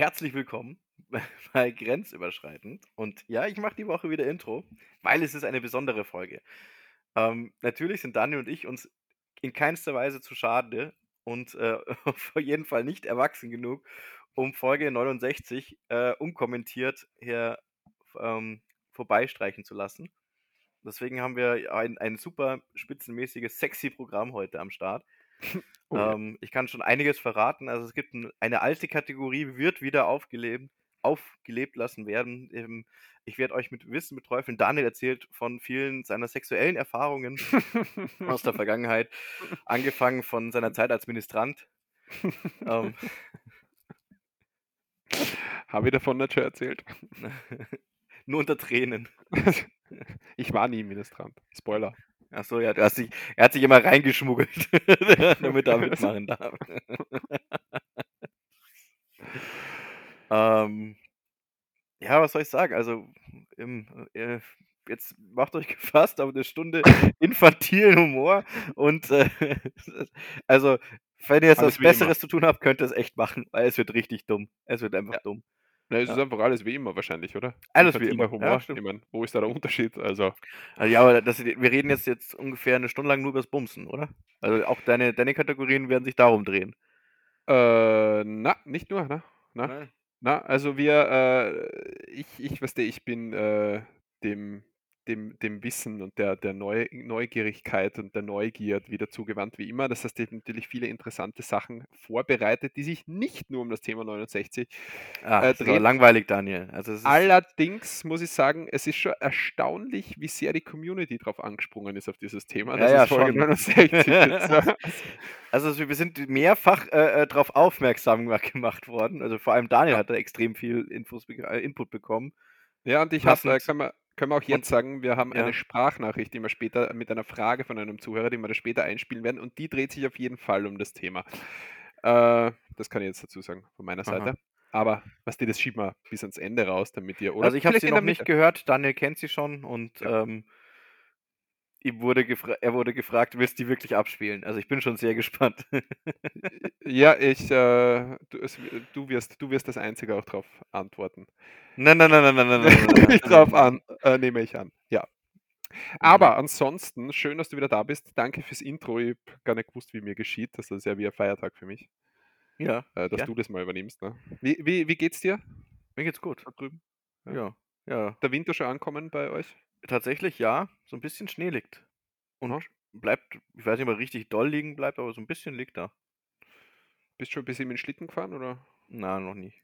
Herzlich willkommen bei Grenzüberschreitend. Und ja, ich mache die Woche wieder Intro, weil es ist eine besondere Folge. Ähm, natürlich sind Daniel und ich uns in keinster Weise zu schade und äh, auf jeden Fall nicht erwachsen genug, um Folge 69 äh, unkommentiert hier ähm, vorbeistreichen zu lassen. Deswegen haben wir ein, ein super spitzenmäßiges, sexy Programm heute am Start. Oh, ähm, ich kann schon einiges verraten. Also es gibt ein, eine alte Kategorie, wird wieder aufgelebt, aufgelebt lassen werden. Ähm, ich werde euch mit Wissen beträufeln. Daniel erzählt von vielen seiner sexuellen Erfahrungen aus der Vergangenheit, angefangen von seiner Zeit als Ministrant. ähm, Habe ich davon nicht schon erzählt? Nur unter Tränen. ich war nie Ministrant. Spoiler. Achso, ja, er hat sich immer reingeschmuggelt, damit er mitmachen darf. Ähm, ja, was soll ich sagen? Also, im, äh, jetzt macht euch gefasst auf eine Stunde infantilen Humor und äh, also, wenn ihr jetzt was Besseres immer. zu tun habt, könnt ihr es echt machen, weil es wird richtig dumm. Es wird einfach ja. dumm. Na, es ja. ist einfach alles wie immer wahrscheinlich, oder? Alles wie immer. Humor. Ja, ich mein, wo ist da der Unterschied? Also, also ja, aber das, wir reden jetzt, jetzt ungefähr eine Stunde lang nur über das Bumsen, oder? Also auch deine, deine Kategorien werden sich darum drehen. Äh, na, nicht nur, ne? Na, Nein. Na also wir, äh, ich, ich, weißt du, ich bin äh, dem dem, dem Wissen und der, der Neu Neugierigkeit und der Neugier wieder zugewandt wie immer. Das heißt, ich habe natürlich viele interessante Sachen vorbereitet, die sich nicht nur um das Thema 69 Ach, äh, drehen. langweilig, Daniel. Also Allerdings muss ich sagen, es ist schon erstaunlich, wie sehr die Community drauf angesprungen ist auf dieses Thema. Das ja, ist ja, Folge 69. also wir sind mehrfach äh, äh darauf aufmerksam gemacht worden. Also vor allem Daniel hat da extrem viel Infos, äh, Input bekommen. Ja, und ich habe, kann man, können wir auch jetzt sagen, wir haben ja. eine Sprachnachricht, die wir später mit einer Frage von einem Zuhörer, die wir da später einspielen werden. Und die dreht sich auf jeden Fall um das Thema. Äh, das kann ich jetzt dazu sagen von meiner Seite. Aha. Aber was die, das schieben wir bis ans Ende raus, damit ihr. Oder also ich habe sie noch nicht gehört, Daniel kennt sie schon und ja. ähm, ihm wurde er wurde gefragt, willst du die wirklich abspielen? Also ich bin schon sehr gespannt. ja, ich, äh, du, es, du, wirst, du wirst das Einzige auch darauf antworten. Nein, nein, nein, nein, nein, nein. nein, nein ich drauf an, äh, nehme ich an. Ja. Aber ansonsten, schön, dass du wieder da bist. Danke fürs Intro. Ich habe gar nicht gewusst, wie mir geschieht. Das ist ja wie ein Feiertag für mich. Ja. Äh, dass ja. du das mal übernimmst. Ne? Wie, wie, wie geht's dir? Mir geht's gut. Da drüben. Ja. ja. ja. Der Winter schon ankommen bei euch? Tatsächlich ja. So ein bisschen Schnee liegt. Und bleibt, ich weiß nicht, ob er richtig doll liegen bleibt, aber so ein bisschen liegt da. Bist du schon ein bisschen mit Schlitten gefahren, oder? Nein, noch nicht.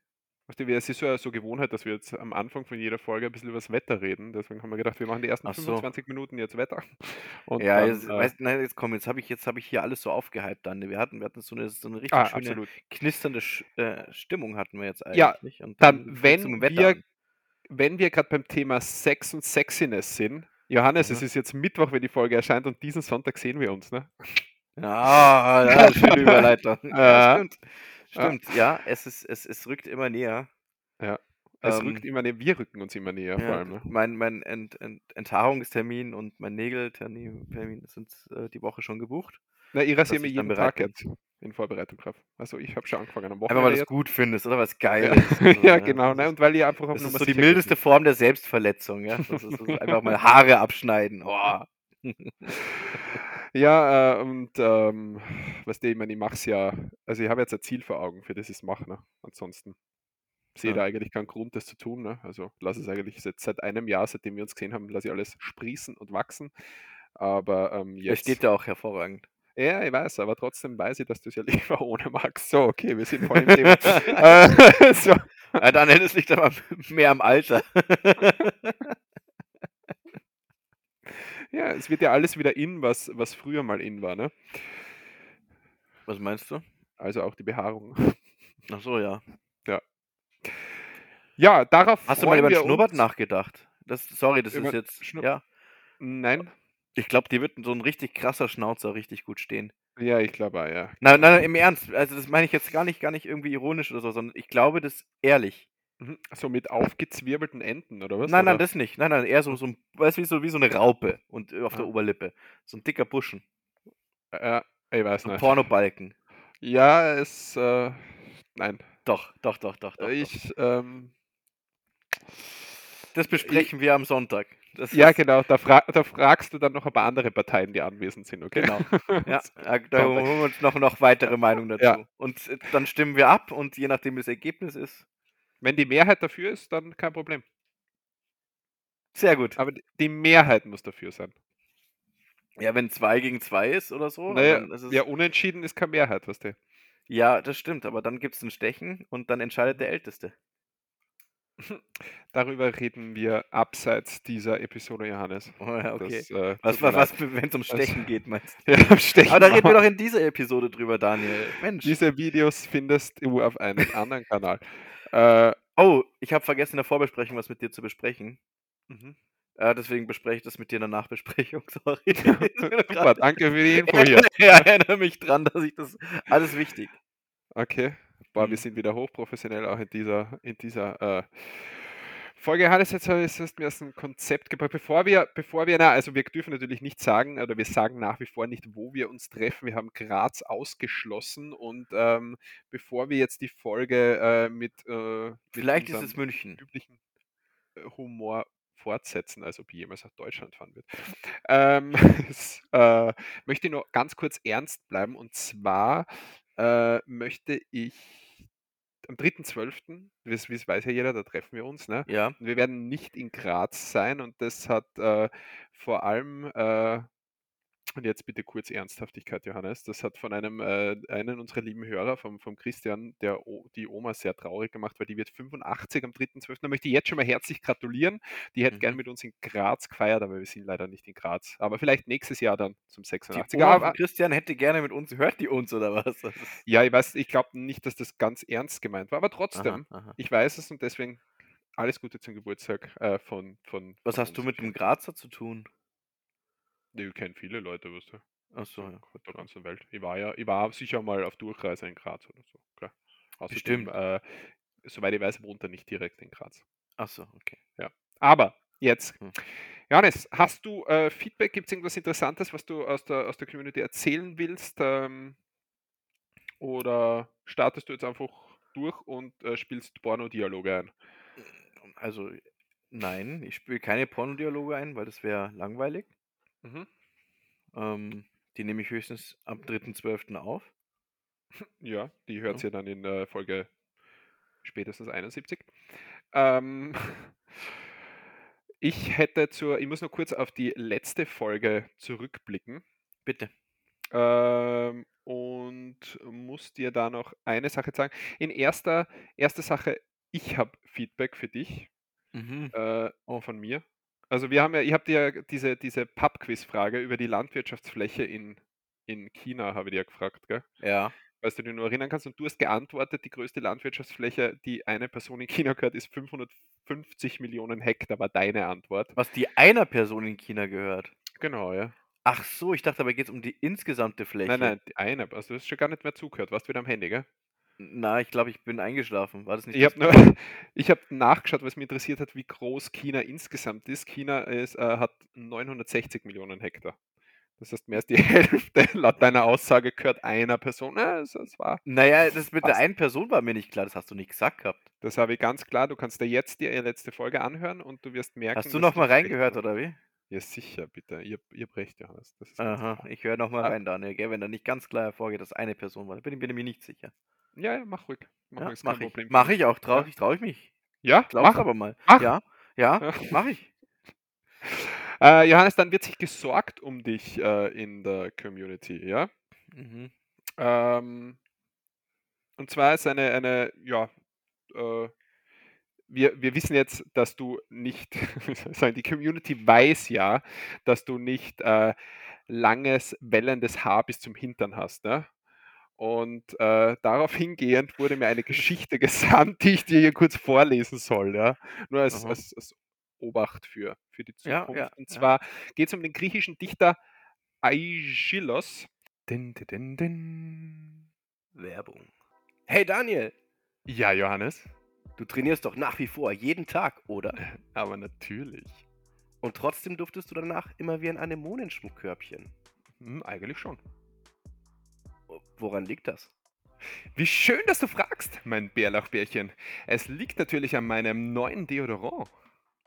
Weißt du, es ist ja so Gewohnheit, dass wir jetzt am Anfang von jeder Folge ein bisschen über das Wetter reden. Deswegen haben wir gedacht, wir machen die ersten Ach 25 so. Minuten jetzt Wetter. Und ja, dann, jetzt, äh, weißt, nein, jetzt komm, jetzt habe ich, hab ich hier alles so aufgehypt dann. Wir hatten, wir hatten so eine, so eine richtig ah, schöne, absolut. knisternde äh, Stimmung hatten wir jetzt eigentlich. Ja, und dann, dann wenn wir, wenn wir gerade beim Thema Sex und Sexiness sind, Johannes, mhm. es ist jetzt Mittwoch, wenn die Folge erscheint und diesen Sonntag sehen wir uns, ne? Ja, ja schöne Überleitung. ja, stimmt. Stimmt, ja, es, ist, es, es rückt immer näher. Ja. Es ähm, rückt immer näher, wir rücken uns immer näher, ja, vor allem. Ne? Mein, mein Ent, Ent, Enthaarungstermin und mein Nägeltermin sind äh, die Woche schon gebucht. Na, ich rasiere mir jeden Tag jetzt in Vorbereitung drauf. Also ich habe schon angefangen am Wochenende. Einfach weil du es gut findest oder was geil ist. ja, ja, genau. Ne? Und weil ihr einfach Das ist so die mildeste geht. Form der Selbstverletzung. Ja? Das ist, das ist einfach mal Haare abschneiden. Oh. ja, äh, und ähm, was ich meine, ich mache es ja, also ich habe jetzt ein Ziel vor Augen, für das ich es mache. Ne? Ansonsten sehe ja. da eigentlich keinen Grund, das zu tun. Ne? Also lasse es eigentlich seit, seit einem Jahr, seitdem wir uns gesehen haben, lasse ich alles sprießen und wachsen. Aber ähm, jetzt. Es steht ja auch hervorragend. Ja, ich weiß, aber trotzdem weiß ich, dass du es ja lieber ohne magst. So, okay, wir sind voll im Thema. äh, so. ja, dann hätte es liegt aber mehr am Alter. ja, es wird ja alles wieder in, was, was früher mal in war, ne? Was meinst du? Also auch die Behaarung. Ach so, ja. Ja. Ja, darauf. Hast du mal über den Schnurrbart nachgedacht? Das, sorry, das ist jetzt. Schnur ja. Nein. Ich glaube, dir wird so ein richtig krasser Schnauzer richtig gut stehen. Ja, ich glaube ja. Nein, nein, im Ernst. Also, das meine ich jetzt gar nicht gar nicht irgendwie ironisch oder so, sondern ich glaube das ehrlich. Mhm. So mit aufgezwirbelten Enden oder was, Nein, nein, oder? das nicht. Nein, nein, eher so so 'n weißt du, wie so wie so 'ne Raupe und äh, auf der Ah. Oberlippe. So 'n dicker Buschen. Äh, ich weiß So nicht. Pornobalken. Ja, es, äh nein. Doch, doch, doch, doch, doch, doch. Ich, ähm Das besprechen wir am Sonntag. Das Ja, genau, da fra da fragst du dann noch ein paar andere Parteien, die anwesend sind, okay? Genau. Ja, da holen wir uns noch noch weitere Meinungen Ja. dazu. Und, äh, dann stimmen wir ab und je nachdem, wie das Ergebnis ist Wenn die Mehrheit dafür ist, dann kein Problem. Sehr gut. Aber die Mehrheit muss dafür sein. Ja, wenn 2 gegen 2 ist oder so, Na ja, dann ist es ja, unentschieden ist keine Mehrheit, weißt du? Ja, das stimmt, aber dann gibt's 'n Stechen und dann entscheidet der Älteste. Darüber reden wir abseits dieser Episode, Johannes. Oh okay. Das, äh, Was tut mir wa was, leid. wenn's um Das Stechen geht, meinst du? Ja, um Stechen Aber da reden wir doch in dieser Episode drüber, Daniel. Mensch. Diese Videos findest du auf einem anderen Kanal. Äh Oh, ich habe vergessen, in der Vorbesprechung was mit dir zu besprechen. Mhm. Äh, deswegen bespreche ich das mit dir in der Nachbesprechung, sorry. Super, danke für die Info hier. Ja, erinnere mich dran, dass ich das alles wichtig. Okay. Boah, wir Mhm. sind wieder hochprofessionell auch in dieser in dieser, äh, Folge. Johannes, jetzt hast mir erst 'n Konzept gebracht. Bevor wir bevor wir na, also wir dürfen natürlich nicht sagen oder wir sagen nach wie vor nicht, wo wir uns treffen. Wir haben Graz ausgeschlossen und, ähm, bevor wir jetzt die Folge, äh, mit, äh mit Vielleicht ist es München. üblichen, äh, Humor fortsetzen, als ob jemals nach Deutschland fahren wird. Ähm, äh, möchte ich nur ganz kurz ernst bleiben und zwar, äh, möchte ich am 3.12., das das weiß ja jeder, da treffen wir uns, ne? Ja. Und wir werden nicht in Graz sein und das hat, äh, vor allem, äh und jetzt bitte kurz Ernsthaftigkeit, Johannes. Das hat von einem, äh einen unserer lieben Hörer, vom vom Christian, der O die Oma sehr traurig gemacht, weil die wird 85 am 3.12. Da möchte ich jetzt schon mal herzlich gratulieren. Die hätte gern Mhm. mit uns in Graz gefeiert, aber wir sind leider nicht in Graz. Aber vielleicht nächstes Jahr dann zum Die 86er. Oma Aber Christian hätte gerne mit uns hört die uns oder was? Ja, ich weiß ich glaube nicht, dass das ganz ernst gemeint war, aber Aha, trotzdem, aha. ich weiß es und deswegen alles Gute zum Geburtstag, äh, von von Was von hast du mit dem Grazer zu tun? Ne, ich kenne viele Leute, weißt du. Ach so, ja, Auf der ganzen Welt. Ich war ja ich war sicher mal auf Durchreise in Graz oder so, klar. Außerdem, Bestimmt. äh, soweit ich weiß, wohnt er nicht direkt in Graz. Ach so, okay. Ja. Aber jetzt, Hm. Johannes, hast du, äh, Feedback? Gibt's irgendwas Interessantes, was du aus der aus der Community erzählen willst? Ähm oder startest du jetzt einfach durch und, äh, spielst Pornodialoge ein? Also, nein, ich spiele keine Pornodialoge ein, weil das wäre langweilig. Mhm. Ähm, die nehme ich höchstens am 3.12. auf. Ja, die Ja. hört's ja dann in, äh, Folge spätestens 71. Ähm, ich hätte zur ich muss noch kurz auf die letzte Folge zurückblicken. Bitte. Ähm, und muss dir da noch eine Sache sagen. In erster erste Sache, ich habe Feedback für dich, Mhm. äh, Oh. von mir. Also, wir haben ja ich habe dir ja diese diese Pub-Quiz-Frage über die Landwirtschaftsfläche in in China habe ich ja gefragt, gell? Ja. Falls du dich nur erinnern kannst und du hast geantwortet, die größte Landwirtschaftsfläche, die eine Person in China gehört, ist 550 Millionen Hektar, war deine Antwort. Was die einer Person in China gehört? Genau, ja. Ach so, ich dachte, dabei geht's um die insgesamte Fläche. Nein, nein, die eine. Also, du hast schon gar nicht mehr zugehört. Warst wieder am Handy, gell? Na, ich glaube, ich bin eingeschlafen. War das nicht Ich das habe habe nachgeschaut, weil's mich interessiert hat, wie groß China insgesamt ist. China ist, äh, hat 960 Millionen Hektar. Das heißt, mehr als die Hälfte laut deiner Aussage gehört einer Person. Ja, es es war Na ja, das mit der einen Person war mir nicht klar, das hast du nicht gesagt gehabt. Das habe ich ganz klar. Du kannst dir jetzt die letzte Folge anhören und du wirst merken, Hast du dass noch du mal recht reingehört oder wie? Ja, sicher, bitte. Ihr ihr habt recht, Johannes. Das ist ganz Aha, ich höre noch mal Ah. rein, Daniel, gell, wenn da nicht ganz klar hervorgeht, dass eine Person war. Da bin ich bin ich mir nicht sicher. Ja, ja, mach ruhig. Mach Ja, ruhig, mache ich. Problem mich. ich auch. Traue Ja. ich traue ich mich. Ja, Glaub's mach. aber mal. Mach. Ja, ja, mache ich. Äh, Johannes, dann wird sich gesorgt um dich, äh, in der Community, ja? Mhm. Ähm und zwar ist eine eine ja, äh wir wir wissen jetzt, dass du nicht sagen, die Community weiß ja, dass du nicht, äh, langes, wellendes Haar bis zum Hintern hast, ne? Und, äh, darauf hingehend wurde mir eine Geschichte gesandt, die ich dir hier kurz vorlesen soll, ja? Nur als als als Obacht für, für die Zukunft. ja, Und ja. zwar geht es um den griechischen Dichter Aeschylus. Din, din, din, din. Werbung. Hey Daniel, Ja, Johannes, du trainierst doch nach wie vor jeden Tag, oder? aber natürlich. Und trotzdem duftest du danach immer wie ein Anemonenschmuckkörbchen. Hm, eigentlich schon. Woran liegt das? Wie schön, dass du fragst, mein Bärlauchbärchen. Es liegt natürlich an meinem neuen Deodorant.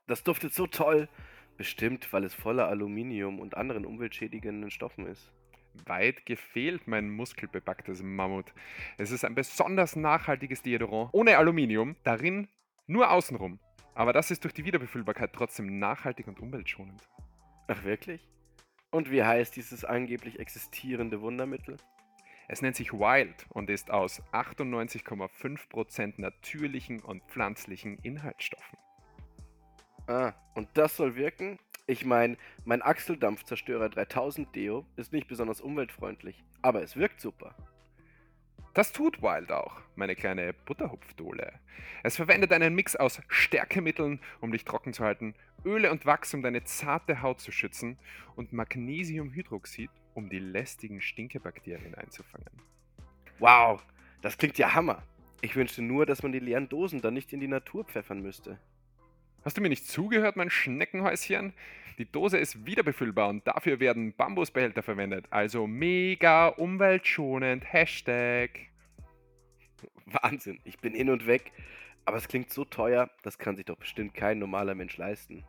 Das duftet so toll. Bestimmt, weil es voller Aluminium und anderen umweltschädigenden Stoffen ist. Weit gefehlt, mein muskelbepacktes Mammut. Es ist ein besonders nachhaltiges Deodorant, ohne Aluminium, darin nur außenrum. Aber das ist durch die Wiederbefüllbarkeit trotzdem nachhaltig und umweltschonend. Ach wirklich? Und wie heißt dieses angeblich existierende Wundermittel? Es nennt sich Wild und ist aus 98,5% natürlichen und pflanzlichen Inhaltsstoffen. Ah, und das soll wirken? Ich meine, mein Achseldampfzerstörer 3000 Deo ist nicht besonders umweltfreundlich, aber es wirkt super. Das tut Wild auch, meine kleine Butterhupfdohle. Es verwendet einen Mix aus Stärkemitteln, um dich trocken zu halten, Öle und Wachs, um deine zarte Haut zu schützen und Magnesiumhydroxid, um die lästigen Stinkebakterien einzufangen. Wow, das klingt ja Hammer. Ich wünschte nur, dass man die leeren Dosen dann nicht in die Natur pfeffern müsste. Hast du mir nicht zugehört, mein Schneckenhäuschen? Die Dose ist wiederbefüllbar und dafür werden Bambusbehälter verwendet. Also mega umweltschonend. Hashtag. Wahnsinn, ich bin hin und weg. Aber es klingt so teuer, das kann sich doch bestimmt kein normaler Mensch leisten.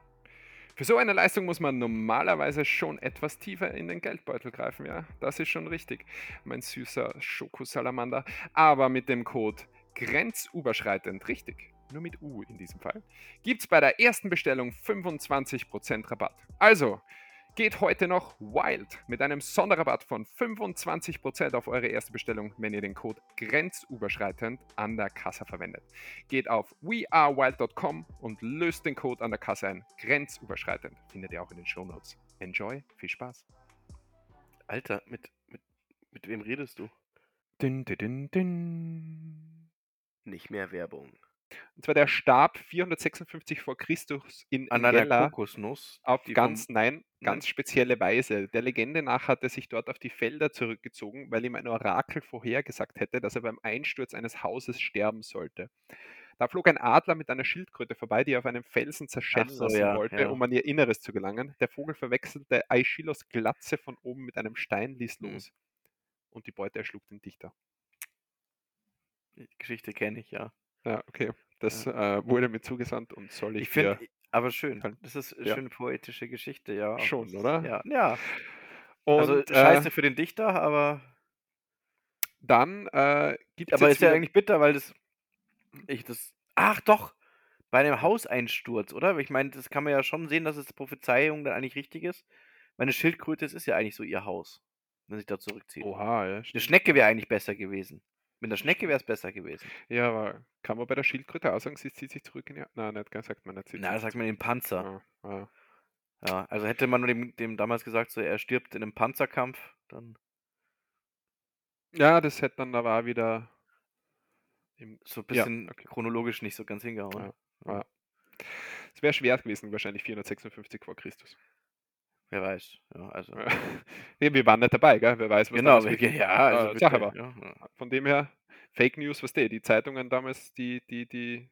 Für so eine Leistung muss man normalerweise schon etwas tiefer in den Geldbeutel greifen, ja. Das ist schon richtig, mein süßer Schokosalamander. Aber mit dem Code grenzüberschreitend, richtig, nur mit U in diesem Fall, gibt's bei der ersten Bestellung 25% Rabatt. Also, geht heute noch wild mit einem Sonderrabatt von 25% auf eure erste Bestellung, wenn ihr den Code grenzüberschreitend an der Kasse verwendet. Geht auf wearewild.com und löst den Code an der Kasse ein. Grenzüberschreitend findet ihr auch in den Shownotes. Enjoy, viel Spaß. Alter, mit, mit, mit wem redest du? Din, din, din, din. Nicht mehr Werbung. Und zwar der starb 456 vor Christus in An einer Gela Kokosnuss. auf ganz, nein, ganz spezielle Weise. Der Legende nach hat er sich dort auf die Felder zurückgezogen, weil ihm ein Orakel vorhergesagt hätte, dass er beim Einsturz eines Hauses sterben sollte. Da flog ein Adler mit einer Schildkröte vorbei, die auf einem Felsen zerschellen so, lassen ja, wollte, ja. um an ihr Inneres zu gelangen. Der Vogel verwechselte Aeschylus Glatze von oben mit einem Stein, ließ Hm. los. Und die Beute erschlug den Dichter. Die Geschichte kenne ich, ja. Ja, okay. Das äh, wurde mir zugesandt und soll ich, Ich finde, aber schön. Das ist eine ja. schöne poetische Geschichte, ja. Schon, das- oder? Ja, ja. Und also äh, scheiße für den Dichter, aber, dann äh, gibt es aber ist ja eigentlich bitter, weil das ich das ach doch, bei einem Hauseinsturz, oder? Ich meine, das kann man ja schon sehen, dass es Prophezeiung dann eigentlich richtig ist. Meine Schildkröte, das ist ja eigentlich so ihr Haus, wenn sich da zurückzieht. Oha, ja, Eine stimmt. Schnecke wäre eigentlich besser gewesen. Mit der Schnecke wäre es besser gewesen. Ja, aber kann man bei der Schildkröte auch sagen, sie zieht sich zurück in ihr. Nein, nicht, ganz sagt man nicht. zieht das sagt man den Panzer. Ah, ah. Ja, also hätte man dem, dem damals gesagt, so er stirbt in einem Panzerkampf, dann Ja, das hätte dann aber auch wieder. Im, so ein Ja, bisschen okay. chronologisch nicht so ganz hingehauen. Ja. es wäre schwer gewesen, wahrscheinlich 456 vor Christus. Wer weiß. Ja, also. Nee, wir waren nicht dabei, gell? Wer weiß, was Genau, wir- ja, also bitte, Sache war. ja. Von dem her, Fake News, was die, die Zeitungen damals, die, die, die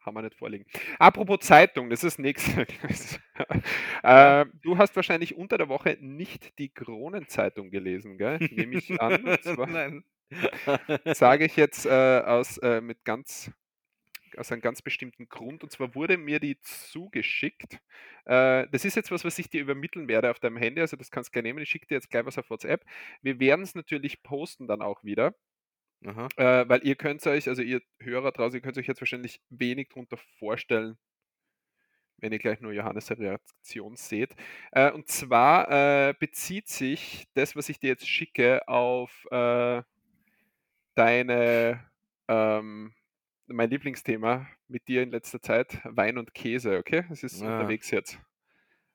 haben wir nicht vorliegen. Apropos Zeitung, das ist nichts. äh, du hast wahrscheinlich unter der Woche nicht die Kronenzeitung gelesen, gell? Nehme ich an. Nein. sage ich jetzt äh, aus, äh, mit ganz, aus einem ganz bestimmten Grund. Und zwar wurde mir die zugeschickt. Äh, das ist jetzt was, was ich dir übermitteln werde auf deinem Handy. Also das kannst du gleich nehmen. Ich schicke dir jetzt gleich was auf WhatsApp. Wir werden es natürlich posten dann auch wieder. Äh, weil ihr könnt euch, also ihr Hörer draußen, ihr könnt euch jetzt wahrscheinlich wenig darunter vorstellen, wenn ihr gleich nur Johannes' Reaktion seht. Äh, und zwar äh, bezieht sich das, was ich dir jetzt schicke, auf äh, deine, ähm, mein Lieblingsthema mit dir in letzter Zeit, Wein und Käse, okay? Es ist Ah. unterwegs jetzt.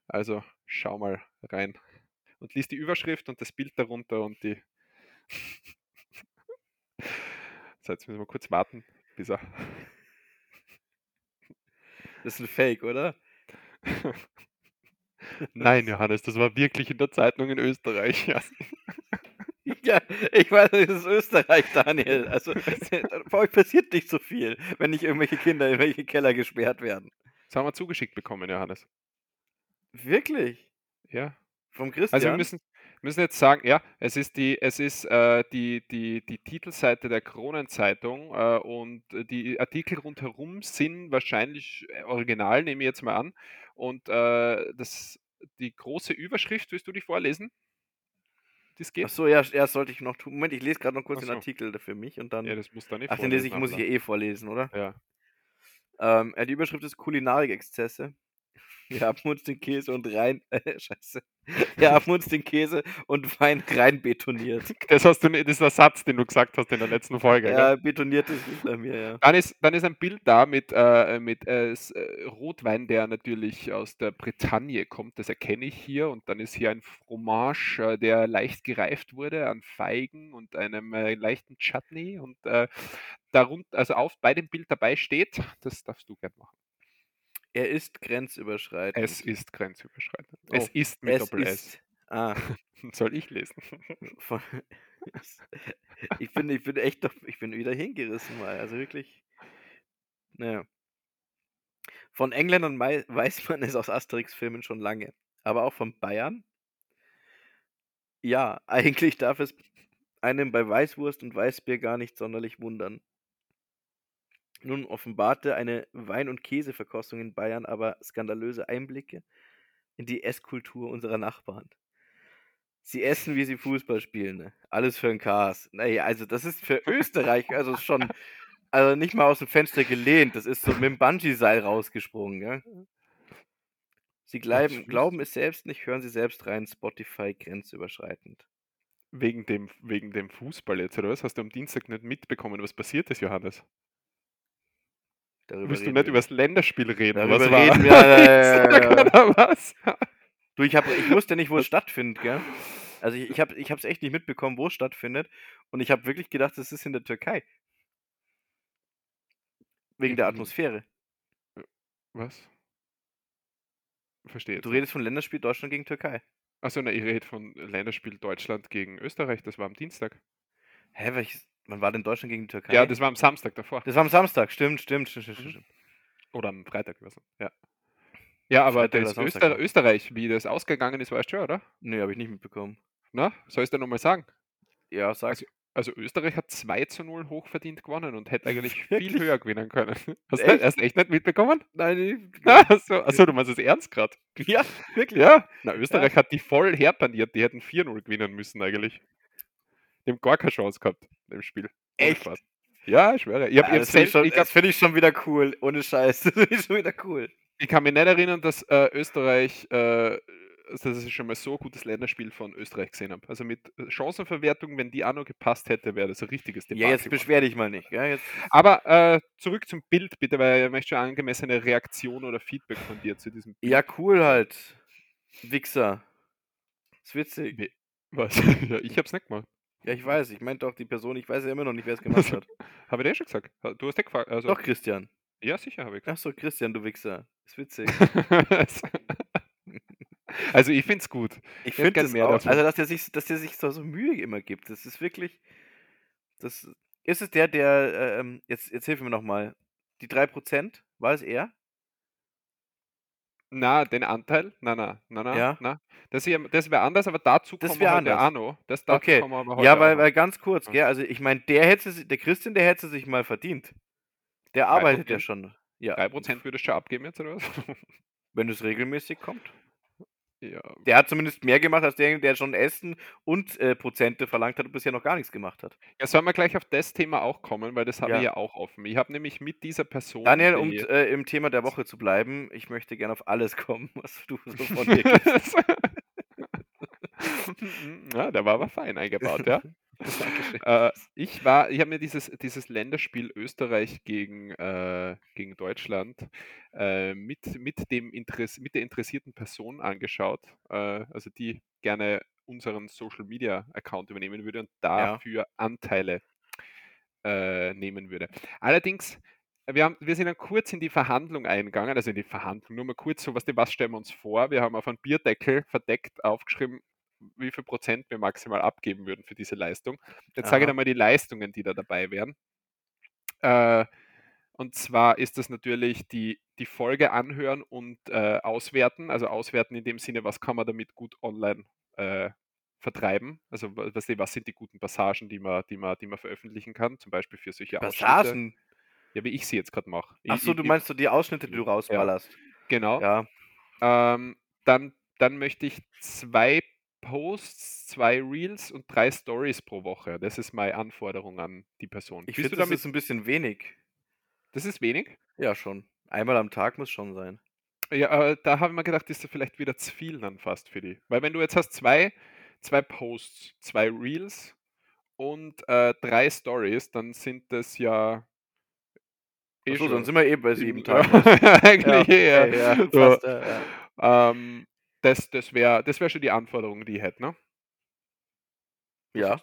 Also schau mal rein und lies die Überschrift und das Bild darunter und die. so, jetzt müssen wir kurz warten, bis er. Das Das ist ein Fake, oder? Nein, Johannes, das war wirklich in der Zeitung in Österreich. Ja, ja ich weiß, es ist Österreich, Daniel. Also bei euch passiert nicht so viel, wenn nicht irgendwelche Kinder in welche Keller gesperrt werden. Das haben wir zugeschickt bekommen, Johannes. Wirklich? Ja. Vom Christian? Also wir müssen, müssen jetzt sagen, ja, es ist die, es ist äh, die, die, die Titelseite der Kronenzeitung äh, und die Artikel rundherum sind wahrscheinlich äh, original, nehme ich jetzt mal an. Und äh, das, die große Überschrift, willst du die vorlesen? Das geht? Achso, ja, erst sollte ich noch tun. Moment, ich lese gerade noch kurz so. den Artikel für mich und dann. Ja, das muss dann nicht Ach, den lese ich, muss ich ja eh vorlesen, oder? Ja. Ähm, die Überschrift ist Kulinarik-Exzesse. Wir haben uns den Käse und rein. Äh, scheiße. Wir haben uns den Käse und Wein rein betoniert. Das, hast du, das ist der Satz, den du gesagt hast in der letzten Folge. Ja, gell? betoniert ist hinter mir, ja. Dann ist, dann ist ein Bild da mit, äh, mit äh, äh, Rotwein, der natürlich aus der Bretagne kommt. Das erkenne ich hier. Und dann ist hier ein Fromage, äh, der leicht gereift wurde an Feigen und einem äh, leichten Chutney. Und darunter, also auf bei dem Bild dabei steht, das darfst du gerne machen. Er ist grenzüberschreitend. Es ist grenzüberschreitend. Oh, es ist mit Doppel S. Ah. Soll ich lesen? ich bin, ich bin echt, ich bin wieder hingerissen mal. Also wirklich. Naja. Von Engländern weiß man es aus Asterix-Filmen schon lange. Aber auch von Bayern? Ja, eigentlich darf es einem bei Weißwurst und Weißbier gar nicht sonderlich wundern. Nun offenbarte eine Wein und Käseverkostung in Bayern aber skandalöse Einblicke in die Esskultur unserer Nachbarn. Sie essen, wie sie Fußball spielen, ne? Alles für 'n Kas. Na ja, also das ist für Österreich also schon also nicht mal aus dem Fenster gelehnt, das ist so mit'm Bungee-Seil rausgesprungen, ja? Sie gleiben glauben es selbst nicht, hören Sie selbst rein, Spotify grenzüberschreitend. Wegen dem wegen dem Fußball jetzt, oder was? Hast du am Dienstag nicht mitbekommen, was passiert ist, Johannes? Darüber du nicht über das Länderspiel reden? Darüber was reden wir. Äh, was? Du, ich, hab, ich wusste nicht, wo es stattfindet, gell? Also ich, ich habe es echt nicht mitbekommen, wo es stattfindet. Und ich habe wirklich gedacht, es ist in der Türkei. Wegen der Atmosphäre. Was? Verstehe. Du redest von Länderspiel Deutschland gegen Türkei. Achso, ne, ich rede von Länderspiel Deutschland gegen Österreich, das war am Dienstag. Hä, welches? Wann war denn Deutschland gegen die Türkei? Ja, das war am Samstag davor. Das war am Samstag, stimmt, stimmt, stimmt, stimmt. Mhm. stimmt. Oder am Freitag oder so, ja. Ja, aber das Öster Österreich, wie das ausgegangen ist, weißt du, oder? Nee, habe ich nicht mitbekommen. Na, soll ich dir nochmal sagen? Ja, sag. Also, also, Österreich hat 2 zu 0 hochverdient gewonnen und hätte eigentlich viel höher gewinnen können. Hast du echt? echt nicht mitbekommen? Nein, nicht. Achso, achso, du meinst das ernst gerade? Ja, wirklich? Ja. Na, Österreich ja. hat die voll herpaniert, die hätten 4-0 gewinnen müssen eigentlich. Die haben gar keine Chance gehabt im Spiel. Echt? Ja, ich schwöre. Ich hab, ja, das finde ich, ich, find ich, schon wieder cool. Ohne Scheiß. Das finde ich schon wieder cool. Ich kann mich nicht erinnern, dass äh, Österreich, äh, dass ich schon mal so ein gutes Länderspiel von Österreich gesehen habe. Also mit äh, Chancenverwertung, wenn die auch noch gepasst hätte, wäre das ein richtiges Debatte. Ja, jetzt beschwer dich mal nicht. Ja, jetzt. Aber äh, zurück zum Bild bitte, weil ich möchte schon angemessene Reaktion oder Feedback von dir zu diesem Bild. Ja, cool halt. Wichser. ist witzig. Was? ja, ich hab's nicht gemacht. Ja, ich weiß. Ich meinte auch die Person, ich weiß ja immer noch nicht, wer es gemacht hat. habe ich dir schon gesagt. Du hast gefragt. Also, Doch, Christian. Ja, sicher habe ich gesagt. Achso, Christian, du Wichser. Ist witzig. also ich finde es gut. Ich finde es mehr auch. Also, dass der sich, dass der sich so, so Mühe immer gibt. Das ist wirklich. Das, ist es der, der. Ähm, jetzt, jetzt hilf mir nochmal. Die 3%, war es er? Na, den Anteil? Na, na, na, na, Ja. na. Das das wäre anders, aber dazu Das kommen wir heute anders. auch noch. Das dazu Okay. kommen wir aber heute Ja, weil, weil ganz kurz, Ja. gell? Also ich meine, der hätte der Christian, der hätte sich mal verdient. Der arbeitet ja schon. Ja, 3% würdest du schon abgeben jetzt, oder was? wenn es regelmäßig kommt. Ja. Der hat zumindest mehr gemacht als der, der schon Essen und äh, Prozente verlangt hat und bisher noch gar nichts gemacht hat. Ja, sollen wir gleich auf das Thema auch kommen, weil das habe ich Ja. ja auch offen. Ich habe nämlich mit dieser Person, Daniel, um äh, im Thema der Woche zu bleiben, ich möchte gerne auf alles kommen, was du so von dir gibst. ja, der war aber fein eingebaut, ja. Äh, ich war, ich habe mir dieses, dieses Länderspiel Österreich gegen, äh, gegen Deutschland äh, mit, mit, dem Interess mit der interessierten Person angeschaut, äh, also die gerne unseren Social Media Account übernehmen würde und dafür ja. Anteile äh, nehmen würde. Allerdings wir, haben, wir sind dann kurz in die Verhandlung eingegangen, also in die Verhandlung, nur mal kurz so, was, was stellen wir uns vor? Wir haben auf einen Bierdeckel verdeckt aufgeschrieben, wie viel Prozent wir maximal abgeben würden für diese Leistung. Jetzt Aha. sage ich dir mal die Leistungen, die da dabei wären. Äh, und zwar ist das natürlich die, die Folge anhören und äh, auswerten. Also auswerten in dem Sinne, was kann man damit gut online äh, vertreiben. Also was, was sind die guten Passagen, die man, die, man, die man veröffentlichen kann, zum Beispiel für solche Passagen? Ausschnitte. Ja, wie ich sie jetzt gerade mache. Achso, du meinst so die Ausschnitte, die du rausballerst. Ja, genau. Ja. Ähm, dann, dann möchte ich zwei Posts, zwei Reels und drei Stories pro Woche. Das ist meine Anforderung an die Person. Ich finde, das ist ein bisschen wenig. Das ist wenig? Ja, schon. Einmal am Tag muss schon sein. Ja, äh, da habe ich mir gedacht, ist das vielleicht wieder zu viel dann fast für die. Weil wenn du jetzt hast zwei, zwei Posts, zwei Reels und äh, drei Stories, dann sind das ja Eh Achso, dann sind wir eh bei sieben Tagen. Eigentlich ja, eher. Ja, ja, fast, so. ja, ähm, das das wäre das wär schon die Anforderung, die ich hätte, ne? Ja.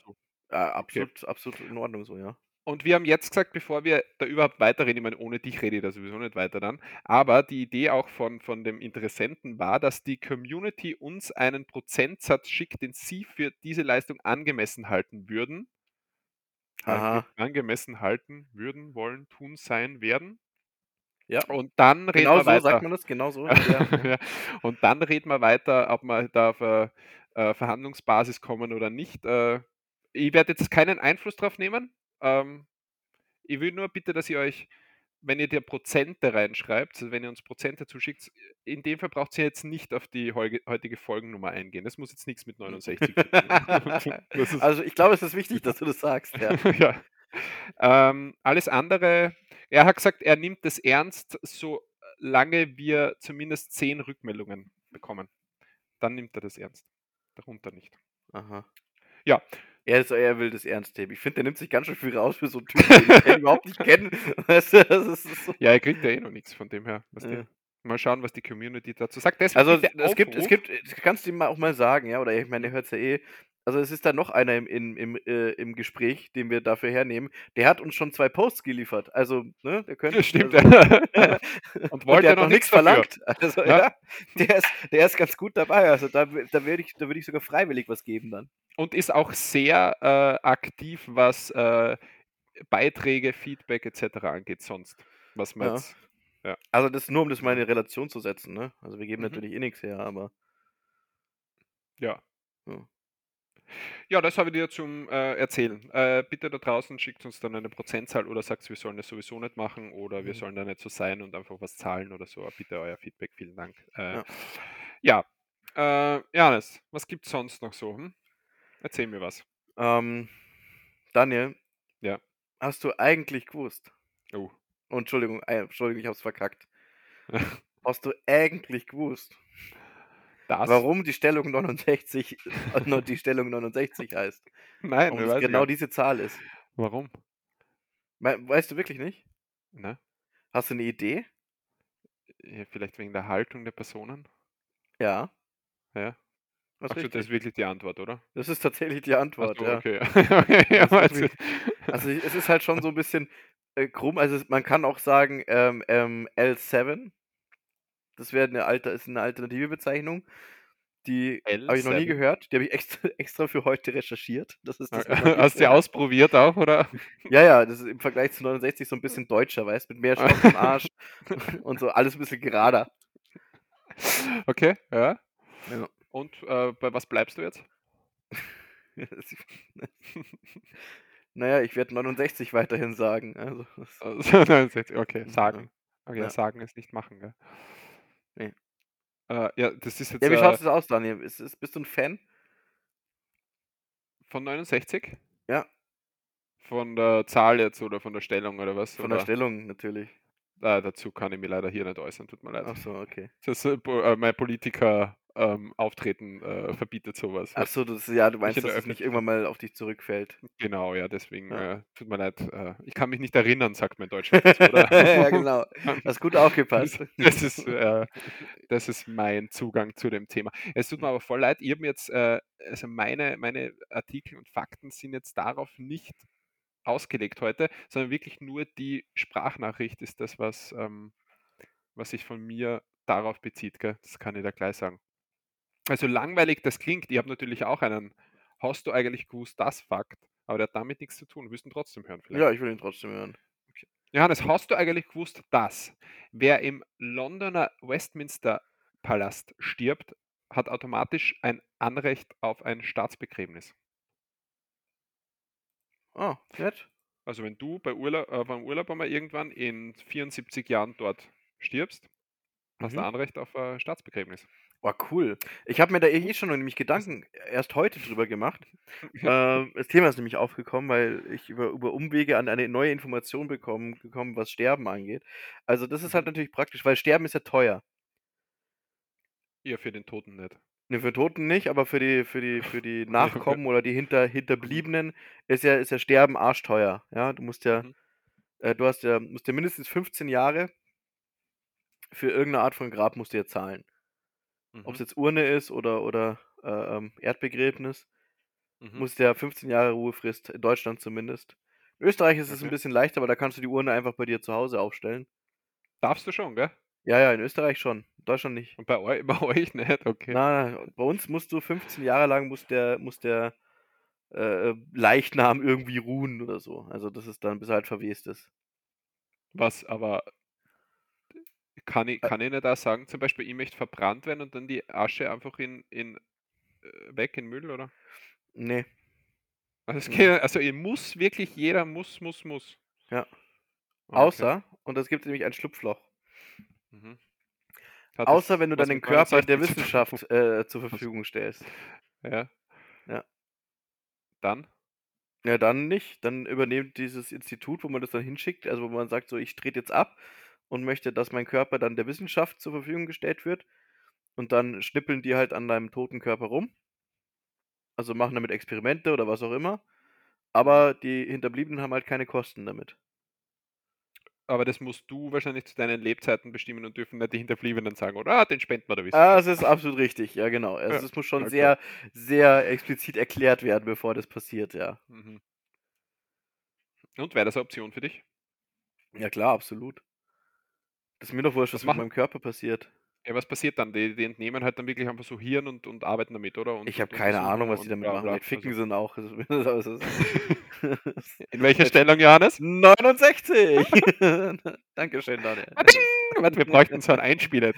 ja absolut, okay. absolut in Ordnung so, ja. Und wir haben jetzt gesagt, bevor wir da überhaupt weiterreden, ich meine, ohne dich rede ich da sowieso nicht weiter dann, aber die Idee auch von, von dem Interessenten war, dass die Community uns einen Prozentsatz schickt, den sie für diese Leistung angemessen halten würden. Aha. angemessen halten würden, wollen, tun, sein, werden. Ja. Und dann reden genau wir so weiter. sagt man das, genau so. ja. Und dann reden wir weiter, ob wir da auf eine äh, Verhandlungsbasis kommen oder nicht. Äh, ich werde jetzt keinen Einfluss drauf nehmen. Ähm, ich will nur bitte, dass ihr euch wenn ihr dir Prozente reinschreibt, also wenn ihr uns Prozente zuschickt, in dem Fall braucht ihr jetzt nicht auf die heutige Folgennummer eingehen. Das muss jetzt nichts mit 69 zu tun. also ich glaube, es ist wichtig, dass du das sagst. Ja. ja. Ähm, alles andere, er hat gesagt, er nimmt das ernst, solange wir zumindest zehn Rückmeldungen bekommen. Dann nimmt er das ernst. Darunter nicht. Aha. Ja, er, ist, er will das ernst nehmen. Ich finde, der nimmt sich ganz schön viel raus für so einen Typen, den ich überhaupt nicht kenne. Weißt du, so. Ja, er kriegt ja eh noch nichts von dem her. Ja. Mal schauen, was die Community dazu sagt. Deswegen also es gibt, es gibt, kannst du ihm auch mal sagen, ja, oder ich meine, er hört es ja eh. Also es ist da noch einer im, im, im, äh, im Gespräch, den wir dafür hernehmen. Der hat uns schon zwei Posts geliefert. Also, ne, der könnte. Stimmt. Also, und wollte und noch nichts verlangt. Also, ja. ja. der, ist, der ist ganz gut dabei. Also da, da würde ich, würd ich sogar freiwillig was geben dann und ist auch sehr äh, aktiv, was äh, Beiträge, Feedback etc. angeht, sonst. Was man ja. Jetzt, ja. Also das nur, um das mal in Relation zu setzen, ne? Also wir geben mhm. natürlich eh nichts her, aber. Ja. Ja, ja das habe ich dir zum äh, Erzählen. Äh, bitte da draußen schickt uns dann eine Prozentzahl oder sagt, wir sollen das sowieso nicht machen oder wir mhm. sollen da nicht so sein und einfach was zahlen oder so. Bitte euer Feedback, vielen Dank. Äh, ja. ja. Äh, Janis, was gibt es sonst noch so? Hm? Erzähl mir was. Ähm, Daniel, Ja. hast du eigentlich gewusst? Oh. Entschuldigung, äh, Entschuldigung, ich hab's verkackt. Hast du eigentlich gewusst, Das? warum die Stellung 69 äh, die Stellung 69 heißt? Nein, Warum es genau diese Zahl ist? Warum? weißt du wirklich nicht? Ne? Hast du eine Idee? Ja, vielleicht wegen der Haltung der Personen? Ja. Ja. Was Ach so, das ist wirklich die Antwort, oder? Das ist tatsächlich die Antwort, so, ja. okay. okay ja, also, also es ist halt schon so ein bisschen äh, krumm. Also man kann auch sagen ähm, ähm, L7. Das wäre eine alte, ist eine alternative Bezeichnung. Die habe ich noch nie gehört. Die habe ich extra, extra für heute recherchiert. Das ist das Hast du die ausprobiert auch, oder? Ja, ja, das ist im Vergleich zu 69 so ein bisschen deutscher, weißt mit mehr Schwanz im Arsch und so alles ein bisschen gerader. Okay, ja. ja. Und äh, bei was bleibst du jetzt? naja, ich werde 69 weiterhin sagen. Also, also 69, okay, sagen. Okay, ja. sagen ist nicht machen, gell? Nee. Äh, ja, das ist jetzt. Ja, wie schaut es äh, aus, Daniel? Ist, ist, bist du ein Fan? Von 69? Ja. Von der Zahl jetzt oder von der Stellung oder was? Von oder? der Stellung natürlich. Äh, dazu kann ich mir leider hier nicht äußern, tut mir leid. Ach so, okay. Das ist äh, mein Politiker ähm, Auftreten äh, verbietet sowas. Ach so, das, ja, du meinst, dass es nicht irgendwann mal auf dich zurückfällt. Genau, ja, deswegen ja. Äh, tut mir leid. Äh, ich kann mich nicht erinnern, sagt man in Deutschland. Dazu, ja, genau. Hast gut aufgepasst. Das, ist, äh, das ist mein Zugang zu dem Thema. Es tut mir aber voll leid, ich habe jetzt, äh, also meine, meine Artikel und Fakten sind jetzt darauf nicht ausgelegt heute, sondern wirklich nur die Sprachnachricht ist das, was, ähm, was sich von mir darauf bezieht. Gell? Das kann ich da gleich sagen. Also langweilig das klingt, ich habe natürlich auch einen, hast du eigentlich gewusst, das Fakt, aber der hat damit nichts zu tun. Wir müssen trotzdem hören vielleicht. Ja, ich will ihn trotzdem hören. Okay. Johannes, hast du eigentlich gewusst, dass wer im Londoner Westminster Palast stirbt, hat automatisch ein Anrecht auf ein Staatsbegräbnis? Oh, nett. Also wenn du bei Urlaub, äh, beim Urlaub einmal irgendwann in 74 Jahren dort stirbst, hast du Mhm. Anrecht auf ein Staatsbegräbnis. Oh, cool. Ich habe mir da eh schon nämlich Gedanken erst heute drüber gemacht. Ähm, das Thema ist nämlich aufgekommen, weil ich über, über Umwege an eine neue Information bekommen, gekommen, was Sterben angeht. Also das ist halt Mhm. natürlich praktisch, weil Sterben ist ja teuer. Ja, für den Toten nicht. Ne, für Toten nicht, aber für die, für die, für die. Nachkommen oder die Hinter, Hinterbliebenen ist ja, ist ja Sterben arschteuer. Ja, du musst ja, Mhm. äh, du hast ja, musst ja mindestens 15 Jahre für irgendeine Art von Grab musst du ja zahlen. Ob es Mhm. jetzt Urne ist oder, oder äh, ähm, Erdbegräbnis, Mhm. musst ja 15 Jahre Ruhefrist, in Deutschland zumindest. In Österreich ist es ein Okay. bisschen leichter, aber da kannst du die Urne einfach bei dir zu Hause aufstellen. Darfst du schon, gell? Ja, ja, in Österreich schon, in Deutschland nicht. Und bei euch, bei euch nicht? Okay. Na, bei uns musst du 15 Jahre lang muss der, muss der äh, Leichnam irgendwie ruhen oder so. Also das ist dann, bis er halt verwest ist. Was aber kann ich, kann ich nicht auch sagen, zum Beispiel, ich möchte verbrannt werden und dann die Asche einfach in, in äh, weg in Müll, oder? Nee. Also, es Mhm. geht, also ihr muss wirklich, jeder muss, muss, muss. Ja. Okay. Außer, und es gibt nämlich ein Schlupfloch. Mhm. Außer wenn du deinen mit Körper der 69 zu tun? Wissenschaft äh, zur Verfügung stellst. Ja. Ja. Dann? Ja, dann nicht. Dann übernimmt dieses Institut, wo man das dann hinschickt, also wo man sagt, so, ich trete jetzt ab und möchte, dass mein Körper dann der Wissenschaft zur Verfügung gestellt wird. Und dann schnippeln die halt an deinem toten Körper rum. Also machen damit Experimente oder was auch immer. Aber die Hinterbliebenen haben halt keine Kosten damit. Aber das musst du wahrscheinlich zu deinen Lebzeiten bestimmen und dürfen nicht die Hinterbliebenen sagen, oder? Ah, den spenden wir der Ah, Wissenschaft. das ist absolut richtig, ja genau. Also Ja, es muss schon ja, sehr, sehr explizit erklärt werden, bevor das passiert, ja. Mhm. Und wäre das eine Option für dich? Ja klar, absolut. Das ist mir doch wurscht, was Was mit meinem Körper passiert. Ja, was passiert dann? Die, die entnehmen halt dann wirklich einfach so Hirn und, und arbeiten damit, oder? Und, Ich habe keine untersuchen Ahnung, was die damit machen. bla. Vielleicht ficken Also- ihn auch. In welcher Stellung, Johannes? 69! Dankeschön, Daniel. Warte, wir bräuchten so einen Einspieler.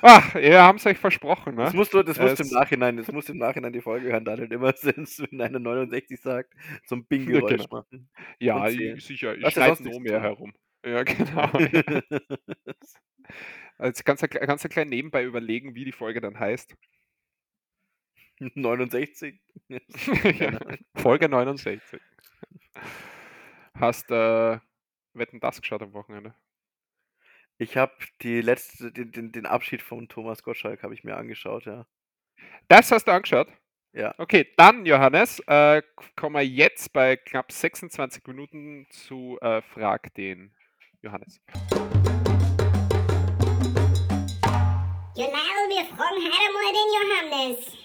Ach, wir haben es euch versprochen, Das ne? musst du, das musst du im Nachhinein, das musst im Nachhinein die Folge hören, Daniel. Immer sind's, wenn einer 69 sagt, so ein Bing-Geräusch Genau. machen. Ja, sicher. Ich ja schneide sonst noch nichts mehr herum. Ja, genau. Als ganz, ein- ganz ein klein nebenbei überlegen, wie die Folge dann heißt. 69? ja. Folge 69. Hast äh, Wetten das geschaut am Wochenende? Ich habe die letzte, den, den, den Abschied von Thomas Gottschalk habe ich mir angeschaut, ja. Das hast du angeschaut? Ja. Okay, dann, Johannes, äh, kommen wir jetzt bei knapp 26 Minuten zu äh, Frag den Johannes. Genau, wir fragen heute einmal den Johannes.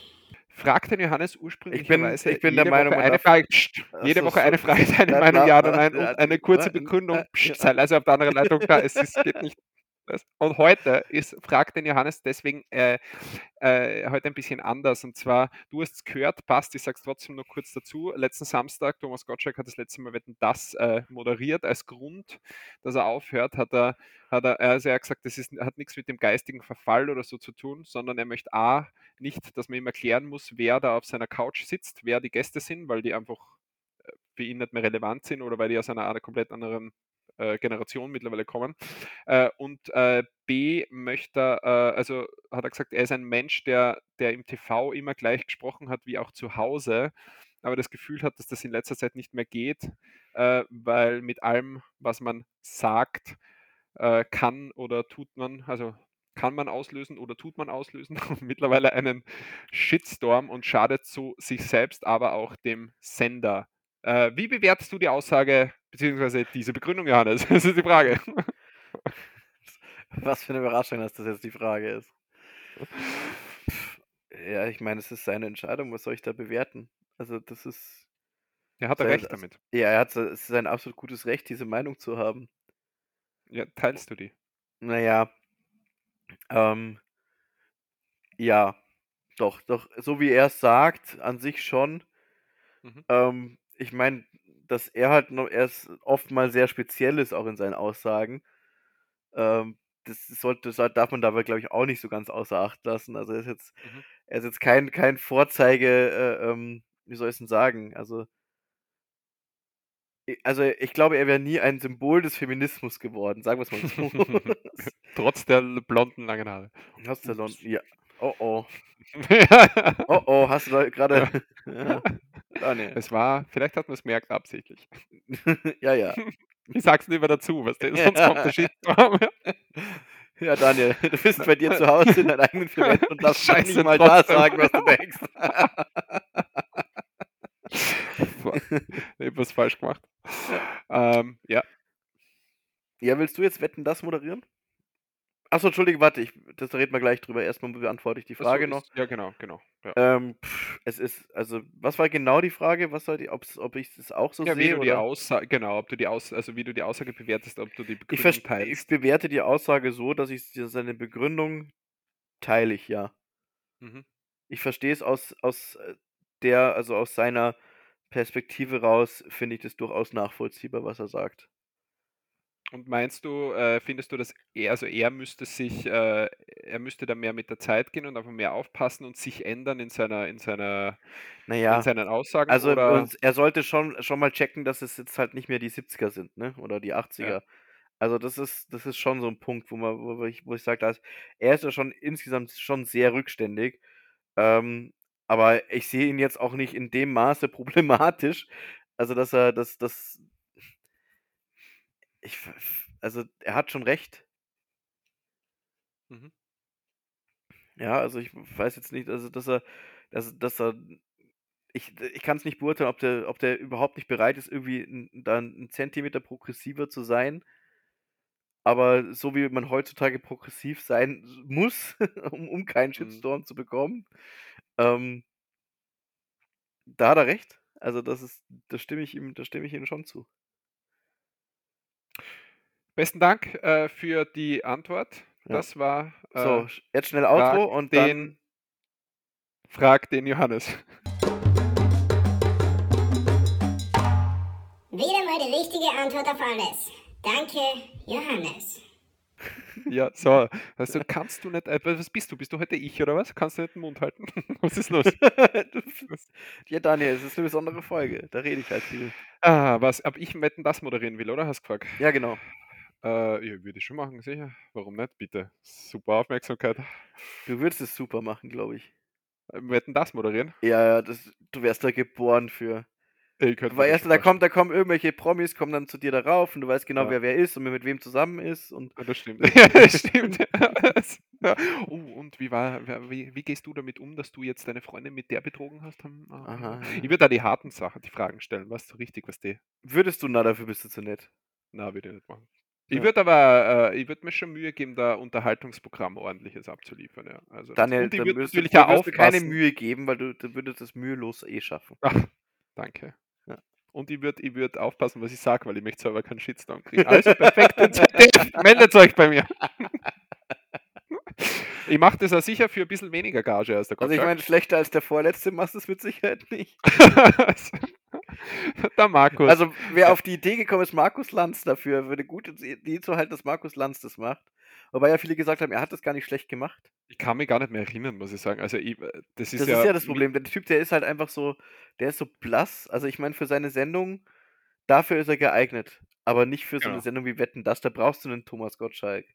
Frag den Johannes ursprünglicherweise ich bin der jede Meinung, Woche eine Frage, pst, jede so, Woche eine so. Frage, seine Meinung, ja oder nein und eine kurze Begründung, pst, sei leise auf der anderen Leitung da, es ist, geht nicht. Das- Und heute ist Frag den Johannes deswegen äh, äh, heute ein bisschen anders. Und zwar, du hast es gehört, passt, ich sage es trotzdem noch kurz dazu. Letzten Samstag, Thomas Gottschalk hat das letzte Mal Wetten das äh, moderiert. Als Grund, dass er aufhört, hat er, hat er, also er hat gesagt, das ist, hat nichts mit dem geistigen Verfall oder so zu tun, sondern er möchte A, nicht, dass man ihm erklären muss, wer da auf seiner Couch sitzt, wer die Gäste sind, weil die einfach äh, für ihn nicht mehr relevant sind oder weil die aus einer, einer komplett anderen äh, Generation mittlerweile kommen. Äh, und äh, B möchte äh, also hat er gesagt, er ist ein Mensch, der, der im TV immer gleich gesprochen hat wie auch zu Hause, aber das Gefühl hat, dass das in letzter Zeit nicht mehr geht, weil mit allem, was man sagt, kann oder tut man, also kann man auslösen oder tut man auslösen mittlerweile einen Shitstorm und schadet so sich selbst, aber auch dem Sender. Äh, wie bewertest du die Aussage beziehungsweise diese Begründung, Johannes? Das ist die Frage. Was für eine Überraschung, dass das jetzt die Frage ist. Ja, ich meine, es ist seine Entscheidung, was soll ich da bewerten? Also das ist, Er hat Sein- recht damit. Ja, er hat so- es ist ein absolut gutes Recht, diese Meinung zu haben. Ja, teilst du die? Naja, ähm, ja, doch, doch, so wie er es sagt, an sich schon. Mhm. Ähm, ich meine, dass er halt noch, er ist oft mal sehr speziell ist, auch in seinen Aussagen. Ähm, das sollte, das darf man dabei, glaube ich, auch nicht so ganz außer Acht lassen. Also er ist jetzt, Mhm. er ist jetzt kein, kein Vorzeige, äh, ähm, wie soll ich es denn sagen? Also, also ich glaube, er wäre nie ein Symbol des Feminismus geworden, sagen wir es mal so. Trotz der blonden langen Haare. Hast du Ups. ja. Oh oh. Oh oh, hast du gerade. ja. Daniel. Es war, vielleicht hat man es gemerkt absichtlich. ja, ja. Ich sag's lieber dazu, was denn, sonst kommt der Shitstorm. Ja, Daniel, du bist bei dir zu Hause in deinen eigenen vier Wänden und darfst Scheiße, nicht mal da sagen, was du denkst. ich hab was falsch gemacht. Ähm, ja, ja, willst du jetzt Wetten das moderieren? Achso, Entschuldige, warte, ich, das da reden wir gleich drüber. Erstmal beantworte ich die Ach so, Frage ist- noch. Ja, genau, genau. Ja. Ähm, pff, es ist, also, was war genau die Frage? Was soll die, ob's, ob ich das auch so Ja, wie sehe? du die Oder? Aussage, genau, ob du die Aus, also wie du die Aussage bewertest, ob du die Ich, Begründung ich teilst. bewerte die Aussage so, dass ich seine Begründung teile ich, ja. Mhm. Ich verstehe es aus, aus äh, der, also aus seiner Perspektive raus, finde ich das durchaus nachvollziehbar, was er sagt. Und meinst du, äh, findest du, dass er, also er müsste sich, äh, er müsste da mehr mit der Zeit gehen und einfach mehr aufpassen und sich ändern in seiner, in seiner, in Naja, seinen Aussagen? also oder? und er sollte schon, schon mal checken, dass es jetzt halt nicht mehr die 70er sind, ne? Oder die 80er. Also das ist, das ist schon so ein Punkt, wo man, wo ich, wo ich sage, dass er ist ja schon insgesamt schon sehr rückständig. Ähm, aber ich sehe ihn jetzt auch nicht in dem Maße problematisch. Also, dass er, dass, dass. Ich, also, er hat schon recht. Mhm. Ja, also ich weiß jetzt nicht, also dass er, dass, dass er, ich, ich kann es nicht beurteilen, ob der, ob der überhaupt nicht bereit ist, irgendwie n- da einen Zentimeter progressiver zu sein. Aber so wie man heutzutage progressiv sein muss, um, um keinen Mhm. Shitstorm zu bekommen, ähm, da hat er recht. Also das ist, da stimme ich ihm, da stimme ich ihm schon zu. Besten Dank äh, für die Antwort. Ja. Das war äh, So, jetzt schnell frag Outro und den, Frag den Johannes. Wieder mal die richtige Antwort auf alles. Danke, Johannes. Ja, so. Also kannst du nicht. Äh, was bist du? Bist du heute ich oder was? Kannst du nicht den Mund halten? Was ist los? dann. ja, Daniel, es ist eine besondere Folge. Da rede ich halt viel. ah, was? Ob ich Wetten das moderieren will, oder? Hast du gefragt? Ja, genau. Äh, ja, würde ich schon machen, sicher. Warum nicht? Bitte. Super Aufmerksamkeit. Du würdest es super machen, glaube ich. Äh, Wetten das moderieren? Ja, ja, das, du wärst da geboren für. Ich könnte Weil erst, da kommen, da kommen irgendwelche Promis, kommen dann zu dir darauf und du weißt genau, Ja. wer wer ist und mit wem zusammen ist. Und Ja, das stimmt. Ja, das stimmt. ja. Oh, und wie war, wie, wie gehst du damit um, dass du jetzt deine Freundin mit der betrogen hast? Ah, Aha, Ich würde da die harten Sachen, die Fragen stellen, was so richtig, was die. würdest du, na, dafür bist du zu nett. Na, würde ich nicht machen. Ich Ja. würde aber, äh, ich würde mir schon Mühe geben, da Unterhaltungsprogramm ordentliches abzuliefern, ja. Also, Daniel, und ich dann würde natürlich auch keine. Mühe geben, weil du, du würdest das mühelos eh schaffen. Ach, danke. Ja. Und ich würde ich würd aufpassen, was ich sage, weil ich möchte selber keinen Shitstorm kriegen. Also perfekt, meldet euch bei mir. Ich mache das auch sicher für ein bisschen weniger Gage als der Also ich meine, schlechter als der vorletzte machst du es mit Sicherheit nicht. der Markus. Also wer auf die Idee gekommen ist, Markus Lanz dafür, würde gut Idee zu halten, dass Markus Lanz das macht. Wobei ja viele gesagt haben, er hat das gar nicht schlecht gemacht. ich kann mich gar nicht mehr erinnern, muss ich sagen. Also ich, das ist Das ja, ist ja das Problem. Der Typ, der ist halt einfach so, der ist so blass. Also ich meine, für seine Sendung, dafür ist er geeignet. Aber nicht für so eine Genau. Sendung wie Wetten, das, da brauchst du einen Thomas Gottschalk.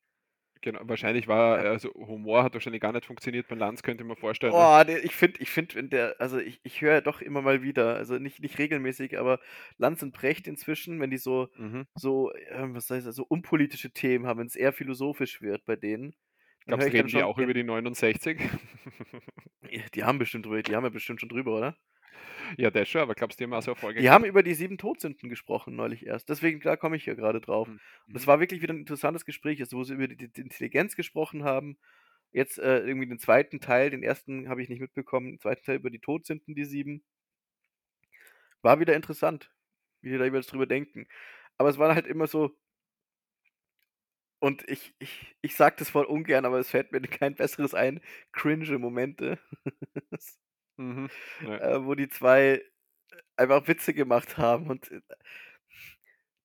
Genau, wahrscheinlich war, also Humor hat wahrscheinlich gar nicht funktioniert beim Lanz, könnte mir vorstellen. ne? Oh, der, ich finde, ich finde, wenn der, also ich, ich höre ja doch immer mal wieder, also nicht, nicht regelmäßig, aber Lanz und Brecht inzwischen, wenn die so, Mhm. so, ähm, was heißt das, so unpolitische Themen haben, wenn es eher philosophisch wird bei denen. Glaubst du, reden die auch über die 69? Ja, Die haben bestimmt drüber, die haben ja bestimmt schon drüber, oder? Ja, das schon, aber glaubst du, die haben auch so Erfolge Die haben über die sieben Todsünden gesprochen neulich erst. Deswegen, da komme ich hier gerade drauf. Mhm. Und das war wirklich wieder ein interessantes Gespräch, also wo sie über die, die Intelligenz gesprochen haben. Jetzt äh, irgendwie den zweiten Teil, den ersten habe ich nicht mitbekommen, den zweiten Teil über die Todsünden, die sieben. war wieder interessant, wie wir da jeweils drüber denken. Aber es war halt immer so und ich ich ich sage das voll ungern, aber es fällt mir kein besseres ein, cringe Momente. Mhm, ja. Äh, wo die 2 einfach Witze gemacht haben und, äh,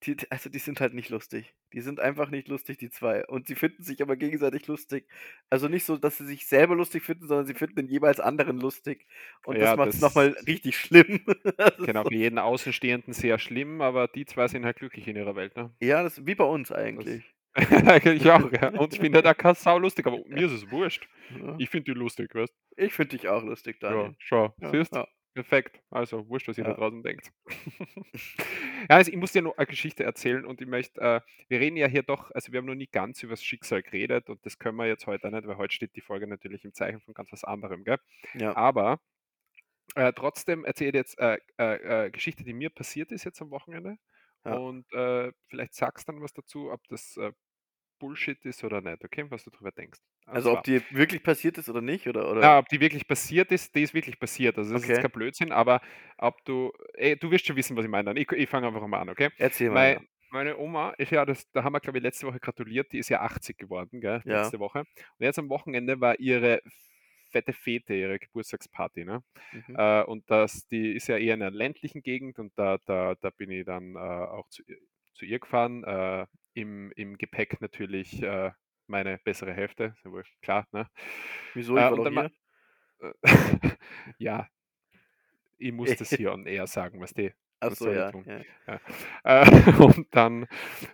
die also, die sind halt nicht lustig. Die sind einfach nicht lustig, die 2. Und sie finden sich aber gegenseitig lustig. Also, nicht so, dass sie sich selber lustig finden, sondern sie finden den jeweils anderen lustig. Und Ja, das macht's das noch mal richtig schlimm. Genau, für jeden Außenstehenden sehr schlimm, aber die 2 sind halt glücklich in ihrer Welt, ne? Ja, das ist wie bei uns eigentlich. eigentlich auch, ja. Und ich finde da keine Sau lustig, aber mir ist es wurscht. Ja. Ich finde die lustig, weißt Ich finde dich auch lustig, Ja, Daniel. schau, Ja, siehst? ja. Perfekt. Also, wurscht, was ihr da Ja. draußen denkt. Ja, also, ich muss dir noch eine Geschichte erzählen und ich möchte äh, wir reden ja hier doch also, wir haben noch nie ganz übers Schicksal geredet und das können wir jetzt heute nicht, weil heute steht die Folge natürlich im Zeichen von ganz was anderem, gell? Ja. Aber, äh, trotzdem erzähle ich jetzt, äh, äh, äh, Geschichte, die mir passiert ist jetzt am Wochenende Ja. und, äh, vielleicht sagst dann was dazu, ob das, äh, Bullshit ist oder nicht, okay? Was du drüber denkst. Und Also, ob die wirklich passiert ist oder nicht oder oder na, ob die wirklich passiert ist, die ist wirklich passiert. Also, das ist Okay. kein Blödsinn, aber ob du ey, du wirst schon wissen, was ich meine dann. Ich ich fange einfach mal an, okay? Erzähl mal, Mei ja. meine Oma ist ja das da haben wir, glaube ich, letzte Woche gratuliert, die ist ja 80 geworden, gell, Ja. letzte Woche. Und jetzt am Wochenende war ihre fette Fete, ihre Geburtstagsparty, ne? Mhm. Äh, und das die ist ja eher in 'ner ländlichen Gegend und da da da bin ich dann, äh, auch zu ihr zu ihr gefahren, äh, im im Gepäck natürlich, äh, meine bessere Hälfte, ist ja wohl klar, ne? Wieso? Ich Äh, und dann äh, ja. Ich muss das hier on air sagen, Was so, soll ich ja, ja. Ja. Äh, und dann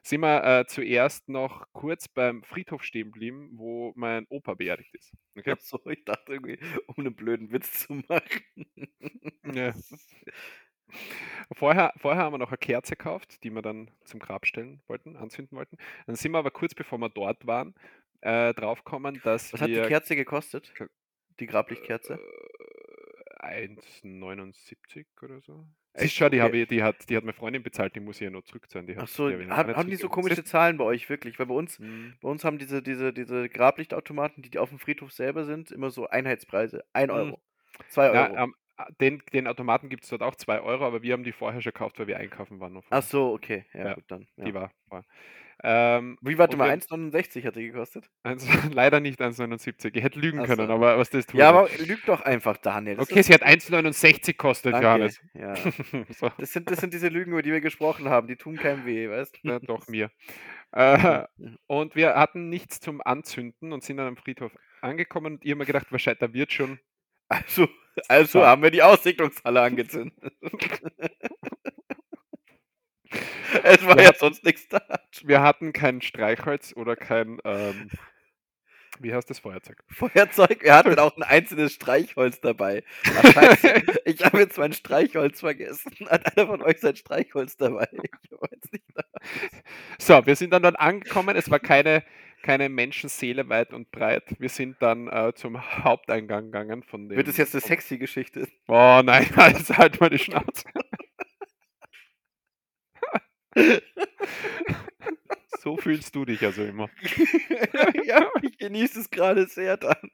sind wir, äh, zuerst noch kurz beim Friedhof stehen geblieben, wo mein Opa beerdigt ist, okay? Ach so, ich dachte irgendwie, um 'nen blöden Witz zu machen. Ne. Vorher vorher haben wir noch 'ne Kerze gekauft, die wir dann zum Grab stellen wollten anzünden wollten. Dann sind wir aber kurz bevor wir dort waren, äh, draufgekommen, dass Was hat die wir Kerze gekostet? Die Grablichtkerze? Äh, 1,79 oder so. Echt? Siehst schon, die Okay. ich die hat die hat meine Freundin bezahlt, die muss ich ja noch zurückzahlen. Die Ach hat so, die ich noch haben die so komische Zahlen bei euch wirklich? Weil bei uns Mhm. bei uns haben diese diese diese Grablichtautomaten, die die aufm Friedhof selber sind, immer so Einheitspreise. 1 Mhm. €, 2 Na, €. ähm, a den den Automaten gibt's dort auch 2 €, aber wir haben die vorher schon gekauft, weil wir einkaufen waren Ach so, okay. Ja, Ja, gut dann, die ja. war vorher. Ähm, Wie, warte mal, wir 1,69 hat die gekostet? eins leider nicht 1,79. Ich hätte lügen Ach können, so. aber was das tue Ja, aber lüg doch einfach, Daniel. Das Okay, sie hat 1,69 gekostet, Danke, Johannes. ja. So. Das sind das sind diese Lügen, über die wir gesprochen haben, die tun keinem weh, weißt? Ja, doch, mir. Äh, und wir hatten nichts zum Anzünden und sind dann am Friedhof angekommen und ich habe mir gedacht: „Wahrscheinlich da wird schon“ Also also So. haben wir die Aussichtungshalle angezündet. Es war ja hatten sonst nix da. wir hatten kein Streichholz oder kein, ähm wie heißt das, Feuerzeug? Feuerzeug? Wir hatten auch 'n einzelnes Streichholz dabei. Scheiße, ich habe jetzt mein Streichholz vergessen. Hat einer von euch sein Streichholz dabei? Ich jetzt nicht. So, wir sind dann dort angekommen. Es war keine keine Menschenseele weit und breit. Wir sind dann, äh, zum Haupteingang gegangen von Wird das dem jetzt 'ne vom sexy Geschichte? Oh nein, jetzt halt mal die Schnauze. So fühlst du dich also immer. Ja, ich genieße es grade sehr, Daniel.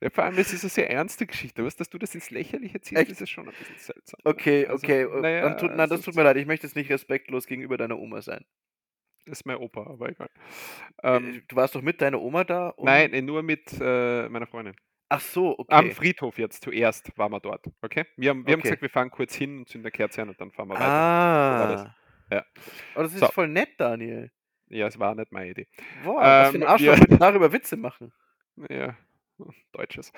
Ja, vor allem, es ist 'ne sehr ernste Geschichte. Weißt du, dass du das ins Lächerliche ziehst, ist ja schon ein bisschen seltsam? Okay, Also, okay, na äh, dann tut es das tut mir leid. Ich möchte jetzt nicht respektlos gegenüber deiner Oma sein. Ist mein Opa, aber egal. Äh, Ähm du warst doch mit deiner Oma da, Nein, äh, nur mit, äh, meiner Freundin. Ach so, Am okay. Friedhof jetzt zuerst waren wir dort, okay? Wir haben wir haben Okay. gesagt, wir fahren kurz hin und zünden 'ne Kerze an und dann fahren wir weiter. So. Ah. Ja. Oh, das ist So. voll nett, Daniel. Ja, es war nicht meine Idee. Boah, was für 'n Ähm, Arschloch wir darüber Witze machen. Ja, Deutsches.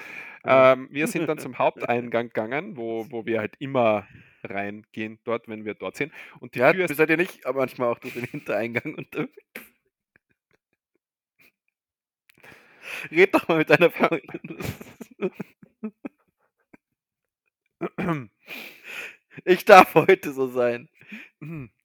Ähm, wir sind dann zum Haupteingang gegangen, wo wo wir halt immer reingehen dort, wenn wir dort sind. Und die Ja, Tür seid ihr nicht aber manchmal auch durch den Hintereingang unterwegs? Red doch mal mit deiner Freundin. Ich darf heute so sein.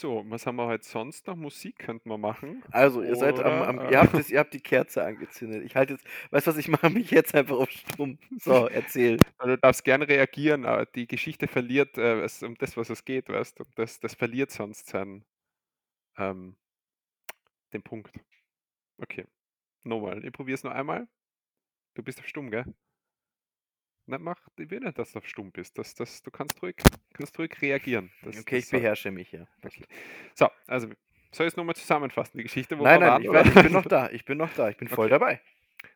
So, was haben wir heute sonst noch? Musik könnten wir machen. Also, ihr seid am am äh ihr habt das ihr habt die Kerze angezündet. Ich halte jetzt weißt du was, ich mache mich jetzt einfach auf stumm. So, erzähl. Also, du darfst gerne reagieren, aber die Geschichte verliert, äh, es um das, was es geht, weißt du? Das das verliert sonst seinen ähm, den Punkt. Okay. Noch mal. Ich probiere es noch einmal. Du bist auf stumm, gell? Na, mach, ich will nicht, dass du auf stumm bist. Das, das, du kannst ruhig, kannst ruhig reagieren. Das, okay, das ich beherrsche mich, ja. Okay. So, also soll ich es nochmal zusammenfassen, die Geschichte? Wo nein, nein, waren, ich, ich, bin noch da, ich bin noch da, ich bin voll okay. dabei.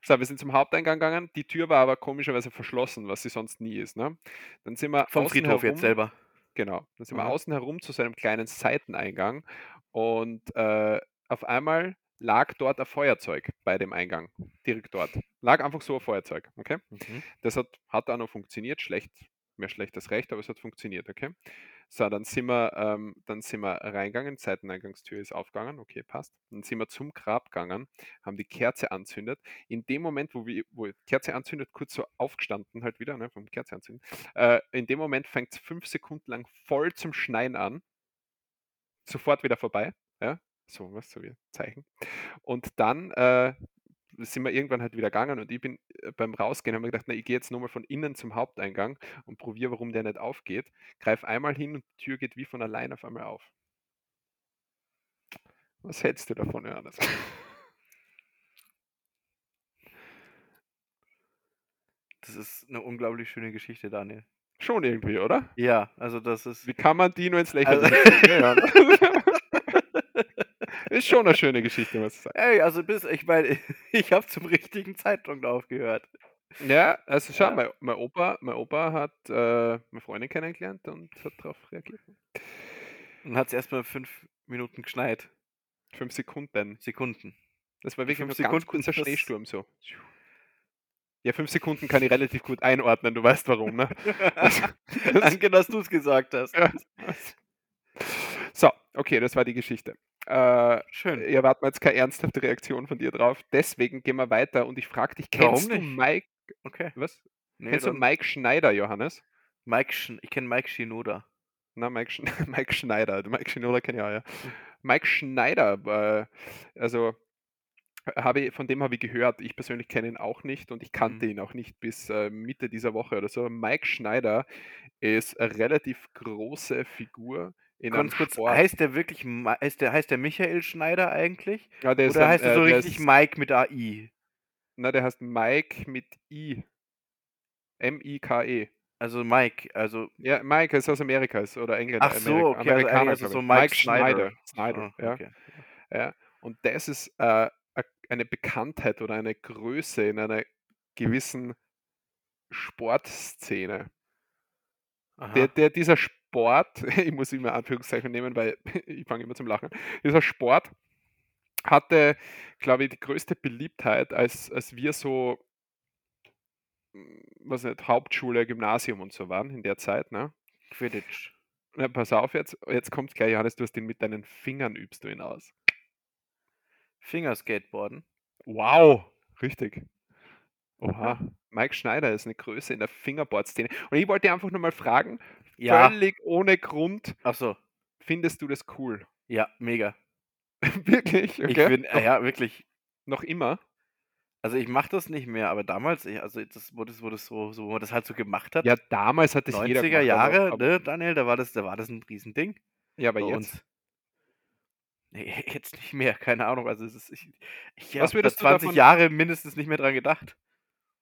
So, wir sind zum Haupteingang gegangen. Die Tür war aber komischerweise verschlossen, was sie sonst nie ist. Ne? Dann sind wir vom Friedhof herum, jetzt selber. Genau. Dann sind Aha. wir außen herum zu seinem kleinen Seiteneingang und äh, auf einmal lag dort ein Feuerzeug bei dem Eingang, direkt dort. Lag einfach so ein Feuerzeug, okay? Mhm. Das hat, hat auch noch funktioniert, schlecht, mehr schlecht als recht, aber es hat funktioniert, okay? So, dann sind wir, ähm, dann sind wir reingegangen, Seiteneingangstür ist aufgegangen, okay, passt. Dann sind wir zum Grab gegangen, haben die Kerze anzündet. In dem Moment, wo wir, wo die Kerze anzündet, kurz so aufgestanden halt wieder, ne, vom Kerze anzünden. Äh, in dem Moment fängt es fünf Sekunden lang voll zum Schneien an. Sofort wieder vorbei, ja. So, was so wie Zeichen. Und dann äh, sind wir irgendwann halt wieder gegangen und ich bin äh, beim Rausgehen, habe mir gedacht, na, ich gehe jetzt nochmal von innen zum Haupteingang und probiere, warum der nicht aufgeht. Greif einmal hin und die Tür geht wie von allein auf einmal auf. Was hältst du davon, Johannes? Das ist eine unglaublich schöne Geschichte, Daniel. Schon irgendwie, oder? Ja, also das ist. Wie kann man die nur ins Lächeln also Ist schon eine schöne Geschichte, muss ich sagen. Ey, also bis, ich meine, ich habe zum richtigen Zeitpunkt aufgehört. Ja, also schau, ja. mein, mein, Opa, mein Opa hat äh, meine Freundin kennengelernt und hat darauf reagiert. Und hat es erstmal fünf Minuten geschneit. Fünf Sekunden. Sekunden. Das war wirklich ein ganz kurzer Schneesturm so. Ja, fünf Sekunden kann ich relativ gut einordnen, du weißt warum, ne? Danke, dass du es gesagt hast. Ja. So, okay, das war die Geschichte. Äh, Schön. Ihr erwarten jetzt keine ernsthafte Reaktion von dir drauf. Deswegen gehen wir weiter und ich frage dich, kennst Warum du Mike? Okay. Was? Nee, kennst du Mike Schneider, Johannes? Mike Sch ich kenne Mike Shinoda. Na, Mike, Sch Mike Schneider. Mike Shinoda kenne ich auch, ja. Mike Schneider, äh, also habe von dem habe ich gehört. Ich persönlich kenne ihn auch nicht und ich kannte mhm. ihn auch nicht bis äh, Mitte dieser Woche oder so. Mike Schneider ist eine relativ große Figur Ganz kurz, Sport. heißt der wirklich, heißt der, heißt der Michael Schneider eigentlich? Ja, der ist Oder heißt er so äh, richtig ist, Mike mit AI? Na, der heißt Mike mit I. M-I-K-E. Also Mike, also. Ja, Mike ist aus Amerika ist, oder Engländer. Ach so, okay, also Amerikaner, also, also so Mike, Mike Schneider. Schneider, oh, okay. ja. ja. Und das ist äh, eine Bekanntheit oder eine Größe in einer gewissen Sportszene. Der, der, dieser Sport ich muss immer Anführungszeichen nehmen, weil ich fange immer zum Lachen, dieser Sport hatte, glaube ich, die größte Beliebtheit, als, als wir so, hm, was nicht, Hauptschule, Gymnasium und so waren in der Zeit, ne? Quidditch. Na, pass auf jetzt, jetzt kommt gleich, Johannes, du hast den mit deinen Fingern übst du ihn aus. Fingerskateboarden. Wow, richtig. Oha, Mike Schneider ist eine Größe in der Fingerboard-Szene. Und ich wollte einfach nur mal fragen, ja. Völlig ohne Grund. Ach so. Findest du das cool? Ja, mega. wirklich? Okay. Ich bin, äh, ja, wirklich. Noch immer? Also ich mache das nicht mehr, aber damals, also das, wo das, das so, so, wo man das halt so gemacht hat. Ja, damals hat das 90er jeder gemacht, Jahre, aber, ne, Daniel, da war das, da war das ein Riesending. Ja, aber jetzt. Uns. Nee, jetzt nicht mehr, keine Ahnung. Also es ist, ich, ich habe 20 davon, Jahre mindestens nicht mehr dran gedacht.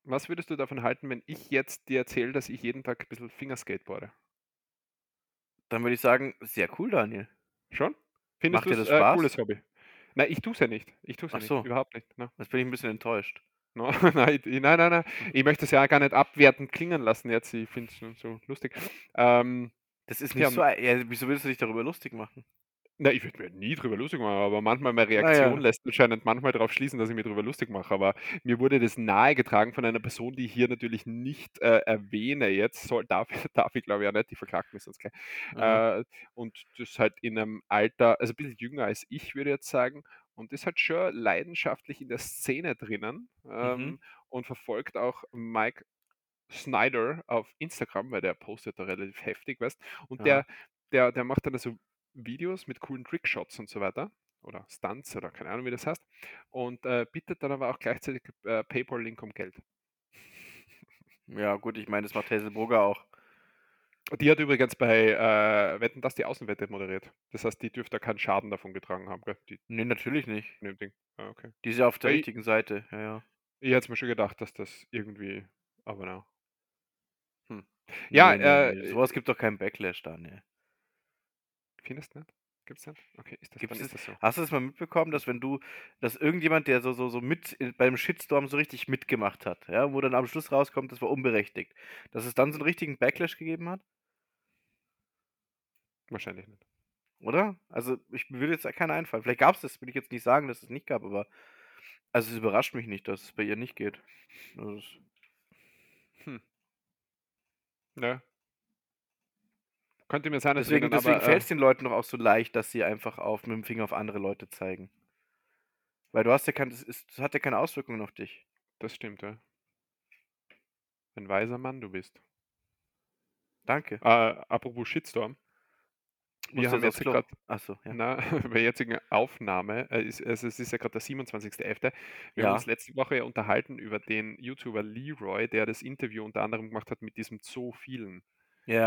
Was würdest du davon halten, wenn ich jetzt dir erzähle, dass ich jeden Tag ein bisschen Fingerskateboarde? Dann würde ich sagen, sehr cool, Daniel. Schon? Findest Macht dir das äh, Spaß? cooles Hobby? Nein, ich tue es ja nicht. Ich tue es ja so. nicht. Überhaupt nicht. Ne? Jetzt bin ich ein bisschen enttäuscht. No, nein, nein, nein, nein. Ich möchte es ja gar nicht abwertend klingen lassen jetzt. Ich finde es so lustig. Ähm, das ist nicht ja, so. Ja, wieso willst du dich darüber lustig machen? Na, ich würde mir nie drüber lustig machen, aber manchmal meine Reaktion ja. lässt anscheinend manchmal darauf schließen, dass ich mir drüber lustig mache. Aber mir wurde das nahegetragen von einer Person, die ich hier natürlich nicht äh, erwähne jetzt. Soll, darf, darf ich glaube ich auch nicht, die verklagt mich sonst gleich. Äh, und das halt in einem Alter, also ein bisschen jünger als ich, würde ich jetzt sagen. Und ist halt schon leidenschaftlich in der Szene drinnen ähm, mhm. und verfolgt auch Mike Snyder auf Instagram, weil der postet da relativ heftig, weißt Und der, der, der macht dann also Videos mit coolen Trickshots und so weiter oder Stunts oder keine Ahnung, wie das heißt und äh, bittet dann aber auch gleichzeitig äh, PayPal-Link um Geld. Ja, gut, ich meine, das macht Hazelbrugger auch. Die hat übrigens bei äh, Wetten, dass die Außenwette moderiert. Das heißt, die dürfte keinen Schaden davon getragen haben. Gell? Die, nee, natürlich nicht. Ding. Ah, okay. Die ist ja auf der Weil richtigen Seite, ja, ja. Ich hätte mir schon gedacht, dass das irgendwie, aber na. Ja, Nee, nee, äh, nee. Sowas gibt doch keinen Backlash, Daniel. Findest du nicht? Gibt's nicht? Okay, ist das, Gibt's ist das so. Hast du das mal mitbekommen, dass wenn du, dass irgendjemand, der so, so, so mit in- beim Shitstorm so richtig mitgemacht hat, ja, wo dann am Schluss rauskommt, das war unberechtigt, dass es dann so einen richtigen Backlash gegeben hat? Wahrscheinlich nicht. Oder? Also, ich mir würde jetzt keiner einfallen. Vielleicht gab es das, will ich jetzt nicht sagen, dass es nicht gab, aber also es überrascht mich nicht, dass es bei ihr nicht geht. Also, es- Ja. Könnte mir sein, dass deswegen dann deswegen aber, fällt es äh, den Leuten doch auch so leicht, dass sie einfach auf, mit dem Finger auf andere Leute zeigen. Weil du hast ja kein, das, ist, das hat ja keine Auswirkungen auf dich. Das stimmt, ja. Ein weiser Mann du bist. Danke. Äh, apropos Shitstorm. Wir haben jetzt gerade Achso, ja. Na, bei jetzigen Aufnahme, äh, ist, also es ist ja gerade der 27.11. Wir Ja. haben uns letzte Woche ja unterhalten über den YouTuber Leroy, der das Interview unter anderem gemacht hat mit diesem Zoo vielen.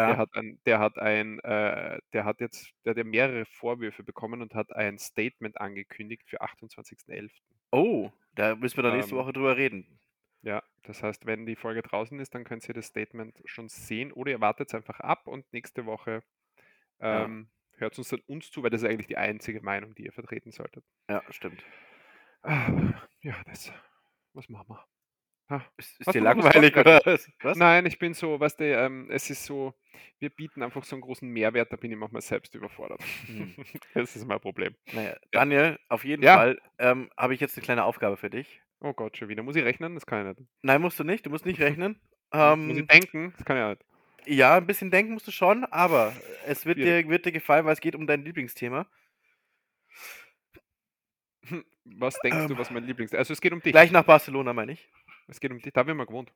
Der Ja. hat ein, der hat ein, äh, der hat jetzt, der hat ja mehrere Vorwürfe bekommen und hat ein Statement angekündigt für 28.11. Oh, da müssen wir dann nächste Ähm, Woche drüber reden. Ja, das heißt, wenn die Folge draußen ist, dann könnt ihr das Statement schon sehen oder ihr wartet einfach ab und nächste Woche Ja. ähm, hört uns dann uns zu, weil das ist eigentlich die einzige Meinung, die ihr vertreten solltet. Ja, stimmt. Ah, Ja, das. Was machen wir? Ah, Ist, ist dir du langweilig oder was? was? Nein, ich bin so, weißt du, ähm, es ist so, wir bieten einfach so einen großen Mehrwert, da bin ich manchmal selbst überfordert. Hm. Das ist mein Problem. Naja, Daniel, auf jeden Ja. Fall ähm, habe ich jetzt eine kleine Aufgabe für dich. Oh Gott, schon wieder. Muss ich rechnen? Das kann ich nicht. Nein, musst du nicht. Du musst nicht rechnen. Muss ich Ähm, denken? Das kann ich nicht. ja, ein bisschen denken musst du schon, aber es wird dir, wird dir gefallen, weil es geht um dein Lieblingsthema. Was denkst du, Ähm, was mein Lieblings... Also es geht um dich. Gleich nach Barcelona, meine ich. Es geht um dich. Da haben wir mal gewohnt.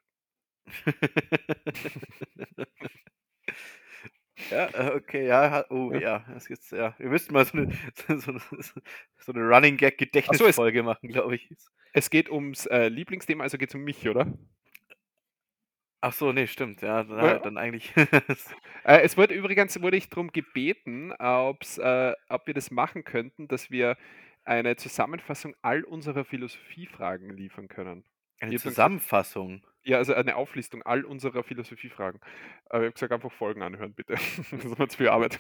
ja, äh, okay, ja, oh Ja. das ist ja. Wir müssten mal so eine, so eine, so eine Running Gag Gedächtnisfolge machen, glaube ich. Es geht ums äh, Lieblingsthema, also geht es um mich, oder? Ach so, nee, stimmt, ja, dann, Ja. dann eigentlich. Äh, es wurde übrigens wurde ich darum gebeten, ob's, äh, ob wir das machen könnten, dass wir eine Zusammenfassung all unserer Philosophiefragen liefern können. Eine dann gesagt, Zusammenfassung. ja, also eine Auflistung all unserer Philosophiefragen. Aber ich habe gesagt, einfach Folgen anhören, bitte. das ist mir zu viel Arbeit.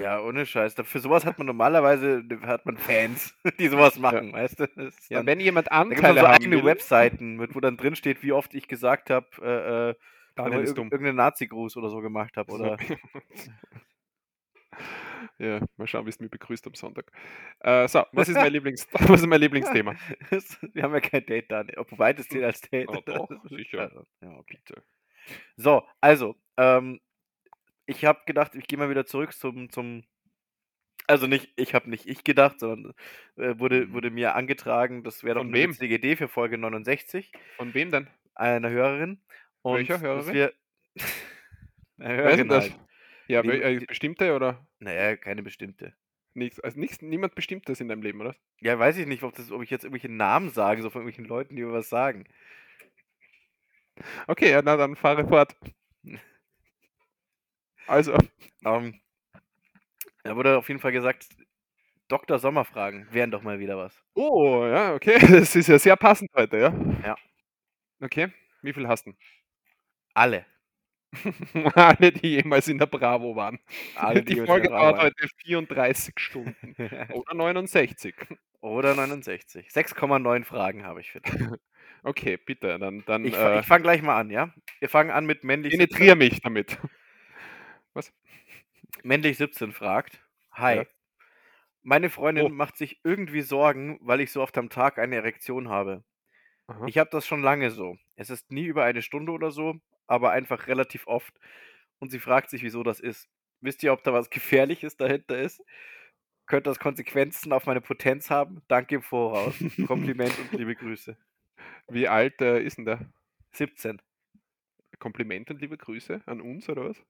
Ja, ohne Scheiß. Für sowas hat man normalerweise hat man Fans, die sowas machen, weißt du? Das ist Ja, dann, wenn jemand da gibt es Anteile so haben eigene will, Webseiten, mit, wo dann drin steht, wie oft ich gesagt habe, äh, äh, Daniel ist irg- dumm. irgendeinen Nazi-Gruß oder so gemacht habe. Oder ja, mal schauen, wie es mir begrüßt am Sonntag. Äh, so, was ist mein, Lieblings was ist mein Lieblingsthema? Wir haben ja kein Date da. Wobei das zählt als Date. Oh, doch, sicher. Ja, okay. Bitte. So, also, ähm, ich habe gedacht, ich gehe mal wieder zurück zum, zum also nicht, ich habe nicht ich gedacht, sondern äh, wurde, Mhm. wurde mir angetragen, das wäre doch Von eine wem? witzige Idee für Folge 69, Von wem denn? einer Hörerin. Und Welcher dass Hörerin? wir eine Hörerin das? halt. Ja, wel- äh, bestimmte oder? Naja, keine bestimmte. Nichts, also nichts, niemand Bestimmtes in deinem Leben, oder? Ja, weiß ich nicht, ob, das, ob ich jetzt irgendwelche Namen sage, so von irgendwelchen Leuten, die mir was sagen. Okay, ja, na dann fahre fort. Also, Ähm, da wurde auf jeden Fall gesagt, Dr. Sommerfragen wären doch mal wieder was. oh, ja, okay, das ist ja sehr passend heute, ja? Ja. Okay, wie viel hast du? Alle. Alle, die jemals in der Bravo waren. Alle, die jeweils Folge dauert heute 34 Stunden. Oder 69. Oder 69. 6,9 Fragen habe ich für dich. Okay, bitte, dann, dann Ich, äh, ich fange gleich mal an, ja? Wir fangen an mit männlich 17. penetrier mich damit. Männlich 17 fragt. Hi. Ja. Meine Freundin Oh. macht sich irgendwie Sorgen, weil ich so oft am Tag eine Erektion habe. Aha. Ich habe das schon lange so. Es ist nie über eine Stunde oder so, aber einfach relativ oft. Und sie fragt sich, wieso das ist. Wisst ihr, ob da was Gefährliches dahinter ist? Könnte das Konsequenzen auf meine Potenz haben? Danke im Voraus. Kompliment und liebe Grüße. Wie alt äh, ist denn der? 17. Kompliment und liebe Grüße an uns, oder was?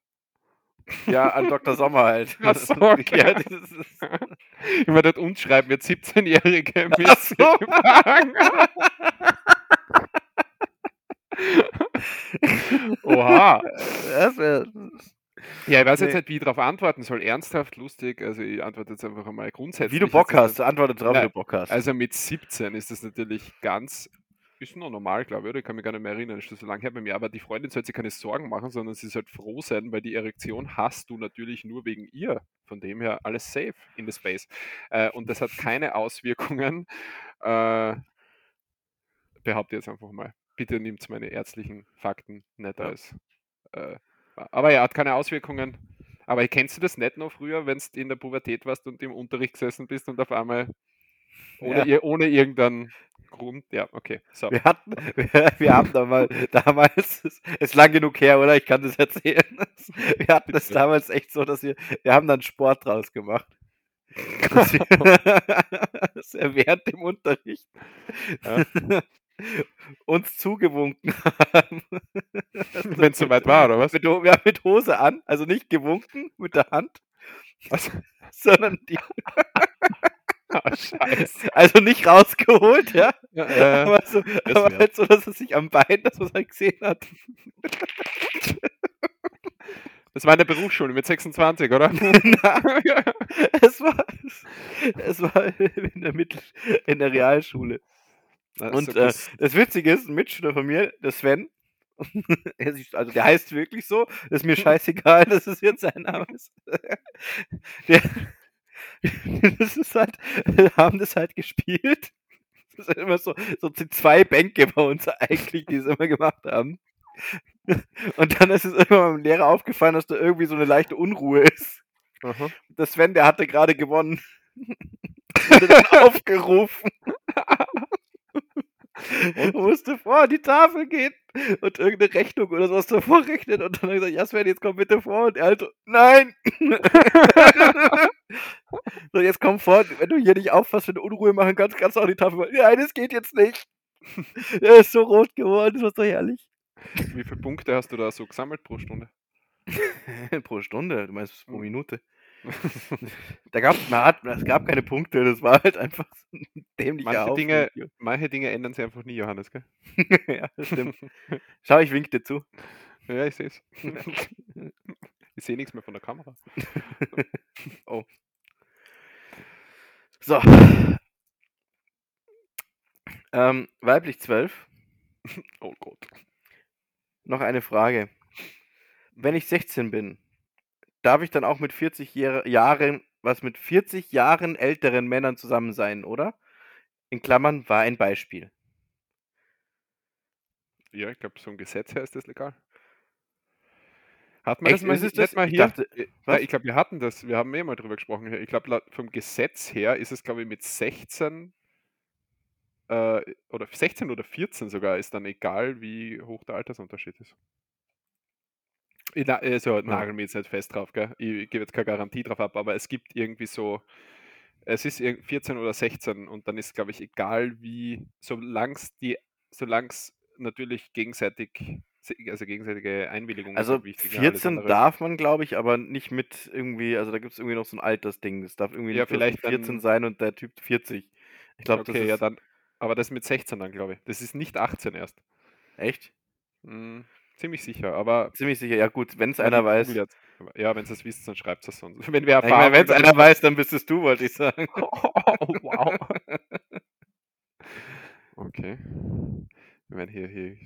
Ja, an Dr. Sommer halt. Ach so, okay. ja, ist, Ich meine, dort uns schreiben jetzt 17-Jährige mit Ach so. Oha. das wär, Ja, ich weiß jetzt Nee. nicht, wie ich darauf antworten soll. Ernsthaft, lustig. Also ich antworte jetzt einfach einmal grundsätzlich. wie du jetzt Bock hast. Antworte drauf, wie Nein, du Bock hast. Also mit 17 ist das natürlich ganz ist noch normal, glaube ich, oder? Ich kann mich gar nicht mehr erinnern, ist schon so lange her bei mir. Aber die Freundin soll sich keine Sorgen machen, sondern sie soll froh sein, weil die Erektion hast du natürlich nur wegen ihr. Von dem her alles safe in the space. Äh, und das hat keine Auswirkungen. Äh, behaupte jetzt einfach mal. Bitte nimmt meine ärztlichen Fakten nicht als. Äh, aber ja, hat keine Auswirkungen. Aber kennst du das nicht noch früher, wenn du in der Pubertät warst und im Unterricht gesessen bist und auf einmal ohne, Ja. ohne irgendeinen Grund? Ja, okay. So. Wir hatten, wir, wir haben da mal, damals, es ist lang genug her, oder? Ich kann das erzählen. Wir hatten das damals echt so, dass wir, wir haben dann Sport draus gemacht. Dass wir während dem Unterricht Ja. Uns zugewunken haben. Wenn es soweit war, oder was? Mit, haben mit Hose an, also nicht gewunken mit der Hand, was? sondern die, Ah, Scheiße. also nicht rausgeholt, ja. Ja, äh, aber so, halt so, dass es sich am Bein, dass man es halt gesehen hat. das war in der Berufsschule mit 26, oder? Na, es war, es war in der Mittel, in der Realschule. Und äh, das- Witzige ist, ein Mitschüler von mir, der Sven, er also der heißt wirklich so, ist mir scheißegal, dass es jetzt sein Name ist. Der, das ist halt, wir haben das halt gespielt. Das sind immer so, so zwei Bänke bei uns eigentlich, die es immer gemacht haben. Und dann ist es irgendwann dem Lehrer aufgefallen, dass da irgendwie so eine leichte Unruhe ist. Aha. Der Sven, der hatte gerade gewonnen. Wurde dann aufgerufen. Und musste vor die Tafel gehen und irgendeine Rechnung oder sowas davor rechnen. Und dann hat er gesagt, ja Sven, jetzt komm bitte vor. Und er halt nein! so, jetzt komm vor, wenn du hier nicht aufpasst, wenn du Unruhe machen kannst, kannst du auch die Tafel machen. Nein, das geht jetzt nicht. Er ist so rot geworden, das war so herrlich. Wie viele Punkte hast du da so gesammelt pro Stunde? pro Stunde, du meinst pro Hm. Minute. Da gab es gab keine Punkte, das war halt einfach so ein dämlicher Manche Aufruf Dinge-. Manche Dinge ändern sich einfach nie, Johannes, gell? ja, das stimmt. Schau, ich wink dir zu. Ja, ich sehe es. ich sehe nichts mehr von der Kamera. So. Ähm, weiblich 12. Oh Gott. Noch eine Frage. Wenn ich 16 bin, darf ich dann auch mit 40 Jahre, Jahren, was mit 40 Jahren älteren Männern zusammen sein, oder? In Klammern war ein Beispiel. Ja, ich glaube, so ein Gesetz her ist das legal. Hat man Echt, das mal, ist nicht das? mal Ich hier? dachte- Ja, was? ich glaube, wir hatten das. Wir haben eh mal drüber gesprochen. Ich glaube, vom Gesetz her ist es, glaube ich, mit 16 äh, oder 16 oder 14 sogar, ist dann egal, wie hoch der Altersunterschied ist. Ich, also, nagel mir jetzt nicht fest drauf, gell? Ich gebe jetzt keine Garantie drauf ab, aber es gibt irgendwie so, es ist irg- 14 oder 16 und dann ist, glaube ich, egal wie, solange es die, solange es natürlich gegenseitig, also gegenseitige Einwilligung ist Also halt wichtig, ne? Alles 14 andere- darf man, glaube ich, aber nicht mit irgendwie, also da gibt es irgendwie noch so ein Altersding. Das darf irgendwie Ja, nicht vielleicht 14 dann- sein und der Typ 40. Ich glaube, das Okay, ist ja, dann, aber das mit 16 dann, glaube ich. Das ist nicht 18 erst. echt Hm, ziemlich sicher, aber ziemlich sicher. Ja gut, wenn es einer weiß. jetzt. Ja, wenn es das wisst, dann schreibt es sonst. Wenn wir erfahren, wenn es einer weiß, dann bist es du, wollte ich sagen. Oh, wow. Okay. Wir werden hier, hier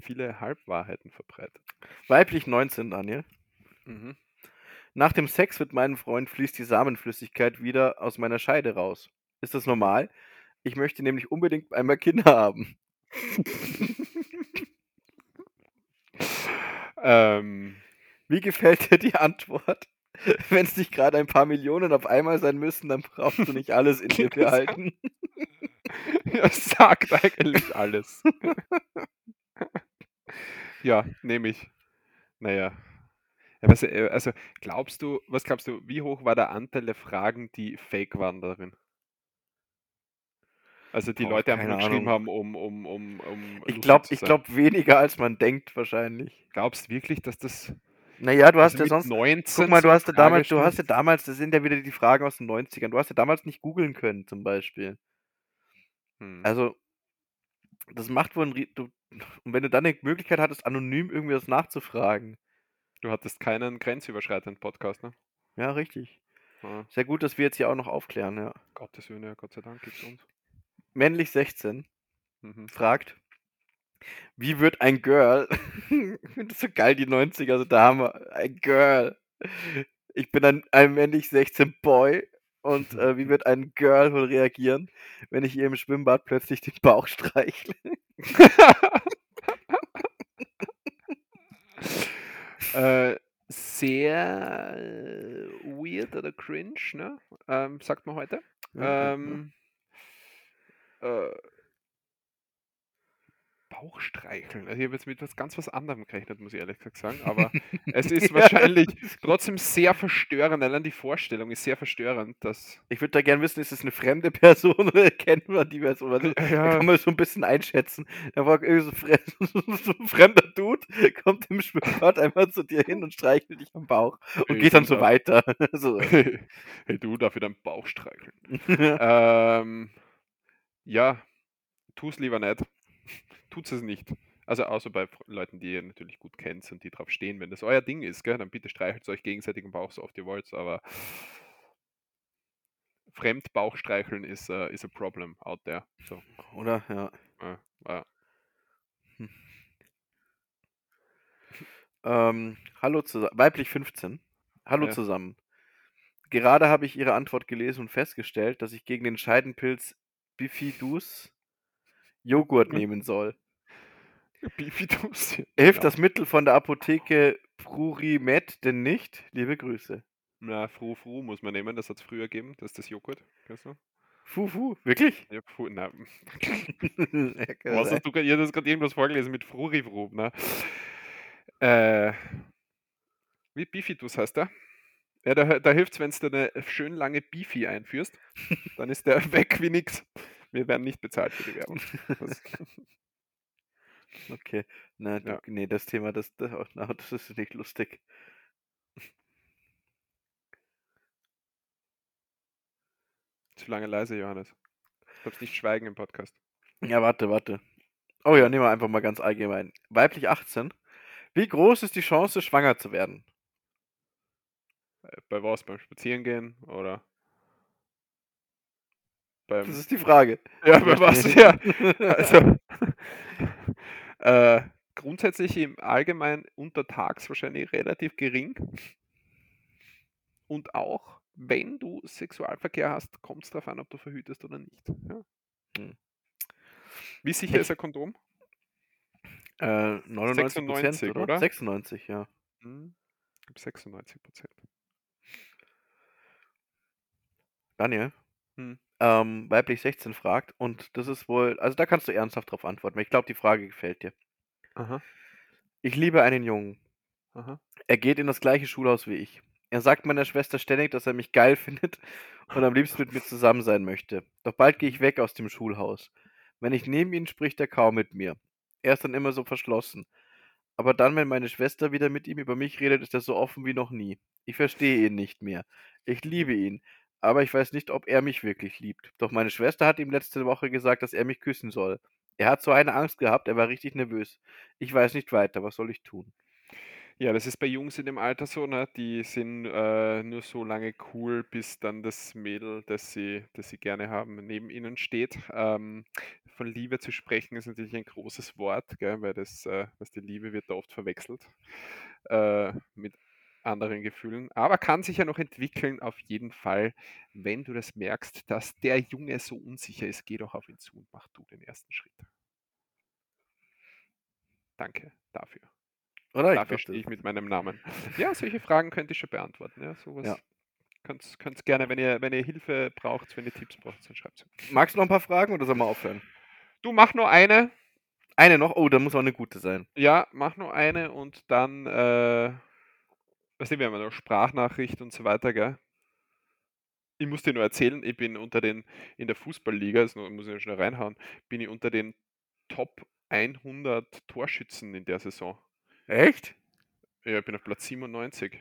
viele Halbwahrheiten verbreitet. Weiblich 19, Daniel. Mhm. Nach dem Sex mit meinem Freund fließt die Samenflüssigkeit wieder aus meiner Scheide raus. Ist das normal? Ich möchte nämlich unbedingt einmal Kinder haben. Ähm, Wie gefällt dir die Antwort? Wenn es nicht gerade ein paar Millionen auf einmal sein müssen, dann brauchst du nicht alles in dir behalten. das sagt eigentlich alles. ja, nehme ich. Naja. Ja, äh, also, glaubst du, was glaubst du, wie hoch war der Anteil der Fragen, die fake waren darin? Also die Boah, Leute einfach geschrieben haben, um, um, um, um Ich glaube glaub weniger, als man denkt, wahrscheinlich. Glaubst wirklich, dass das. Naja, du hast also ja sonst. 19 Guck mal, du hast ja damals, du hast ja damals, das sind ja wieder die Fragen aus den 90ern. Du hast ja damals nicht googeln können, zum Beispiel. Hm. Also, das macht wohl ein. Du, und wenn du dann die Möglichkeit hattest, anonym irgendwie das nachzufragen. Du hattest keinen grenzüberschreitenden Podcast, ne? Ja, richtig. Ja, Sehr gut, dass wir jetzt hier auch noch aufklären, ja. Gottes Willen, ja, Gott sei Dank gibt's uns. Männlich 16 Mhm. fragt, Wie wird ein Girl? ich finde das so geil, die 90er, also da haben wir ein Girl. Ich bin ein, ein männlich 16 Boy und äh, wie wird ein Girl wohl reagieren, wenn ich ihr im Schwimmbad plötzlich den Bauch streichle? äh, sehr äh, weird oder cringe, ne? Ähm, sagt man heute. Ähm, ja. Äh, Bauch streicheln. Also ich habe jetzt mit was ganz was anderem gerechnet, muss ich ehrlich gesagt sagen. Aber es ist wahrscheinlich trotzdem sehr verstörend. Allein die Vorstellung ist sehr verstörend. Dass ich würde da gerne wissen, ist es eine fremde Person oder kennt man die Person? Also, ja. Da kann man so ein bisschen einschätzen. Da war irgendwie so, so, ein fremder Dude, kommt im Schwimmbad einmal zu dir hin und streichelt dich am Bauch und hey, geht dann so weiter. so. Hey du, darf ich deinen Bauch streicheln? ähm, ja, tu es lieber nicht tut es nicht. Also außer bei Leuten, die ihr natürlich gut kennt und die drauf stehen. Wenn das euer Ding ist, gell, dann bitte streichelt euch gegenseitig im Bauch so oft ihr wollt. Aber Fremdbauchstreicheln ist, uh, ist a problem out there. So. Oder? Ja. ja, ja. Hm. Ähm, hallo zusammen. Weiblich 15. Hallo ja. zusammen. Gerade habe ich Ihre Antwort gelesen und festgestellt, dass ich gegen den Scheidenpilz Bifidus Joghurt nehmen soll. Bifidus. Hilft das Mittel von der Apotheke Frurimet denn nicht? Liebe Grüße. Na, Fru Fru muss man nehmen, das hat es früher gegeben, das ist das Joghurt. Kennst du? Fu Fu, wirklich? Ja, Fu, na. Was hast du gerade, gerade irgendwas vorgelesen mit Frurifru, ne? Äh, wie Bifidus heißt der? Ja, da, da hilft es, wenn du eine schön lange Bifi einführst. Dann ist der weg wie nix. Wir werden nicht bezahlt für die Werbung. okay. Na, ja. nee, das Thema, das, das, das ist nicht lustig. Zu lange leise, Johannes. Du darfst nicht schweigen im Podcast. Ja, warte, warte. Oh ja, nehmen wir einfach mal ganz allgemein. Weiblich 18. Wie groß ist die Chance, schwanger zu werden? Bei was? Beim Spazierengehen oder? Beim, das ist die Frage. Ja, bei was? ja. Also, äh, grundsätzlich im Allgemeinen untertags wahrscheinlich relativ gering. Und auch, wenn du Sexualverkehr hast, kommt es darauf an, ob du verhütest oder nicht. Ja. Hm. Wie sicher ich, ist ein Kondom? Äh, 99 96, oder? oder? 96, ja. Hm. 96 Prozent. Daniel? Hm ähm, weiblich 16 fragt. Und das ist wohl, also da kannst du ernsthaft drauf antworten. Ich glaube, die Frage gefällt dir. Aha. Ich liebe einen Jungen. Aha. Er geht in das gleiche Schulhaus wie ich. Er sagt meiner Schwester ständig, dass er mich geil findet und am liebsten mit mir zusammen sein möchte. Doch bald gehe ich weg aus dem Schulhaus. Wenn ich neben ihn spricht er kaum mit mir. Er ist dann immer so verschlossen. Aber dann, wenn meine Schwester wieder mit ihm über mich redet, ist er so offen wie noch nie. Ich verstehe ihn nicht mehr. Ich liebe ihn, aber ich weiß nicht, ob er mich wirklich liebt. Doch meine Schwester hat ihm letzte Woche gesagt, dass er mich küssen soll. Er hat so eine Angst gehabt, er war richtig nervös. Ich weiß nicht weiter, was soll ich tun? Ja, das ist bei Jungs in dem Alter so, ne? Die sind äh, nur so lange cool, bis dann das Mädel, das sie, das sie gerne haben, neben ihnen steht. Ähm, von Liebe zu sprechen ist natürlich ein großes Wort, gell? weil das, äh, was die Liebe wird da oft verwechselt äh, mit anderen Gefühlen, aber kann sich ja noch entwickeln, auf jeden Fall, wenn du das merkst, dass der Junge so unsicher ist, geh doch auf ihn zu und mach du den ersten Schritt. Danke dafür. Oder? Dafür stehe ich mit meinem Namen. Ja, solche Fragen könnte ich schon beantworten. Ja, sowas ja. Könnt, könnt gerne, wenn ihr, wenn ihr Hilfe braucht, wenn ihr Tipps braucht, dann schreibt es. Magst du noch ein paar Fragen oder soll man aufhören? Du mach nur eine. Eine noch? Oh, da muss auch eine gute sein. Ja, mach nur eine und dann äh, weißt du, wir haben eine Sprachnachricht und so weiter, gell? Ich muss dir nur erzählen, ich bin unter den, in der Fußballliga, das muss ich schnell reinhauen, bin ich unter den Top 100 Torschützen in der Saison. Echt? Ja, ich bin auf Platz 97.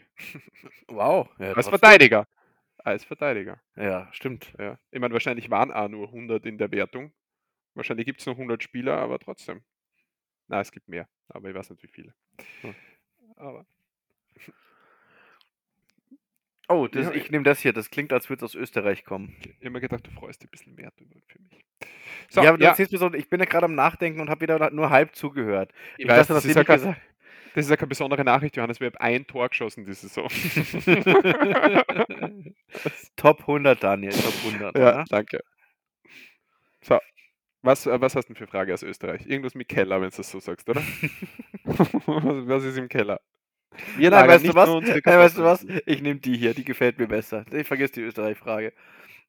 Wow. Ja, Als Verteidiger. Als Verteidiger. Ja, stimmt. Ja. Ich meine, wahrscheinlich waren auch nur 100 in der Wertung. Wahrscheinlich gibt es noch 100 Spieler, aber trotzdem. Na, es gibt mehr, aber ich weiß nicht wie viele. Hm. Aber Oh, das, ja, ich nehme das hier. Das klingt, als würde es aus Österreich kommen. Ich habe immer gedacht, du freust dich ein bisschen mehr für mich. So, ja, aber ja. mir so, ich bin ja gerade am Nachdenken und habe wieder nur halb zugehört. Ich, ich weiß, dachte, das, ist ja kein, das ist ja keine besondere Nachricht, Johannes. Wir haben ein Tor geschossen diese Saison. Top 100, Daniel. Top 100. Ja, oder? danke. So, was, äh, was hast du denn für Frage aus Österreich? Irgendwas mit Keller, wenn du das so sagst, oder? was ist im Keller? Wir Nein, weißt du was? Nein, weißt du was? Ich nehme die hier, die gefällt mir besser. Ich vergesse die Österreich-Frage.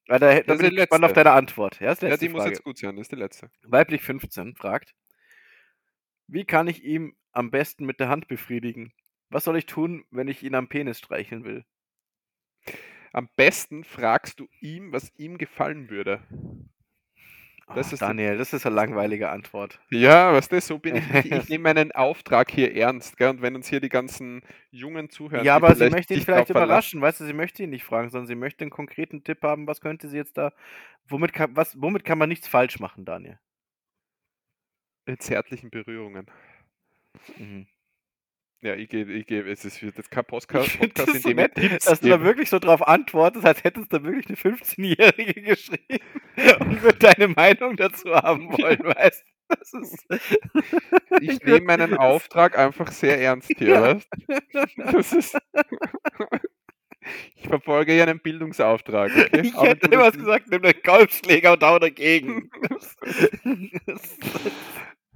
Da, da bin ich gespannt auf deine Antwort. Ja, ja die Frage. muss jetzt gut sein, das ist die letzte. Weiblich 15 fragt, wie kann ich ihm am besten mit der Hand befriedigen? Was soll ich tun, wenn ich ihn am Penis streicheln will? Am besten fragst du ihm, was ihm gefallen würde. Das ist Daniel, das ist eine langweilige Antwort. Ja, was das so bin ich. Ich, ich nehme meinen Auftrag hier ernst, gell? Und wenn uns hier die ganzen Jungen zuhören. Ja, aber sie möchte ihn vielleicht überraschen, weißt du, sie möchte ihn nicht fragen, sondern sie möchte einen konkreten Tipp haben, was könnte sie jetzt da. Womit kann, was, womit kann man nichts falsch machen, Daniel? Mit zärtlichen Berührungen. Mhm. Ja, ich gebe, ich gebe, es ist jetzt kein Podcast, Podcast in dem so nett, Tipps dass geben. du da wirklich so drauf antwortest, als hättest du wirklich eine 15-Jährige geschrieben und würde deine Meinung dazu haben wollen, weißt das ist Ich nehme meinen Auftrag einfach sehr ernst hier, weißt Das ist. Ich verfolge ja einen Bildungsauftrag. Okay? Ich hätte immer gesagt, nimm den Golfschläger und hau dagegen.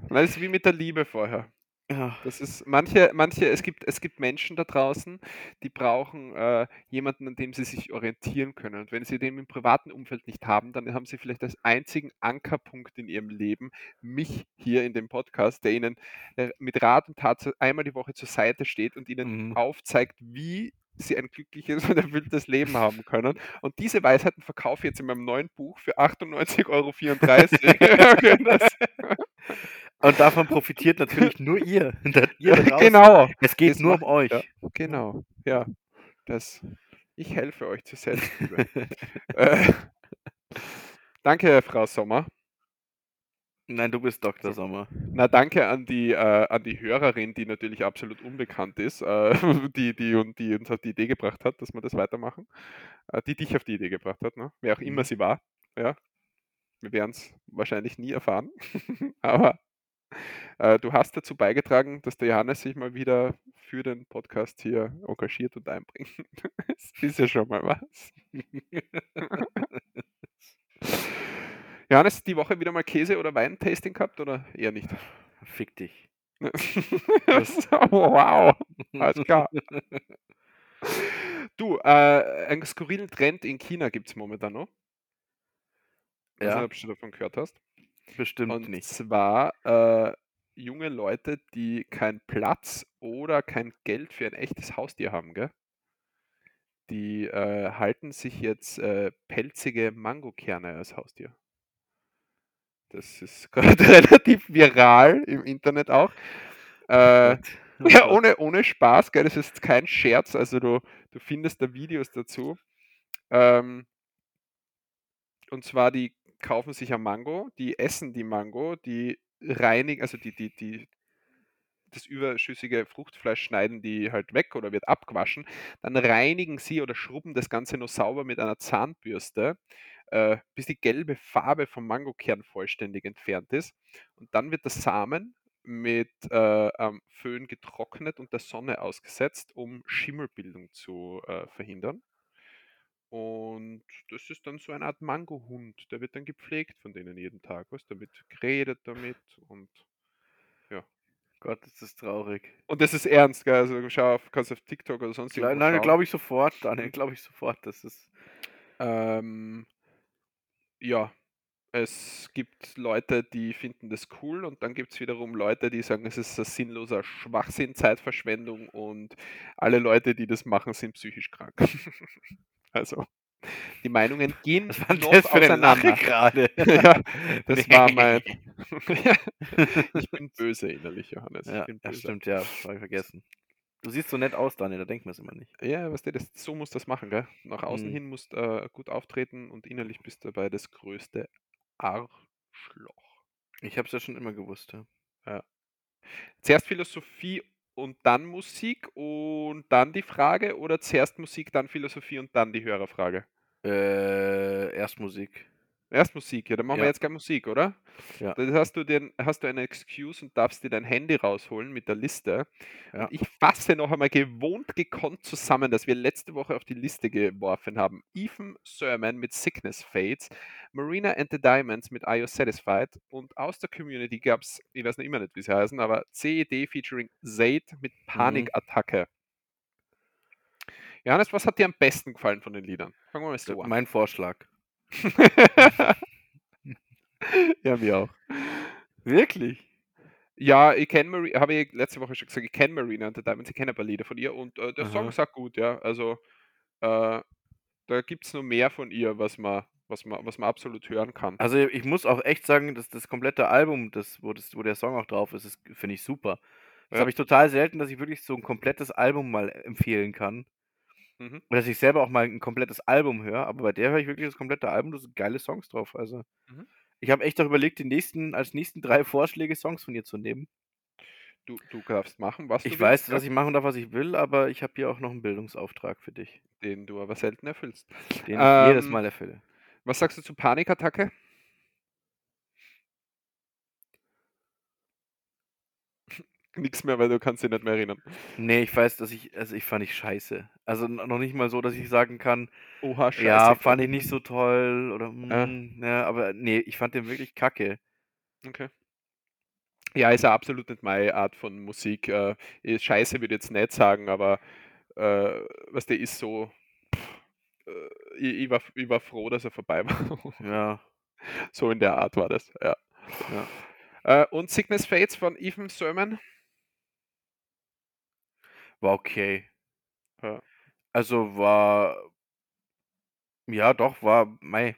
Das ist wie mit der Liebe vorher. Ja. Das ist manche, manche, es gibt, es gibt Menschen da draußen, die brauchen äh, jemanden, an dem sie sich orientieren können. Und wenn sie den im privaten Umfeld nicht haben, dann haben sie vielleicht als einzigen Ankerpunkt in ihrem Leben mich hier in dem Podcast, der ihnen äh, mit Rat und Tat einmal die Woche zur Seite steht und ihnen mhm. aufzeigt, wie sie ein glückliches und erfülltes Leben haben können. Und diese Weisheiten verkaufe ich jetzt in meinem neuen Buch für 98,34 Euro. Und davon profitiert natürlich nur ihr. ihr genau. Es geht das nur macht, um euch. Ja, genau. Ja. Das, ich helfe euch zur Selbstliebe. äh, danke, Frau Sommer. Nein, du bist Dr. Sommer. Na, danke an die, äh, an die Hörerin, die natürlich absolut unbekannt ist, äh, die, die, und die uns auf die Idee gebracht hat, dass wir das weitermachen. Äh, die dich auf die Idee gebracht hat, ne? wer auch immer mhm. sie war. Ja. Wir werden es wahrscheinlich nie erfahren. Aber äh, du hast dazu beigetragen, dass der Johannes sich mal wieder für den Podcast hier engagiert und einbringt. das ist ja schon mal was. Johannes, die Woche wieder mal Käse- oder Weintasting gehabt oder eher nicht? Fick dich. wow, alles klar. Du, äh, einen skurrilen Trend in China gibt es momentan noch. Ja. Ich weiß nicht, ob du davon gehört hast. Bestimmt Und nicht. zwar äh, junge Leute, die keinen Platz oder kein Geld für ein echtes Haustier haben, gell? Die äh, halten sich jetzt äh, pelzige Mangokerne als Haustier. Das ist gerade relativ viral im Internet auch. Äh, ja, ohne, ohne Spaß, gell? Das ist kein Scherz. Also du, du findest da Videos dazu. Ähm, und zwar die kaufen sich ein Mango, die essen die Mango, die reinigen, also die, die, die, das überschüssige Fruchtfleisch schneiden die halt weg oder wird abgewaschen. Dann reinigen sie oder schrubben das Ganze nur sauber mit einer Zahnbürste, äh, bis die gelbe Farbe vom Mangokern vollständig entfernt ist. Und dann wird der Samen mit äh, Föhn getrocknet und der Sonne ausgesetzt, um Schimmelbildung zu äh, verhindern. Und das ist dann so eine Art Mangohund. Der wird dann gepflegt von denen jeden Tag. Was? Da wird geredet damit und ja. Gott, ist das traurig. Und das ist ernst, gell? Also schau auf, kannst auf TikTok oder sonst Klar, Nein, glaube ich sofort, Daniel, glaube ich sofort. Das ist. Ähm, ja, es gibt Leute, die finden das cool und dann gibt es wiederum Leute, die sagen, es ist ein sinnloser Schwachsinn, Zeitverschwendung und alle Leute, die das machen, sind psychisch krank. Also, die Meinungen gehen Was war noch das für auseinander. gerade. ja, das war mein. ich bin böse innerlich, Johannes. Ja, das stimmt, ja. Habe ich vergessen. Du siehst so nett aus, Daniel, da denkt man es immer nicht. Ja, was das, so muss das machen, gell? Nach außen mhm. hin musst du äh, gut auftreten und innerlich bist du dabei das größte Arschloch. Ich habe es ja schon immer gewusst, ja. ja. Zuerst Philosophie und dann Musik und dann die Frage oder zuerst Musik, dann Philosophie und dann die Hörerfrage? Äh, erst Musik. Erst Musik, ja, dann machen wir Ja. jetzt gerne Musik, oder? Ja. Dann hast du, den, hast du eine Excuse und darfst dir dein Handy rausholen mit der Liste. Ja. Ich fasse noch einmal gewohnt gekonnt zusammen, dass wir letzte Woche auf die Liste geworfen haben. Ethan Sermon mit Sickness Fades, Marina and the Diamonds mit Are You Satisfied und aus der Community gab es, ich weiß noch immer nicht, wie sie heißen, aber CED featuring Zaid mit Panikattacke. Johannes, was hat dir am besten gefallen von den Liedern? Fangen wir mal so an. Mein Vorschlag. ja, mir auch. Wirklich? Ja, ich kenne Marina, habe ich letzte Woche schon gesagt, ich kenne Marina und the Diamonds, ich kenne ein paar Lieder von ihr und äh, der Song Aha. sagt gut, ja. Also äh, da gibt es noch mehr von ihr, was man, was man, was man absolut hören kann. Also ich muss auch echt sagen, dass das komplette Album, das, wo, das, wo der Song auch drauf ist, ist finde ich super. Das Ja. habe ich total selten, dass ich wirklich so ein komplettes Album mal empfehlen kann. Mhm. Oder dass ich selber auch mal ein komplettes Album höre, aber bei der höre ich wirklich das komplette Album, da sind geile Songs drauf. Also Mhm. ich habe echt auch überlegt, die nächsten, als nächsten drei Vorschläge Songs von ihr zu nehmen. Du, du darfst machen, was du Ich weiß, willst, dass ich machen darf, was ich will, aber ich habe hier auch noch einen Bildungsauftrag für dich, den du aber selten erfüllst. den ich jedes Ähm, Mal erfülle. Was sagst du zu Panikattacke? Nix mehr, weil du kannst dich nicht mehr erinnern. Nee, ich weiß, dass ich, also ich fand ich scheiße. Also noch nicht mal so, dass ich sagen kann, Oha, scheiße. ja, fand ich nicht so toll oder Ja. mm, ja, aber nee, ich fand den wirklich kacke. Okay. Ja, ist ja absolut nicht meine Art von Musik. Äh, scheiße würde ich jetzt nicht sagen, aber äh, was der ist so. pff, Äh, ich, ich, war, ich war froh, dass er vorbei war. Ja, so in der Art war das, ja. ja. Äh, und Sickness Fates von Ethan Sermon. War okay. Ja. Also war, ja doch, war mei,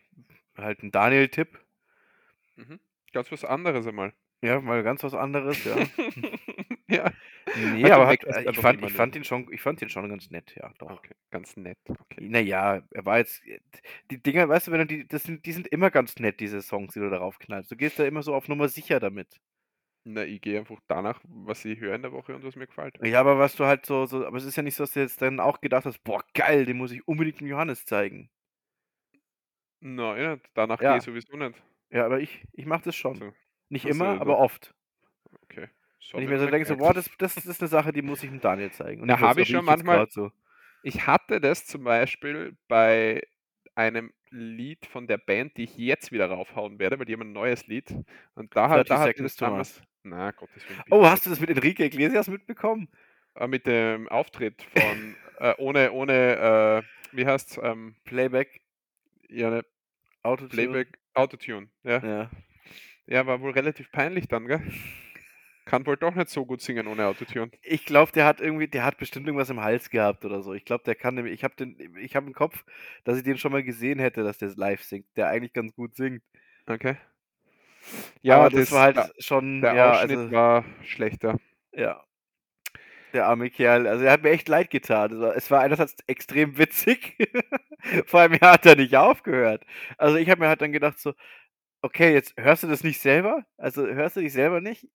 halt ein Daniel-Tipp. Mhm. Ganz was anderes einmal. Ja, mal ganz was anderes, ja. ja. Nee, du aber hat, äh, ich einfach fand, ich fand ihn schon, ich fand ihn schon ganz nett, ja, doch. Okay, ganz nett. Okay. Naja, er war jetzt. Die Dinger, weißt du, wenn du die, das sind, die sind immer ganz nett, diese Songs, die du darauf knallst. Du gehst da immer so auf Nummer sicher damit. Na, ich gehe einfach danach, was ich höre in der Woche und was mir gefällt. Ja, aber was du halt so, so, aber es ist ja nicht so, dass du jetzt dann auch gedacht hast, boah, geil, den muss ich unbedingt dem Johannes zeigen. Nein, danach Ja. gehe ich sowieso nicht. Ja, aber ich, ich mach das schon. So, Nicht immer, ja, aber oft. okay. Wenn ich mir so denke, so, boah, das, das ist eine Sache, die muss ich dem Daniel zeigen. Und Na, nicht nur hab so, ich schon jetzt manchmal- So. Ich hatte das zum Beispiel bei einem Lied von der Band, die ich jetzt wieder raufhauen werde, weil die haben ein neues Lied. Und da, hat, 30 da ich Seconds das damals. Na, Gottes Willen. Oh, hast du das mit Enrique Iglesias mitbekommen? Äh, mit dem Auftritt von äh, ohne, ohne, äh, wie heißt's? Ähm, Playback, ja, ne, Autotune. Playback, Autotune. Ja. Ja. ja, war wohl relativ peinlich dann, gell? Kann wohl doch nicht so gut singen ohne Autotune. Ich glaube, der hat irgendwie, der hat bestimmt irgendwas im Hals gehabt oder so. Ich glaube, der kann nämlich, ich habe den, ich habe im Kopf, dass ich den schon mal gesehen hätte, dass der live singt, der eigentlich ganz gut singt. Okay. Ja, aber das, war halt der, schon, der ja, Ausschnitt also, war schlechter. ja. Der arme Kerl, also er hat mir echt leid getan. Es war, es war einerseits extrem witzig, vor allem er hat er nicht aufgehört. Also ich habe mir halt dann gedacht so, okay, jetzt hörst du das nicht selber? Also hörst du dich selber nicht?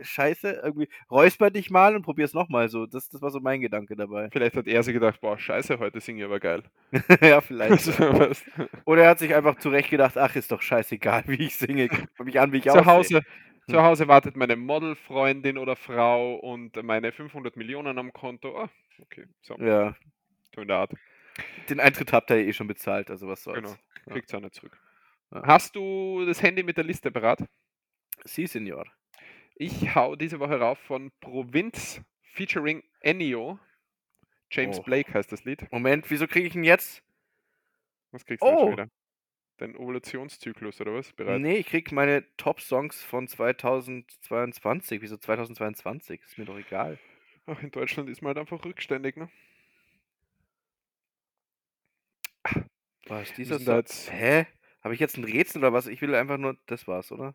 Scheiße, irgendwie räusper dich mal und probier's nochmal so. Das, das war so mein Gedanke dabei. Vielleicht hat er sich gedacht, boah, scheiße, heute singe ich aber geil. ja, vielleicht. Ja. Oder er hat sich einfach zurecht gedacht, ach, ist doch scheißegal, wie ich singe. Guck mich an, wie ich zu. Hause, Hm. zu Hause wartet meine Modelfreundin oder Frau und meine 500 Millionen am Konto. Ah, okay, so, Ja, so in der Art. den Eintritt habt ihr ja eh schon bezahlt, also was soll's. Genau, Ja. kriegt's auch nicht zurück. Ja. Hast du das Handy mit der Liste parat? Sie, Senior. Ich hau diese Woche rauf von Provinz featuring Ennio. James Oh. Blake heißt das Lied. Moment, wieso kriege ich ihn jetzt? Was kriegst du denn Oh. wieder? Dein Ovulationszyklus oder was? Bereit? Nee, ich krieg meine Top-Songs von 2022. Wieso 2022? Ist mir doch egal. Ach, in Deutschland ist man halt einfach rückständig, ne? Was ist dieser jetzt- Hä? Habe ich jetzt ein Rätsel oder was? Ich will einfach nur, das war's, oder?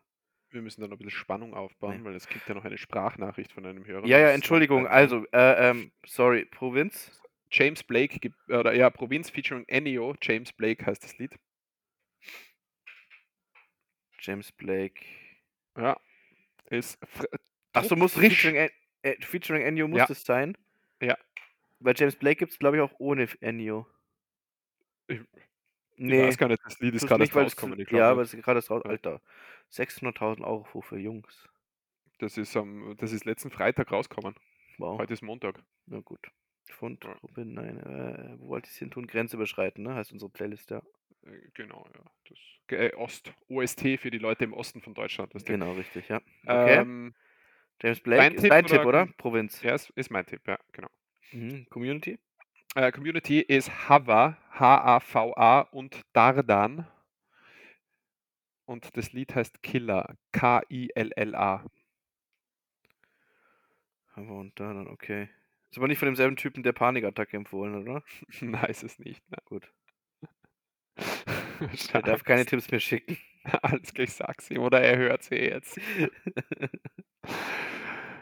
Wir müssen da noch ein bisschen Spannung aufbauen, Nee. weil es gibt ja noch eine Sprachnachricht von einem Hörer. Ja, ja, Entschuldigung. Also, äh, ähm, sorry, Provinz. James Blake, gibt, oder ja, Provinz featuring Ennio. James Blake heißt das Lied. James Blake. Ja. Ist fr Ach so, Druck musst du frisch. featuring, En- Äh, featuring Ennio muss Ja. das sein. Ja. Weil James Blake gibt es, glaube ich, auch ohne Ennio. Nee, Ich weiß gar nicht, das Lied ist gerade nicht, es rausgekommen. Ich Ja, aber es ist gerade raus. Alter, 600.000 Euro für Jungs. das ist am, das ist letzten Freitag rausgekommen. Wow. Heute ist Montag. Na gut. Pfund, Ja. Robin, nein, äh, wo wollte ich es hin tun? Grenze überschreiten, ne? Heißt unsere Playlist, ja. Äh, Genau, ja. Das, äh, Ost, OST für die Leute im Osten von Deutschland. Genau, richtig, ja. Okay. Ähm, James Blake dein ist Tipp dein Tipp, oder- oder? Provinz. ja, ist, ist mein Tipp, ja, genau. Mhm. Community? Äh, Community ist Hava, H-A-V-A und Dardan. Und das Lied heißt Killer, K-I-L-L-A. Aber und da dann, okay. Ist aber nicht von demselben Typen, der Panikattacke empfohlen, hat, oder? Nein, ist es nicht. Ne? Gut. Er darf keine Tipps mehr schicken. Alles klar, ich sag's ihm, oder er hört sie jetzt.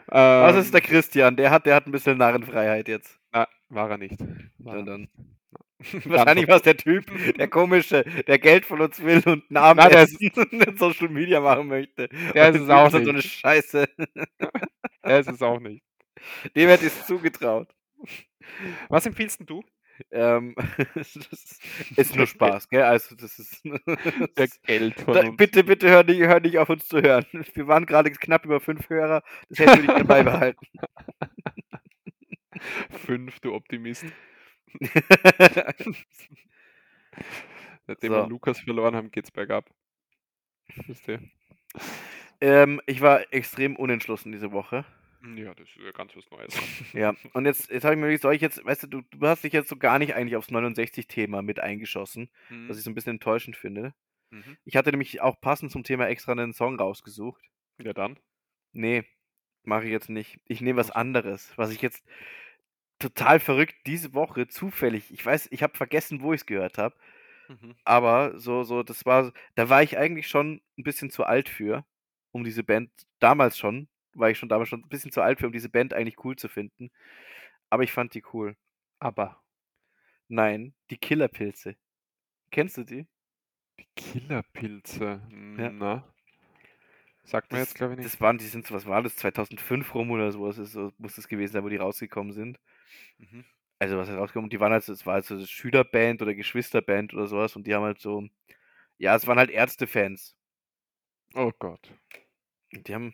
Was ist Ähm, der Christian? Der hat, der hat ein bisschen Narrenfreiheit jetzt. Na, war er nicht. War Ja, dann. nicht. Wahrscheinlich war es der Typ, der komische, der Geld von uns will und Namen der und in Social Media machen möchte. Der ist es der auch ist so eine nicht. Scheiße. Er ist es auch nicht. Dem hätte ich es zugetraut. Was empfiehlst denn du? Ähm, das ist, nur Spaß, gell? Also das ist. Der Geld von uns. bitte, bitte hör nicht, hör nicht auf uns zu hören. Wir waren gerade knapp über fünf Hörer. Das hätten wir nicht dabei behalten. Fünf, du Optimist. Seitdem So. wir Lukas verloren haben, geht's bergab. Wisst ihr? ähm, ich war extrem unentschlossen diese Woche. Ja, das ist ja ganz was Neues. Ja, und jetzt, jetzt habe ich mir überlegt, soll ich jetzt, weißt du, du, du hast dich jetzt so gar nicht eigentlich aufs 69-Thema mit eingeschossen, was ich so ein bisschen enttäuschend finde. Mhm. Ich hatte nämlich auch passend zum Thema extra einen Song rausgesucht. Ja, dann. Nee, mache ich jetzt nicht. Ich nehme was anderes, was ich jetzt total verrückt diese Woche zufällig, ich weiß, ich habe vergessen, wo ich es gehört habe, Mhm. aber so, so, das war, da war ich eigentlich schon ein bisschen zu alt für, um diese Band, damals schon, war ich schon damals schon ein bisschen zu alt für, um diese Band eigentlich cool zu finden. Aber ich fand die cool. Aber Nein, die Killerpilze. Kennst du die? die Killerpilze. Ja. Na. Sagt mir jetzt, glaube ich, nicht. das waren, die sind, was war das, 2005 rum oder sowas, ist, so, muss das gewesen sein, wo die rausgekommen sind. Mhm. Also was ist rausgekommen, die waren halt, so- es war halt so eine Schülerband oder Geschwisterband oder sowas und die haben halt so, ja, es waren halt Ärztefans. Oh Gott. Die haben,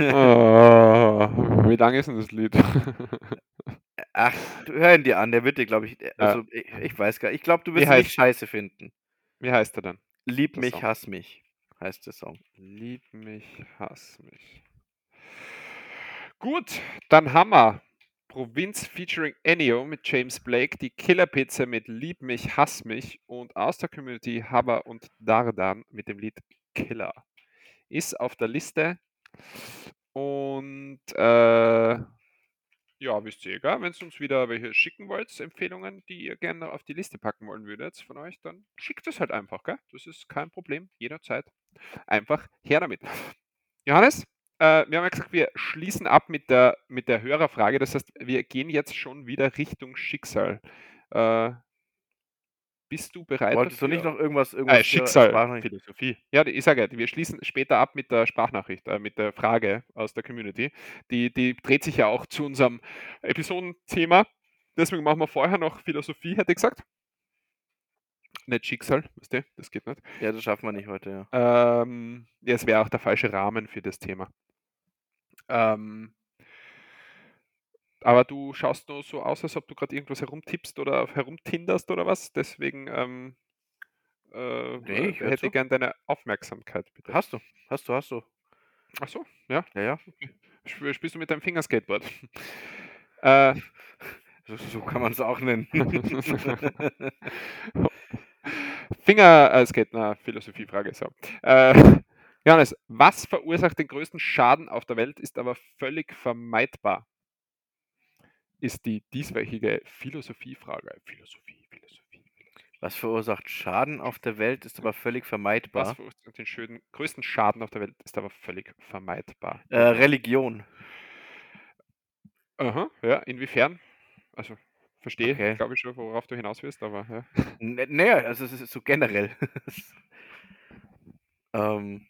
Ah, wie lang ist denn das Lied? ach, du hör ihn dir an, der wird dir, glaube ich, äh, also ich, ich weiß gar nicht, ich glaube, du wirst heißt- scheiße finden. Wie heißt er denn? Lieb mich, Song. hass mich, heißt der Song. Lieb mich, hass mich. Gut, dann haben wir Provinz featuring Ennio mit James Blake, die Killerpizza mit Lieb mich, hass mich und aus der Community Haber und Dardan mit dem Lied Killer. Ist auf der Liste und äh, ja, wisst ihr, wenn ihr uns wieder welche schicken wollt, Empfehlungen, die ihr gerne auf die Liste packen wollen würdet von euch, dann schickt es halt einfach, gell? Das ist kein Problem, jederzeit. Einfach her damit. Johannes, äh, wir haben ja gesagt, wir schließen ab mit der, mit der Hörerfrage. Das heißt, wir gehen jetzt schon wieder Richtung Schicksal. Äh, bist du bereit? Wolltest du dafür? nicht noch irgendwas, irgendwas Äh, für Schicksal, Sprachnachricht- Philosophie. Ja, ich sage, wir schließen später ab mit der Sprachnachricht, äh, mit der Frage aus der Community. Die, die dreht sich ja auch zu unserem Episodenthema. Deswegen machen wir vorher noch Philosophie, hätte ich gesagt. Nicht Schicksal, weißt du, das geht nicht. Ja, das schaffen wir nicht heute, ja. Ähm, ja, es wäre auch der falsche Rahmen für das Thema. Ähm, aber du schaust nur so aus, als ob du gerade irgendwas herumtippst oder herumtinderst oder was. Deswegen ähm, äh, Nee, ich hätte ich gern deine Aufmerksamkeit, bitte. Hast du, hast du, hast du. Ach so, ja. Ja, ja. Sp- Spielst du mit deinem Fingerskateboard? äh, So, so kann man es auch nennen. Finger, äh, eine Philosophiefrage. So. Äh, Johannes, was verursacht den größten Schaden auf der Welt, ist aber völlig vermeidbar? Ist die dieswöchige Philosophiefrage. Philosophie, Philosophie, Philosophie. Was verursacht Schaden auf der Welt, ist aber völlig Was vermeidbar. verursacht den schönen, größten Schaden auf der Welt, ist aber völlig vermeidbar? Äh, Religion. Aha, ja, inwiefern? Also, verstehe, Okay. glaube ich schon, worauf du hinaus willst, aber ja. N- Naja, also es ist so generell. ähm,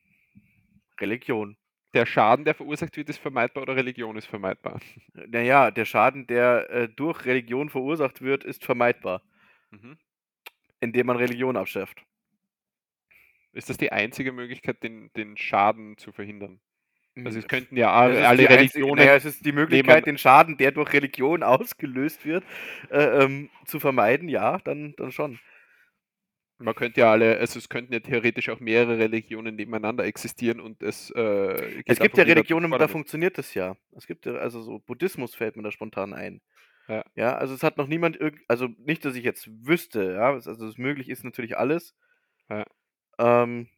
Religion. der Schaden, der verursacht wird, ist vermeidbar oder Religion ist vermeidbar? Naja, der Schaden, der äh, durch Religion verursacht wird, ist vermeidbar. Mhm. Indem man Religion abschafft. Ist das die einzige Möglichkeit, den, den Schaden zu verhindern? Also es könnten ja alle, alle Religionen. Naja, es ist die Möglichkeit, den Schaden, der durch Religion ausgelöst wird, äh, ähm, zu vermeiden, ja, dann, dann schon. Man könnte ja alle, also es könnten ja theoretisch auch mehrere Religionen nebeneinander existieren und es. Äh, es gibt ja Religionen, da funktioniert das ja. Es gibt ja, also so Buddhismus fällt mir da spontan ein. Ja. ja, also es hat noch niemand, also nicht, dass ich jetzt wüsste, ja, also es möglich ist natürlich alles. Ja. Ähm,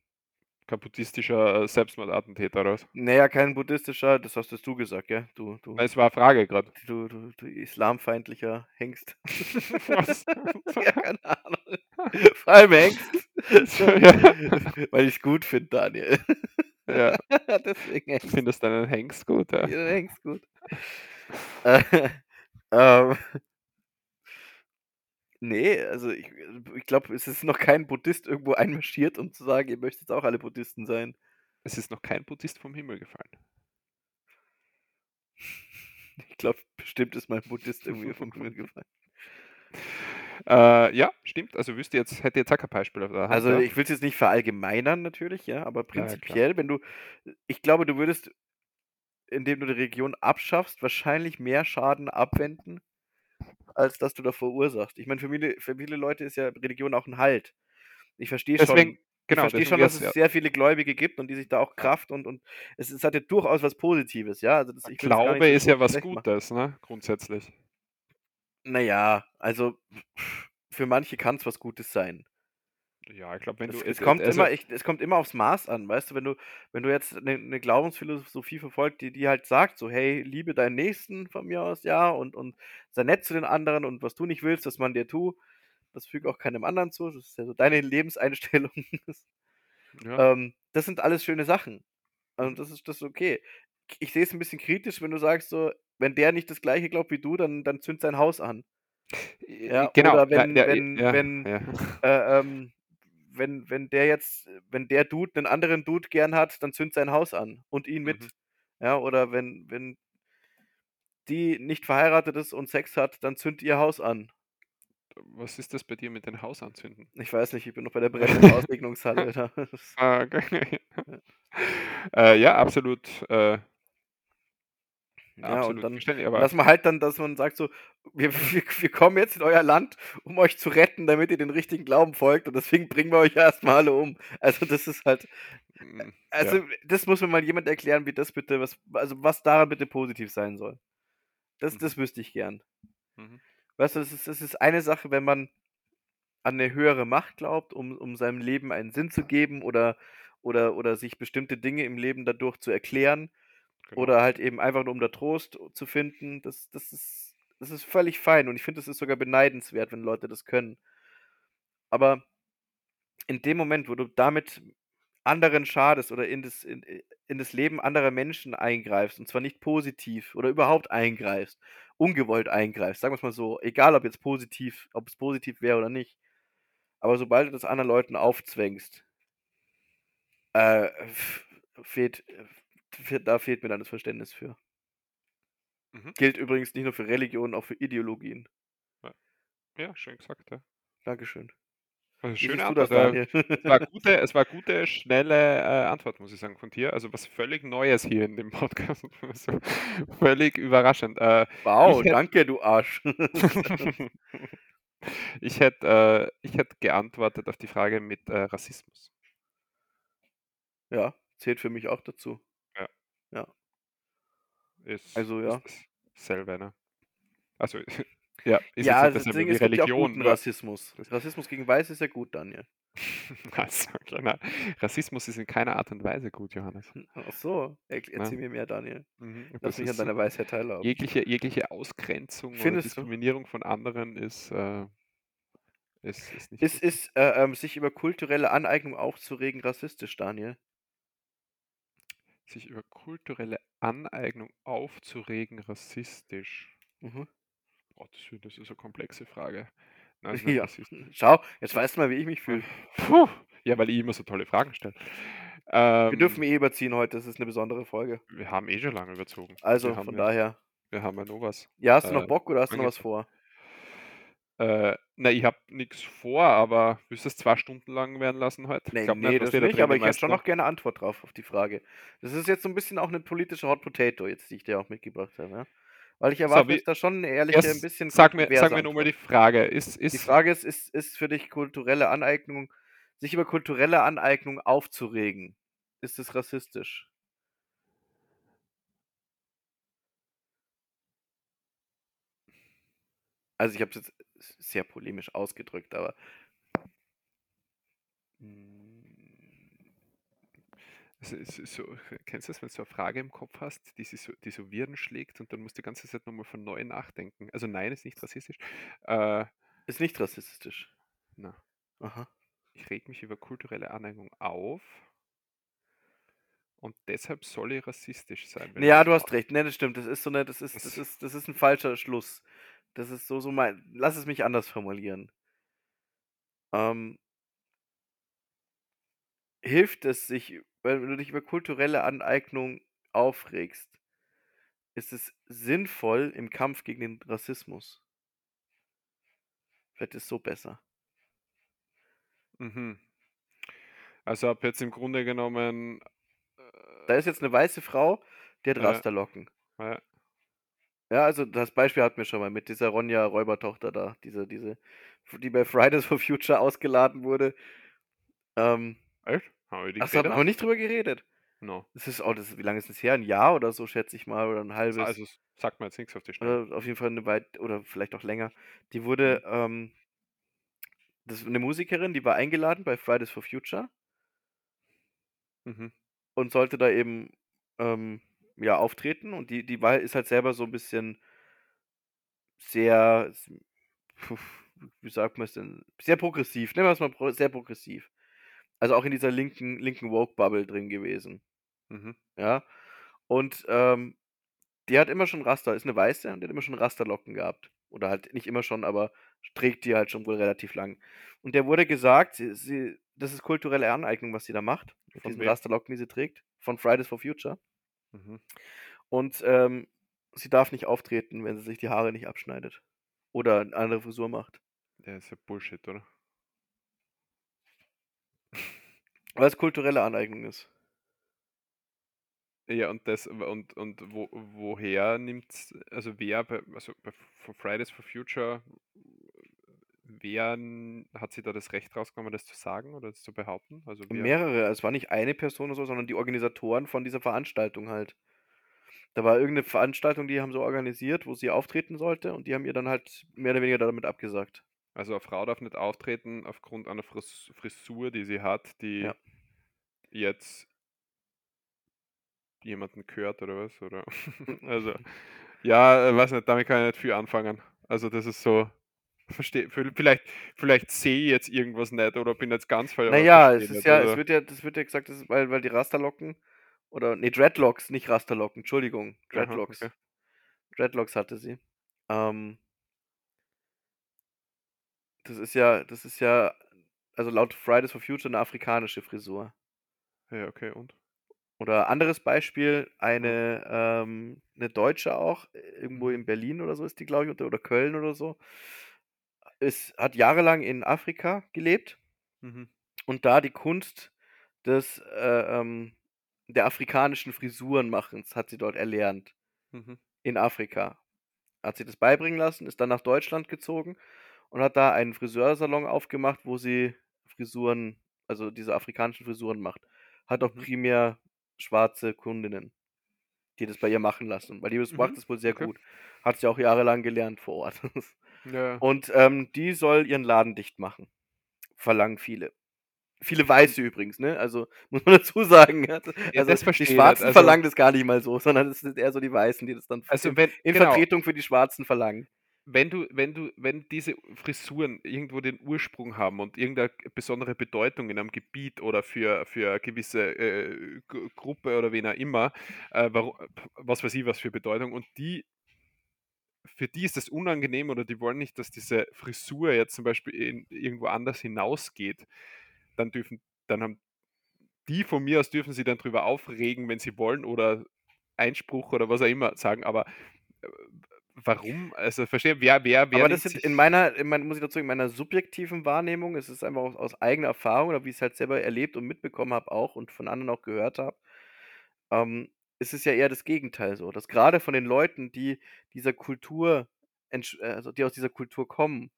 kein buddhistischer äh, Selbstmordattentäter, oder was? Naja, kein buddhistischer, das hast du gesagt, gell? Du, du, es war eine Frage gerade. Du, du, du islamfeindlicher Hengst. was? ja, keine Ahnung. Vor allem Hengst. ja. Weil ich es gut finde, Daniel. ja. Deswegen Hengst. Findest du deinen Hengst gut, ja? Ja, Hengst gut. äh, ähm, Nee, also ich, ich glaube, es ist noch kein Buddhist irgendwo einmarschiert, um zu sagen, ihr möchtet jetzt auch alle Buddhisten sein. Es ist noch kein Buddhist vom Himmel gefallen. Ich glaube, bestimmt ist mein Buddhist irgendwie vom Himmel gefallen. Äh, ja, stimmt. Also wüsste jetzt, hätte jetzt auch kein Beispiel auf der Hand. Also ich will es jetzt nicht verallgemeinern natürlich, ja, aber prinzipiell, ja, wenn du, ich glaube, du würdest, indem du die Region abschaffst, wahrscheinlich mehr Schaden abwenden, als dass du da verursachst. Ich meine, für viele, für viele Leute ist ja Religion auch ein Halt. Ich verstehe schon, genau, ich verstehe schon, dass es ja. sehr viele Gläubige gibt und die sich da auch Kraft und, und es, es hat ja durchaus was Positives, ja. Also das, Glaube so ist ja was Gutes, ne? Grundsätzlich. Naja, also für manche kann es was Gutes sein. Ja, ich glaube, wenn es, du. Es, kommt also, immer, ich, es kommt immer aufs Maß an, weißt du, wenn du, wenn du jetzt eine, eine Glaubensphilosophie verfolgst, die, die halt sagt, so, hey, liebe deinen Nächsten von mir aus, ja, und, und sei nett zu den anderen und was du nicht willst, dass man dir tut, das fügt auch keinem anderen zu. Das ist ja so deine Lebenseinstellung. ja. ähm, das sind alles schöne Sachen. Und das ist das ist okay. Ich sehe es ein bisschen kritisch, wenn du sagst, so, wenn der nicht das gleiche glaubt wie du, dann, dann zünd sein Haus an. Ja, genau. Oder wenn, ja, wenn, ja, wenn, äh, ähm, wenn, wenn der jetzt, wenn der Dude einen anderen Dude gern hat, dann zünd sein Haus an und ihn mit. Mhm. Ja, oder wenn, wenn die nicht verheiratet ist und Sex hat, dann zünd ihr Haus an. Was ist das bei dir mit den Hausanzünden? Ich weiß nicht, ich bin noch bei der brennenden Auslegnungshalle. ah, okay. ja. Äh, ja, absolut. Äh, ja, und dann dass man halt dann, dass man sagt so, wir, wir, wir kommen jetzt in euer Land, um euch zu retten, damit ihr den richtigen Glauben folgt und deswegen bringen wir euch erstmal alle um. Also das ist halt, hm, also ja. das muss mir mal jemand erklären, wie das bitte, was, also was daran bitte positiv sein soll. Das, mhm. das wüsste ich gern. Mhm. Weißt du, es ist, es ist eine Sache, wenn man an eine höhere Macht glaubt, um, um seinem Leben einen Sinn zu geben oder, oder, oder sich bestimmte Dinge im Leben dadurch zu erklären Genau. Oder halt eben einfach nur um da Trost zu finden. Das, das, ist, das ist völlig fein und ich finde, es ist sogar beneidenswert, wenn Leute das können. Aber in dem Moment, wo du damit anderen schadest oder in das, in, in das Leben anderer Menschen eingreifst, und zwar nicht positiv oder überhaupt eingreifst, ungewollt eingreifst, sagen wir es mal so, egal ob jetzt positiv, ob es positiv wäre oder nicht, aber sobald du das anderen Leuten aufzwängst, äh, fehlt, da fehlt mir dann das Verständnis für. Mhm. Gilt übrigens nicht nur für Religionen, auch für Ideologien. Ja, schön gesagt, ja. Dankeschön. Also schöne Antwort. Das, es, war gute, es war gute, schnelle äh, Antwort, muss ich sagen, von dir. Also was völlig Neues hier in dem Podcast. Also, völlig überraschend. Äh, wow, hätte, danke, du Arsch. ich hätte äh, hätt geantwortet auf die Frage mit äh, Rassismus. Ja, zählt für mich auch dazu. Ja. Ist, Also ja. ist dasselbe, ne? Also, ja, ist Ja, jetzt ist, es gibt ja guten Rassismus. Rassismus gegen Weiß ist ja gut, Daniel. Also, kleiner Rassismus ist in keiner Art und Weise gut, Johannes. Ach so, Ne? erzähl mir mehr, Daniel. Mhm. Lass mich an deiner Weisheit teilhaben. jegliche, jegliche Ausgrenzung oder Findest du? Diskriminierung von anderen ist, äh, ist, ist nicht Ist, ist äh, ähm, sich über kulturelle Aneignung aufzuregen rassistisch, Daniel? Sich über kulturelle Aneignung aufzuregen, rassistisch? Mhm. Oh, das, ist eine komplexe Frage. Nein, ja. Schau, jetzt weißt du mal, wie ich mich fühle. Ja, weil ich immer so tolle Fragen stelle. Wir dürfen eh überziehen heute, das ist eine besondere Folge. Wir haben eh schon lange überzogen. Also von ja, daher. Wir haben ja nur was. Ja, hast du noch Äh, Bock oder hast du noch was vor? Äh, na, ich habe nichts vor, aber willst du es zwei Stunden lang werden lassen heute? Nee, Ich glaub nee, was das nicht, drehen aber ich hätte schon noch gerne Antwort drauf auf die Frage. Das ist jetzt so ein bisschen auch eine politische Hot Potato, jetzt, die ich dir auch mitgebracht habe, ja? Weil ich erwarte wie- jetzt da schon eine ehrliche, ein Erst bisschen sag mir, sag mir nochmal die Frage. Ist, ist, Die Frage ist, ist, ist für dich kulturelle Aneignung, sich über kulturelle Aneignung aufzuregen, ist es rassistisch? Also ich habe es jetzt sehr polemisch ausgedrückt, aber Es ist so, kennst du das, wenn du eine Frage im Kopf hast, die, so, die so Wirren schlägt und dann musst du die ganze Zeit nochmal von neu nachdenken? Also nein, ist nicht rassistisch. Äh, ist nicht rassistisch. na, Aha. ich reg mich über kulturelle Aneignung auf und deshalb soll ich rassistisch sein. Ja, du hast recht. Ne, das stimmt. Das ist so eine, das ist, Das- ist, das ist ein falscher Schluss. Das ist so, so mein. Lass es mich anders formulieren. Ähm, hilft es sich, wenn du dich über kulturelle Aneignung aufregst, ist es sinnvoll im Kampf gegen den Rassismus? Vielleicht ist so besser. Mhm. Also ab jetzt im Grunde genommen. Da ist jetzt eine weiße Frau, die hat Ja. Rasterlocken. Äh, Ja, also das Beispiel hatten wir schon mal mit dieser Ronja Räubertochter da, diese, diese, die bei Fridays for Future ausgeladen wurde. Ähm, echt? Haben wir die ach, so, haben geredet? wir nicht drüber geredet. No. Das ist, oh, das ist, wie lange ist das her? Ein Jahr oder so, schätze ich mal, oder ein halbes. Also sagt mir jetzt nichts auf die Schnelle. Auf jeden Fall eine weit, oder vielleicht auch länger. Die wurde, ähm, das ist eine Musikerin, die war eingeladen bei Fridays for Future Mhm. und sollte da eben, ähm, ja, auftreten und die, die war, ist halt selber so ein bisschen sehr, wie sagt man es denn, sehr progressiv, nennen wir es mal pro, sehr progressiv. Also auch in dieser linken, linken Woke-Bubble drin gewesen. Mhm. Ja. Und ähm, die hat immer schon Raster, ist eine Weiße und die hat immer schon Rasterlocken gehabt. Oder halt nicht immer schon, aber trägt die halt schon wohl relativ lang. Und der wurde gesagt, sie, sie, das ist kulturelle Aneignung, was sie da macht. Mit Von diesen? Rasterlocken, die sie trägt. Von Fridays for Future. Mhm. Und ähm, sie darf nicht auftreten, wenn sie sich die Haare nicht abschneidet. Oder eine andere Frisur macht. Ja, ist ja Bullshit, oder? Weil es kulturelle Aneignung ist. Ja, und das und, und wo, woher nimmt also wer bei, also bei Fridays for Future, wer hat sich da das Recht rausgenommen, das zu sagen oder das zu behaupten? Also wer? Mehrere, es war nicht eine Person oder so, sondern die Organisatoren von dieser Veranstaltung halt. Da war irgendeine Veranstaltung, die haben so organisiert, wo sie auftreten sollte und die haben ihr dann halt mehr oder weniger damit abgesagt. Also eine Frau darf nicht auftreten aufgrund einer Fris Frisur, die sie hat, die Ja. jetzt jemanden gehört oder was? Oder also ja, äh, weiß nicht, damit kann ich nicht viel anfangen. Also das ist so, verstehe, vielleicht, vielleicht sehe ich jetzt irgendwas nicht oder bin jetzt ganz falsch. Naja, es ist ja, Also, es wird ja, das wird ja gesagt, das ist, weil, weil die Rasterlocken oder nee, Dreadlocks, nicht Rasterlocken, Entschuldigung, aha, Dreadlocks. okay. Dreadlocks hatte sie. Ähm, das ist ja, das ist ja, also laut Fridays for Future eine afrikanische Frisur. Ja, okay, und? Oder anderes Beispiel, eine, ähm, eine Deutsche auch, äh, irgendwo Mhm. in Berlin oder so ist die, glaube ich, oder, oder Köln oder so. Ist, hat jahrelang in Afrika gelebt Mhm. und da die Kunst des, äh, ähm, der afrikanischen Frisurenmachens hat sie dort erlernt. Mhm. In Afrika. Hat sie das beibringen lassen, ist dann nach Deutschland gezogen und hat da einen Friseursalon aufgemacht, wo sie Frisuren, also diese afrikanischen Frisuren macht. Hat auch Mhm. primär schwarze Kundinnen, die das bei ihr machen lassen. Weil die das macht Mhm. das wohl sehr Okay. gut. Hat sie auch jahrelang gelernt vor Ort. Ja, Und ähm, die soll ihren Laden dicht machen. Verlangen viele. Viele Weiße übrigens, ne? Also muss man dazu sagen. ja. Ja, Also das die nicht. Schwarzen Also- verlangen das gar nicht mal so, sondern es sind eher so die Weißen, die das dann Also in, wenn, in genau, Vertretung für die Schwarzen verlangen. wenn du, wenn du, wenn diese Frisuren irgendwo den Ursprung haben und irgendeine besondere Bedeutung in einem Gebiet oder für, für eine gewisse äh, Gruppe oder wen auch immer, äh, warum, was weiß ich, was für Bedeutung, und die für die ist das unangenehm oder die wollen nicht, dass diese Frisur jetzt zum Beispiel in, irgendwo anders hinausgeht, dann dürfen, dann haben die von mir aus dürfen sie dann drüber aufregen, wenn sie wollen oder Einspruch oder was auch immer sagen, aber äh, warum? Also verstehe, wer, wer, wer. Aber das sind in meiner, in meiner, muss ich dazu in meiner subjektiven Wahrnehmung, es ist einfach aus, aus eigener Erfahrung oder wie ich es halt selber erlebt und mitbekommen habe auch und von anderen auch gehört habe, ähm, ist es ja eher das Gegenteil so, dass gerade von den Leuten, die dieser Kultur, also die aus dieser Kultur kommen,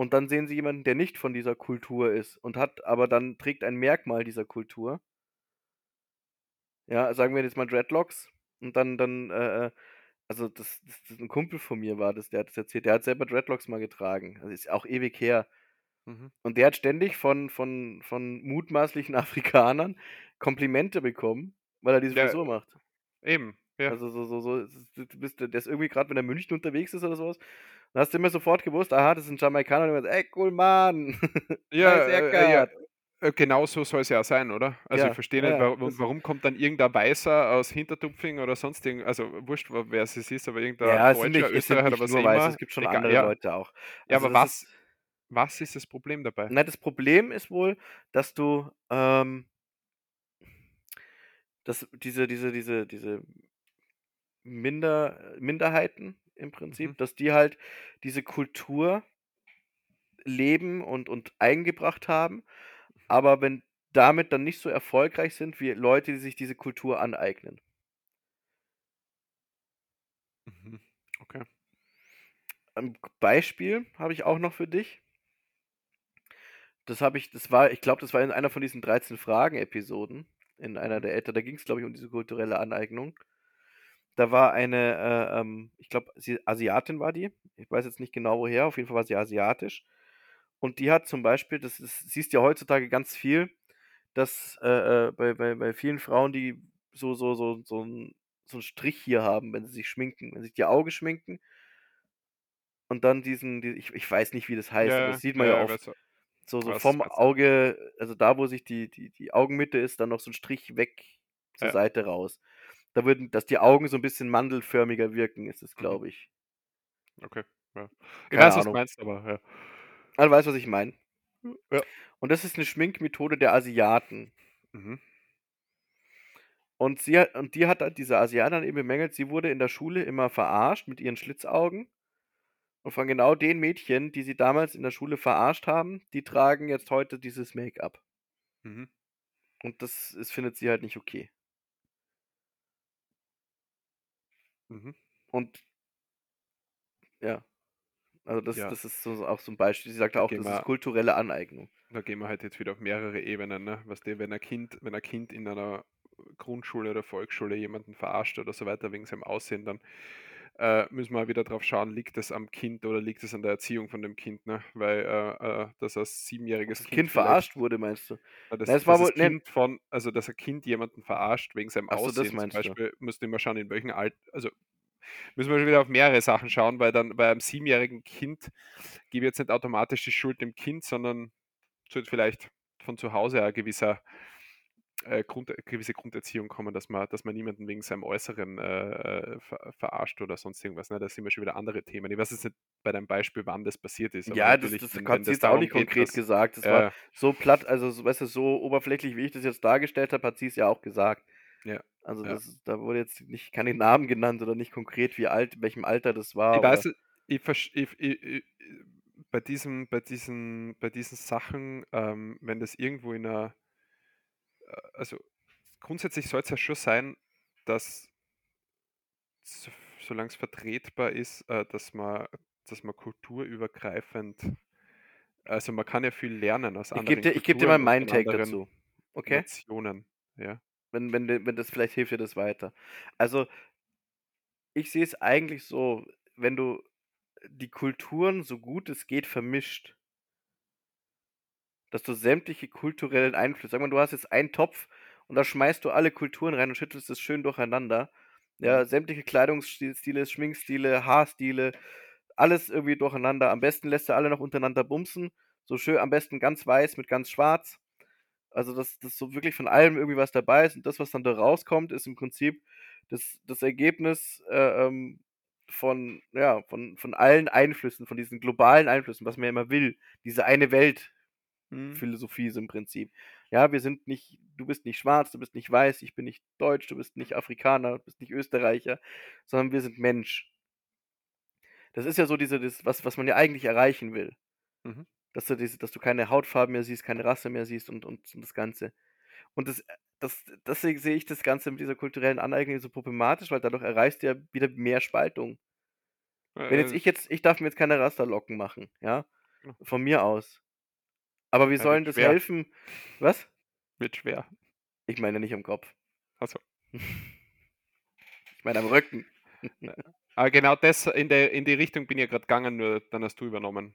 und dann sehen sie jemanden, der nicht von dieser Kultur ist und hat, aber dann trägt ein Merkmal dieser Kultur. Ja, sagen wir jetzt mal Dreadlocks und dann, dann, äh, äh also das, das, das, ein Kumpel von mir war das, der hat das erzählt, der hat selber Dreadlocks mal getragen. Also ist auch ewig her. Mhm. Und der hat ständig von, von, von mutmaßlichen Afrikanern Komplimente bekommen, weil er diese ja, Frisur macht. Eben, ja. Also so, so, so, du bist, der ist irgendwie gerade, wenn er München unterwegs ist oder sowas, dann hast du immer sofort gewusst, aha, das ist ein Jamaikaner und du ey, cool, Mann. Ja, äh, ja, äh, genau so soll es ja sein, oder? Also ja, ich verstehe nicht, warum, warum, kommt dann irgendein Weißer aus Hintertupfing oder sonst irgend, also wurscht, wer es ist, aber irgendein ja, Deutscher, nicht, Österreicher oder was nur immer. Es gibt schon Egal, andere. Leute auch. Also ja, aber was, ist, was ist das Problem dabei? Nein, das Problem ist wohl, dass du ähm, dass diese, diese, diese, diese Minder, Minderheiten im Prinzip, mhm. dass die halt diese Kultur leben und, und eingebracht haben aber wenn damit dann nicht so erfolgreich sind wie Leute, die sich diese Kultur aneignen. Mhm. Okay. Ein Beispiel habe ich auch noch für dich. Das habe ich, das war, ich glaube, das war in einer von diesen 13 Fragen-Episoden, in einer der älter, da ging es, glaube ich, um diese kulturelle Aneignung. Da war eine, äh, ähm, ich glaube, Asiatin war die. Ich weiß jetzt nicht genau woher, auf jeden Fall war sie asiatisch. Und die hat zum Beispiel, das ist, siehst ja heutzutage ganz viel, dass äh, äh, bei, bei, bei vielen Frauen, die so, so, so, so, ein, so einen Strich hier haben, wenn sie sich schminken, wenn sie sich die Augen schminken und dann diesen, die, ich, ich weiß nicht, wie das heißt, ja, das sieht man ja, ja oft. So, so vom. Auge, also da, wo sich die, die, die Augenmitte ist, dann noch so ein Strich weg zur ja. Seite raus. Da würden, dass die Augen so ein bisschen mandelförmiger wirken, ist es, mhm. glaube ich. Okay. Ja. Ich weiß, was du meinst, aber ja. Du weißt, was ich meine. Ja. Und das ist eine Schminkmethode der Asiaten. Mhm. Und, sie und die hat diese Asiatin eben bemängelt, sie wurde in der Schule immer verarscht mit ihren Schlitzaugen. Und von genau den Mädchen, die sie damals in der Schule verarscht haben, die tragen jetzt heute dieses Make-up. Mhm. Und das ist, findet sie halt nicht okay. Mhm. Und ja. Also das, ja. das ist so, auch so ein Beispiel. Sie sagte auch, gehen das ist kulturelle Aneignung. Da gehen wir halt jetzt wieder auf mehrere Ebenen. Ne? Was der, wenn ein Kind, wenn ein Kind in einer Grundschule oder Volksschule jemanden verarscht oder so weiter wegen seinem Aussehen, dann äh, müssen wir wieder drauf schauen, liegt es am Kind oder liegt es an der Erziehung von dem Kind, ne? Weil äh, äh, dass als siebenjähriges das Kind, kind verarscht wurde, meinst du? Ja, das, das, war wohl, kind von, also dass ein Kind jemanden verarscht wegen seinem Aussehen. So, das meinst zum Beispiel du? musst du immer schauen, in welchem Alter, also müssen wir schon wieder auf mehrere Sachen schauen, weil dann bei einem siebenjährigen Kind gebe ich jetzt nicht automatisch die Schuld dem Kind, sondern vielleicht von zu Hause ein gewisser äh, Grund, gewisse Grunderziehung kommen, dass man, dass man niemanden wegen seinem Äußeren äh, äh ver, verarscht oder sonst irgendwas. Ne? Da sind wir schon wieder andere Themen. Ich weiß jetzt nicht bei deinem Beispiel, wann das passiert ist. ja, das, das wenn, hat sie jetzt auch nicht konkret dass, gesagt. Das äh, war so platt, also weißt du, so oberflächlich, wie ich das jetzt dargestellt habe, hat sie es ja auch gesagt. Ja. Also ja. das, da wurde jetzt nicht keine Namen genannt oder nicht konkret, wie alt, welchem Alter das war. Ich weiß, ich, ich, ich, bei diesen, bei diesen, bei diesen Sachen, ähm, wenn das irgendwo in einer, äh, also grundsätzlich soll es ja schon sein, dass so, solange es vertretbar ist, äh, dass man, dass man kulturübergreifend, also man kann ja viel lernen aus anderen Ich gebe dir, geb dir mal meinen Take dazu. Okay. Nationen, ja. Wenn, wenn, wenn das vielleicht hilft dir das weiter. Also, ich sehe es eigentlich so, wenn du die Kulturen so gut es geht vermischt, dass du sämtliche kulturellen Einflüsse, sag mal, du hast jetzt einen Topf und da schmeißt du alle Kulturen rein und schüttelst es schön durcheinander. Ja, sämtliche Kleidungsstile, Schminkstile, Haarstile, alles irgendwie durcheinander. Am besten lässt du alle noch untereinander bumsen. So schön, am besten ganz weiß mit ganz schwarz. Also, dass, dass so wirklich von allem irgendwie was dabei ist und das, was dann da rauskommt, ist im Prinzip das, das Ergebnis äh, ähm, von, ja, von, von allen Einflüssen, von diesen globalen Einflüssen, was man ja immer will. Diese eine Welt. Mhm. Philosophie ist im Prinzip. Ja, wir sind nicht, du bist nicht schwarz, du bist nicht weiß, ich bin nicht deutsch, du bist nicht Afrikaner, du bist nicht Österreicher, sondern wir sind Mensch. Das ist ja so diese, das, was, was man ja eigentlich erreichen will. Mhm. Dass du, diese, dass du keine Hautfarbe mehr siehst, keine Rasse mehr siehst und, und, und das Ganze. Und das, das, deswegen sehe ich das Ganze mit dieser kulturellen Aneignung so problematisch, weil dadurch erreichst du ja wieder mehr Spaltung. Wenn jetzt Äh, ich jetzt, ich darf mir jetzt keine Rasterlocken machen, Ja. von mir aus. Aber wie Ja, sollen das schwer. helfen? Was? wird schwer. Ich meine nicht am Kopf. Also, Ich meine am Rücken. aber genau das in, der, in die Richtung bin ich ja gerade gegangen, nur dann hast du übernommen.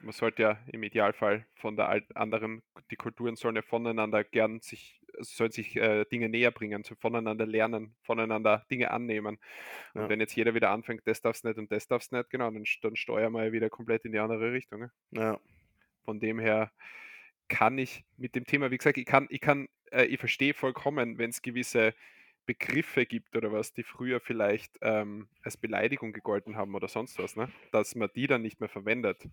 Man sollte ja im Idealfall von der alt- anderen, die Kulturen sollen ja voneinander gern sich, sollen sich äh, Dinge näher bringen, voneinander lernen, voneinander Dinge annehmen. Und Ja. wenn jetzt jeder wieder anfängt, das darf's nicht und das darf's nicht, genau, dann, dann steuern wir ja wieder komplett in die andere Richtung. Ne? Ja. Von dem her kann ich mit dem Thema, wie gesagt, ich kann, ich kann, äh, ich verstehe vollkommen, wenn es gewisse Begriffe gibt oder was, die früher vielleicht ähm, als Beleidigung gegolten haben oder sonst was, ne? dass man die dann nicht mehr verwendet.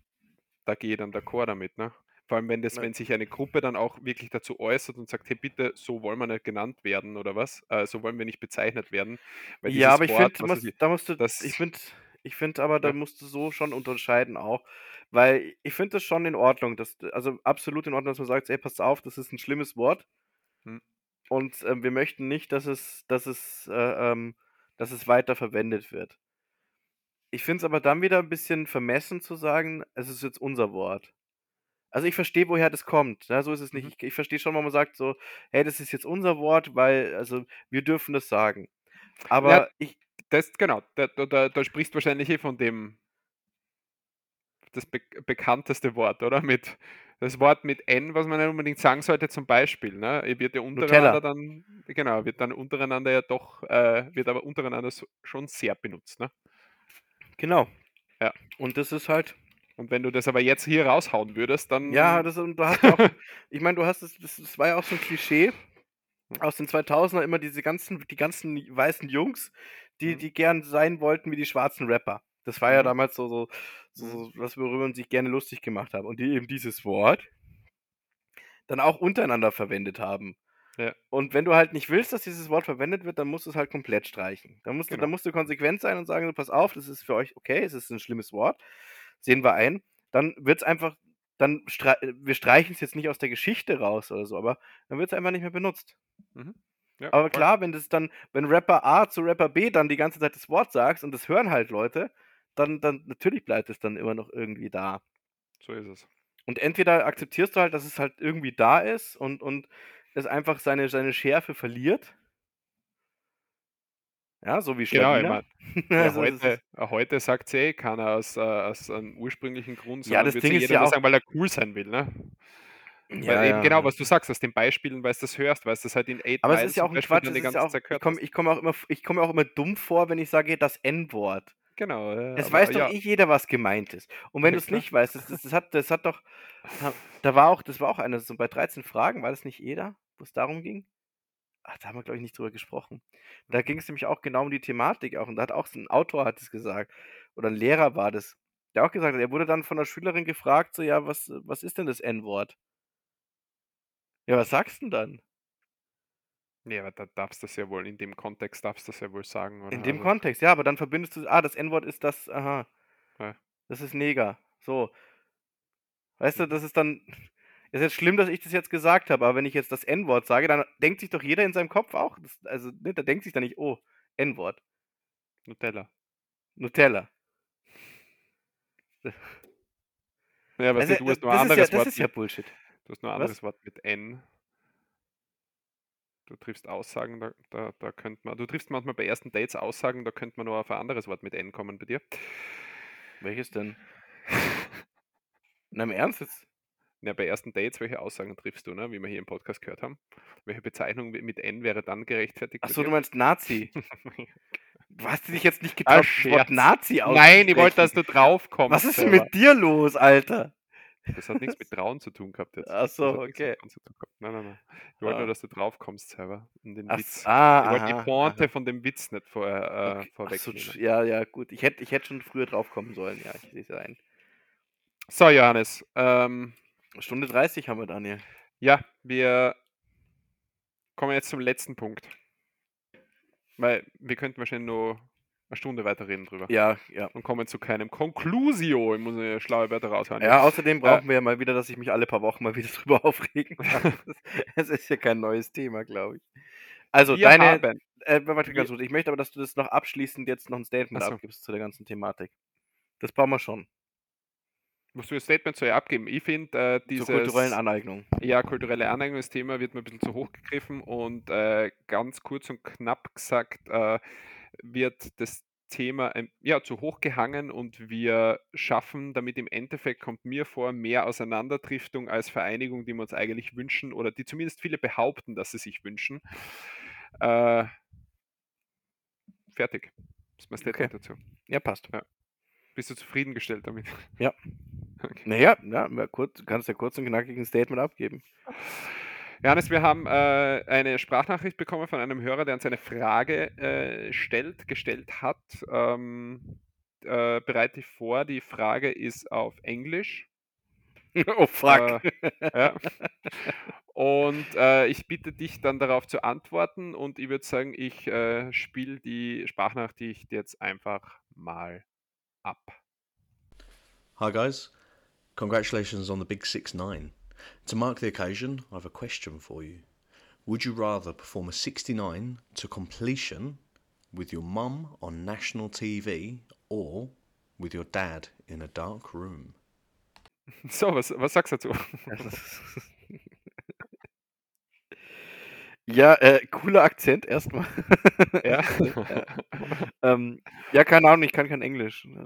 Da gehe ich dann d'accord damit. Ne? Vor allem, wenn, das, wenn sich eine Gruppe dann auch wirklich dazu äußert und sagt, hey bitte, so wollen wir nicht genannt werden oder was, äh, so wollen wir nicht bezeichnet werden. Ja, aber ich finde, da musst du, das- ich finde, ich finde aber, da Ja. musst du so schon unterscheiden auch, weil ich finde das schon in Ordnung, dass, also absolut in Ordnung, dass man sagt, ey, pass auf, das ist ein schlimmes Wort Hm. und ähm, wir möchten nicht, dass es, dass es, äh, ähm, dass es weiter verwendet wird. Ich finde es aber dann wieder ein bisschen vermessen zu sagen, es ist jetzt unser Wort. Also ich verstehe, woher das kommt. Ja, so ist es nicht. Mhm. Ich, ich verstehe schon, wenn man sagt so, hey, das ist jetzt unser Wort, weil, also wir dürfen das sagen. Aber ich, das, genau, da, da, da, sprichst wahrscheinlich eh von dem, das be bekannteste Wort, oder? Mit das Wort mit N, was man nicht unbedingt sagen sollte, zum Beispiel, ne? Wird ja Nutella. untereinander dann, genau, wird dann untereinander ja doch, äh, wird aber untereinander so, schon sehr benutzt, ne? Genau. Ja. Und das ist halt, Und wenn du das aber jetzt hier raushauen würdest, dann. ja, das, und du hast auch, ich meine, du hast es, das, das war ja auch so ein Klischee aus den 2000er, immer diese ganzen, die ganzen weißen Jungs, die, Mhm. die gern sein wollten wie die schwarzen Rapper. Das war ja Mhm. damals so, so, so, so was worüber man sich gerne lustig gemacht haben. Und die eben dieses Wort dann auch untereinander verwendet haben. Ja. Und wenn du halt nicht willst, dass dieses Wort verwendet wird, dann musst du es halt komplett streichen. Da musst, du, Genau. musst du konsequent sein und sagen, pass auf, das ist für euch okay, es ist ein schlimmes Wort, sehen wir ein. Dann wird es einfach, dann strei wir streichen es jetzt nicht aus der Geschichte raus oder so, aber dann wird es einfach nicht mehr benutzt. Ja, Aber klar, wenn das dann, wenn Rapper A zu Rapper B dann die ganze Zeit das Wort sagst und das hören halt Leute, dann, dann natürlich bleibt es dann immer noch irgendwie da. So ist es. Und entweder akzeptierst du halt, dass es halt irgendwie da ist und, und es einfach seine, seine Schärfe verliert. Ja, so wie Genau, ich mein, ja, Also heute, heute sagt es eh keiner aus, äh, aus einem ursprünglichen Grund, Ja, sondern das wird's Ding ist ja auch- sagen, weil er cool sein will, ne? Ja, weil eben ja. genau, was du sagst, aus den Beispielen, weil du das hörst, weil du das halt in 8 Aber es ist ja auch ein Beispiel Quatsch, es ist ja auch, ich komme komm auch, immer, ich komm auch immer dumm vor, wenn ich sage das N-Wort. Genau, ja, Es weiß doch ja, eh jeder, was gemeint ist. Und wenn du es nicht weißt, das, das, das, hat, das hat doch, da war auch, das war auch eine, so bei 13 Fragen, war das nicht jeder, wo es darum ging? Ach, da haben wir, glaube ich, nicht drüber gesprochen. Da ging es nämlich auch genau um die Thematik auch. Und da hat auch ein Autor hat es gesagt, oder ein Lehrer war das, der auch gesagt hat, er wurde dann von der Schülerin gefragt, so, ja, was, was ist denn das N-Wort? Ja, was sagst du denn dann? Nee, aber da darfst du das ja wohl, in dem Kontext darfst du das ja wohl sagen, oder? In dem Also, Kontext, ja, aber dann verbindest du, ah, das N-Wort ist das, aha, Ja. das ist Neger. So. Weißt du, das ist dann, ist jetzt schlimm, dass ich das jetzt gesagt habe, aber wenn ich jetzt das N-Wort sage, dann denkt sich doch jeder in seinem Kopf auch, das, also, ne, da denkt sich dann nicht, oh, N-Wort, Nutella. Nutella. Ja, aber Also, du hast nur das, ist ein ja, anderes das Wort ist ja Bullshit. Du hast nur ein Was? anderes Wort mit N. Du triffst Aussagen, da, da, da könnte man, du triffst manchmal bei ersten Dates Aussagen, da könnte man nur auf ein anderes Wort mit N kommen bei dir. Welches denn? Na, im Ernst jetzt? Ja, bei ersten Dates, welche Aussagen triffst du, ne? wie wir hier im Podcast gehört haben? Welche Bezeichnung mit N wäre dann gerechtfertigt? Achso, du meinst Nazi. Du hast dich jetzt nicht Ah, getraut, das Wort. Nazi Nein, ich wollte, dass du drauf kommst. Was ist denn mit dir los, Alter? Das hat nichts mit Trauen zu tun gehabt jetzt. Ach so, okay. Nein, nein, nein. Ich wollte Ah. nur, dass du drauf kommst selber. Und den Ach, Witz. ah, ich wollte die Pointe aha. von dem Witz nicht vor, äh, Okay. So, vorwegnehmen. tsch- ja, ja, gut. Ich hätte ich hätt schon früher drauf kommen sollen, ja, ich sehe es ein. So, Johannes. Ähm, Stunde 30 haben wir, Daniel. Ja, wir kommen jetzt zum letzten Punkt. Weil wir könnten wahrscheinlich nur eine Stunde weiterreden drüber. Ja, ja. Und kommen zu keinem Conclusio. Ich muss eine schlaue Wörter raushauen. Ja, außerdem brauchen wir ja mal wieder, dass ich mich alle paar Wochen mal wieder drüber aufregen kann. Es ist ja kein neues Thema, glaube ich. Also, Wir deine. haben, Äh, warte ganz kurz. Ich möchte aber, dass du das noch abschließend jetzt noch ein Statement Ach so. abgibst zu der ganzen Thematik. Das brauchen wir schon. musst du ein Statement zu ihr abgeben? Ich finde, äh, dieses Zur kulturellen Aneignung. ja, kulturelle Aneignungsthema wird mir ein bisschen zu hoch gegriffen und äh, ganz kurz und knapp gesagt äh, wird das Thema ja, zu hoch gehangen und wir schaffen damit im Endeffekt, kommt mir vor, mehr Auseinanderdriftung als Vereinigung, die wir uns eigentlich wünschen oder die zumindest viele behaupten, dass sie sich wünschen. Äh, fertig. Das ist mein Statement dazu. Ja, passt. Bist du zufriedengestellt damit? Ja. Okay. Naja, ja, kurz, kannst ja kurz und knackig ein Statement abgeben. Johannes, wir haben äh, eine Sprachnachricht bekommen von einem Hörer, der uns eine Frage äh, stellt, gestellt hat. Ähm, äh, bereite ich vor, die Frage ist auf Englisch. oh, fuck. Äh, ja. Und äh, ich bitte dich dann darauf zu antworten und ich würde sagen, ich äh, spiele die Sprachnachricht jetzt einfach mal ab. Hi guys, congratulations on the big 6 9. To mark the occasion, I have a question for you. Would you rather perform a 69 to completion with your mum on national TV or with your dad in a dark room? So, was, was sagst du dazu? Ja, äh, cooler Akzent erstmal. Ja. ähm, ja, keine Ahnung, ich kann kein Englisch.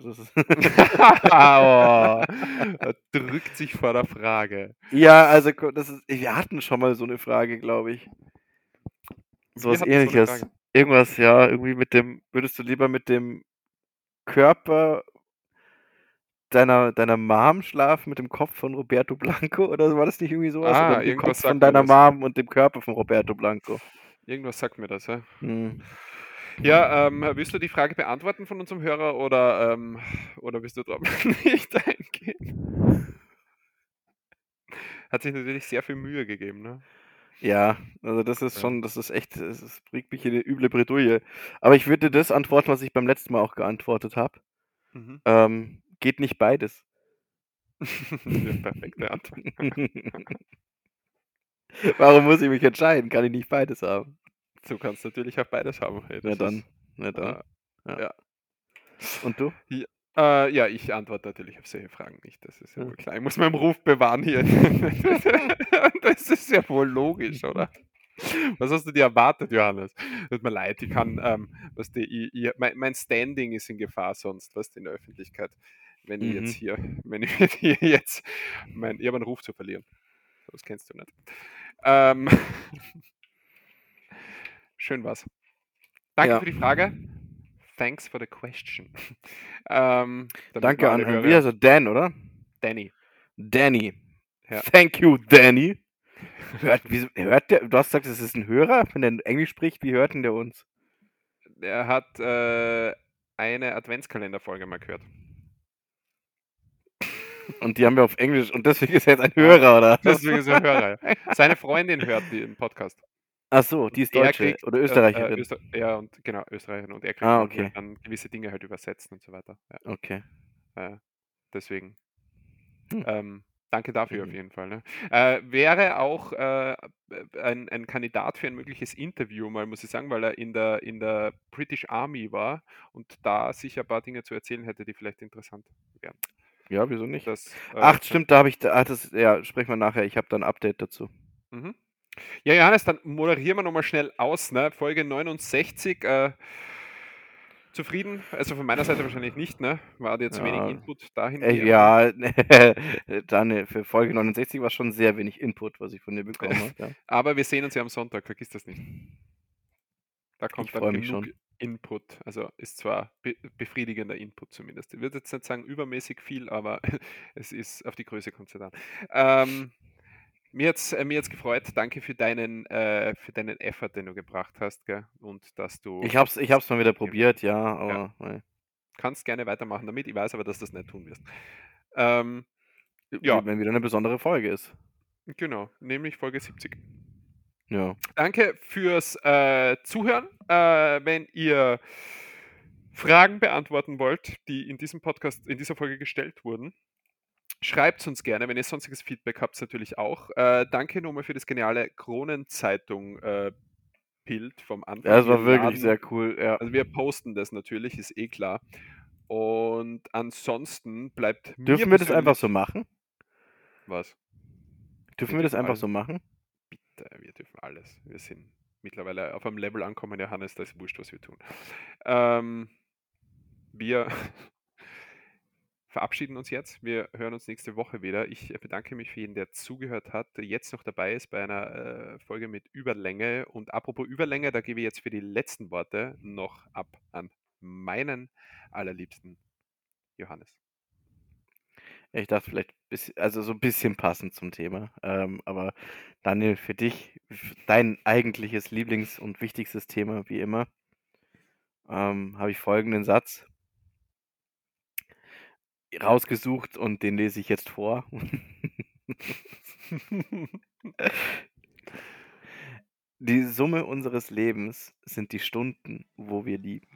Oh, drückt sich vor der Frage. ja, also das ist, wir hatten schon mal so eine Frage, glaube ich. So eine ähnliches. Frage. Irgendwas, ja, irgendwie mit dem, würdest du lieber mit dem Körper deiner, deiner Mom schlafen, mit dem Kopf von Roberto Blanco? Oder war das nicht irgendwie sowas? Ah, Oder mit dem irgendwas Kopf sagt von mir deiner das. Mom und dem Körper von Roberto Blanco. Irgendwas sagt mir das, ja. Hm. Ja, ähm, willst du die Frage beantworten von unserem Hörer oder, ähm, oder willst du darauf nicht eingehen? Hat sich natürlich sehr viel Mühe gegeben, ne? Ja, also das ist schon, das ist echt, es es bringt mich in eine üble Bredouille. Aber ich würde das antworten, was ich beim letzten Mal auch geantwortet habe. Mhm. Ähm, geht nicht beides. Perfekte Antwort. Warum muss ich mich entscheiden? Kann ich nicht beides haben? Du kannst natürlich auch beides haben. Hey, Na dann, ist- na dann. äh, Ja. ja. Und du? Äh, ja, ich antworte natürlich auf solche Fragen nicht. Das ist ja Ja. wohl klar. Ich muss meinen Ruf bewahren hier. das ist ja wohl logisch, oder? Was hast du dir erwartet, Johannes? Tut mir leid, ich kann, ähm, was die, ich, ich, mein, mein Standing ist in Gefahr sonst, was in der Öffentlichkeit, wenn ich jetzt Mhm. hier, wenn ich hier jetzt, mein, ich habe einen Ruf zu verlieren. Das kennst du nicht. Ähm, schön was. Danke Ja. für die Frage. Thanks for the question. ähm, Danke an, Hörer- wie er? Dan, oder? Danny. Danny. Ja. Thank you, Danny. Hört, wieso, hört der, du hast gesagt, es ist ein Hörer, wenn der Englisch spricht, wie hört denn der uns? Er hat äh, eine Adventskalenderfolge mal gehört. Und die haben wir auf Englisch und deswegen ist er jetzt ein Hörer, oder? Deswegen ist er Hörer. ja. Seine Freundin hört den Podcast. Ach so, die ist Deutsche kriegt, oder äh, Österreicherin. Äh, Öster ja, und genau, Österreicherin. Und er kriegt Ah, okay. dann gewisse Dinge halt übersetzt und so weiter. Ja, Okay. äh, deswegen. Hm. Ähm, danke dafür auf Mhm. jeden Fall. Ne? Äh, wäre auch äh, ein, ein Kandidat für ein mögliches Interview, mal muss ich sagen, weil er in der, in der British Army war und da sicher ein paar Dinge zu erzählen hätte, die vielleicht interessant wären. Ja, wieso nicht? Das, äh, Ach, stimmt, da habe ich, ach, das, ja, sprechen wir nachher. Ich habe da ein Update dazu. Mhm. Ja, Johannes, dann moderieren wir nochmal schnell aus. Ne? Folge 69. Äh, zufrieden? Also von meiner Seite wahrscheinlich nicht, ne? War dir zu wenig Ja. Input dahin? Äh, ja, dann äh, für Folge 69 war schon sehr wenig Input, was ich von dir bekommen habe. Ja. Aber wir sehen uns ja am Sonntag, vergiss das nicht. Da kommt Ich dann genug schon. Input. Also ist zwar be befriedigender Input zumindest. Ich würde jetzt nicht sagen übermäßig viel, aber es ist auf die Größe kommt es ja dann. Ähm, mir jetzt äh, mir gefreut. Danke für deinen äh, für deinen Effort, den du gebracht hast, gell? Und dass du Ich hab's, ich hab's mal wieder probiert, ja, aber äh, kannst gerne weitermachen damit. Ich weiß aber, dass du das nicht tun wirst. Ähm, Ja. wenn wieder eine besondere Folge ist. Genau, nämlich Folge 70. Ja. Danke fürs äh, Zuhören. Äh, wenn ihr Fragen beantworten wollt, die in diesem Podcast, in dieser Folge gestellt wurden, schreibt uns gerne. Wenn ihr sonstiges Feedback habt, natürlich auch. Äh, danke nochmal für das geniale Kronenzeitung. Äh, Bild vom Anfang. Ja, das war wirklich laden, sehr cool. Ja. Also wir posten das natürlich, ist eh klar. Und ansonsten bleibt Dürfen wir das einfach so machen? Was? Dürfen wir, das einfach so machen? Bitte, wir dürfen alles. Wir sind mittlerweile auf einem Level ankommen, Johannes, da ist wurscht, was wir tun. Ähm, wir verabschieden uns jetzt. Wir hören uns nächste Woche wieder. Ich bedanke mich für jeden, der zugehört hat, jetzt noch dabei ist bei einer äh, Folge mit Überlänge. Und apropos Überlänge, da gebe ich jetzt für die letzten Worte noch ab an meinen allerliebsten Johannes. Ich dachte vielleicht, also so ein bisschen passend zum Thema. Ähm, aber Daniel, für dich, dein eigentliches Lieblings- und wichtigstes Thema, wie immer, ähm, habe ich folgenden Satz rausgesucht und den lese ich jetzt vor. die Summe unseres Lebens sind die Stunden, wo wir lieben.